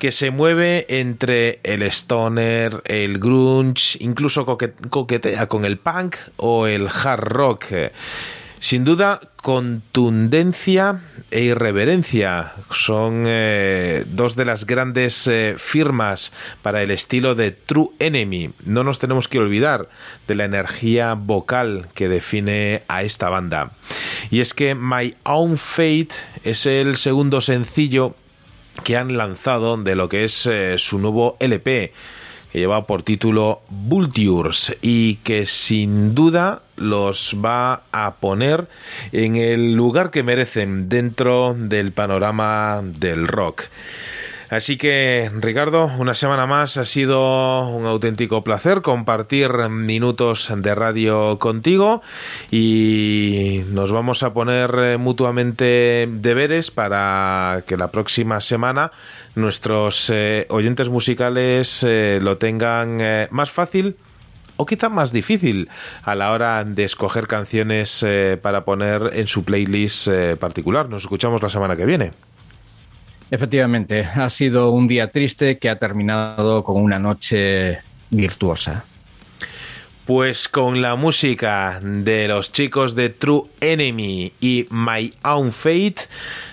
que se mueve entre el stoner, el grunge, incluso coquetea con el punk o el hard rock. Sin duda, contundencia e irreverencia son eh, dos de las grandes eh, firmas para el estilo de True Enemy. No nos tenemos que olvidar de la energía vocal que define a esta banda. Y es que My Own Fate es el segundo sencillo que han lanzado de lo que es eh, su nuevo LP que lleva por título Vultures y que sin duda los va a poner en el lugar que merecen dentro del panorama del rock. Así que, Ricardo, una semana más ha sido un auténtico placer compartir minutos de radio contigo y nos vamos a poner mutuamente deberes para que la próxima semana nuestros eh, oyentes musicales eh, lo tengan eh, más fácil o quizá más difícil a la hora de escoger canciones eh, para poner en su playlist eh, particular. Nos escuchamos la semana que viene. Efectivamente, ha sido un día triste que ha terminado con una noche virtuosa. Pues con la música de los chicos de True Enemy y My Own Fate,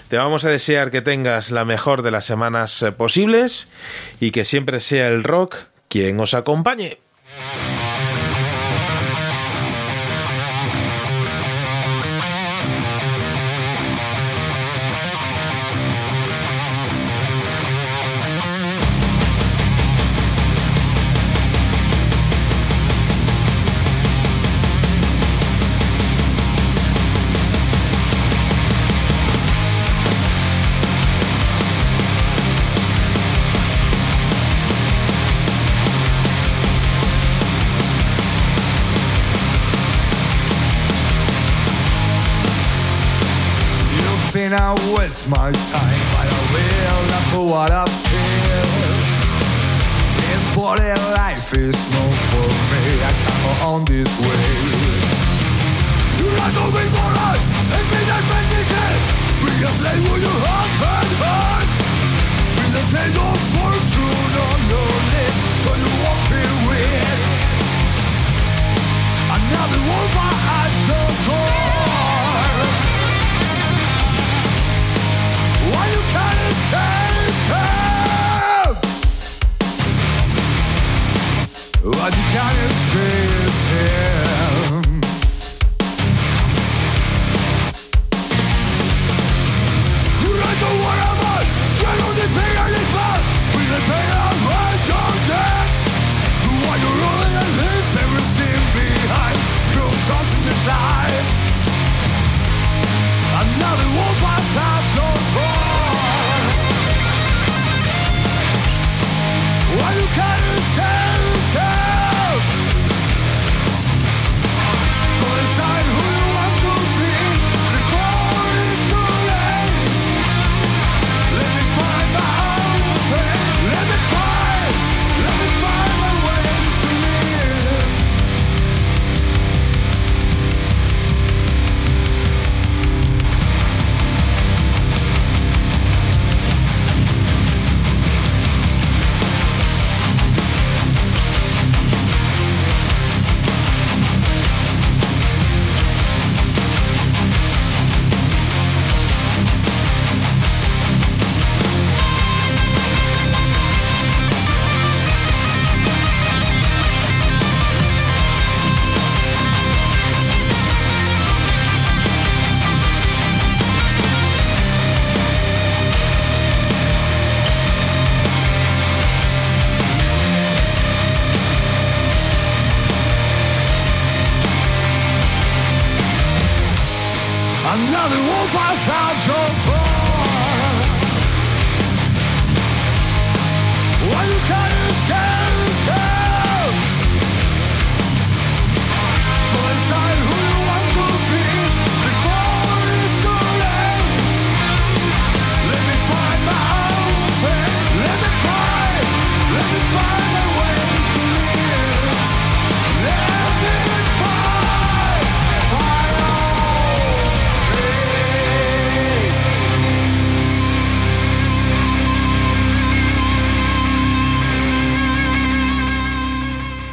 te vamos a desear que tengas la mejor de las semanas posibles y que siempre sea el rock quien os acompañe.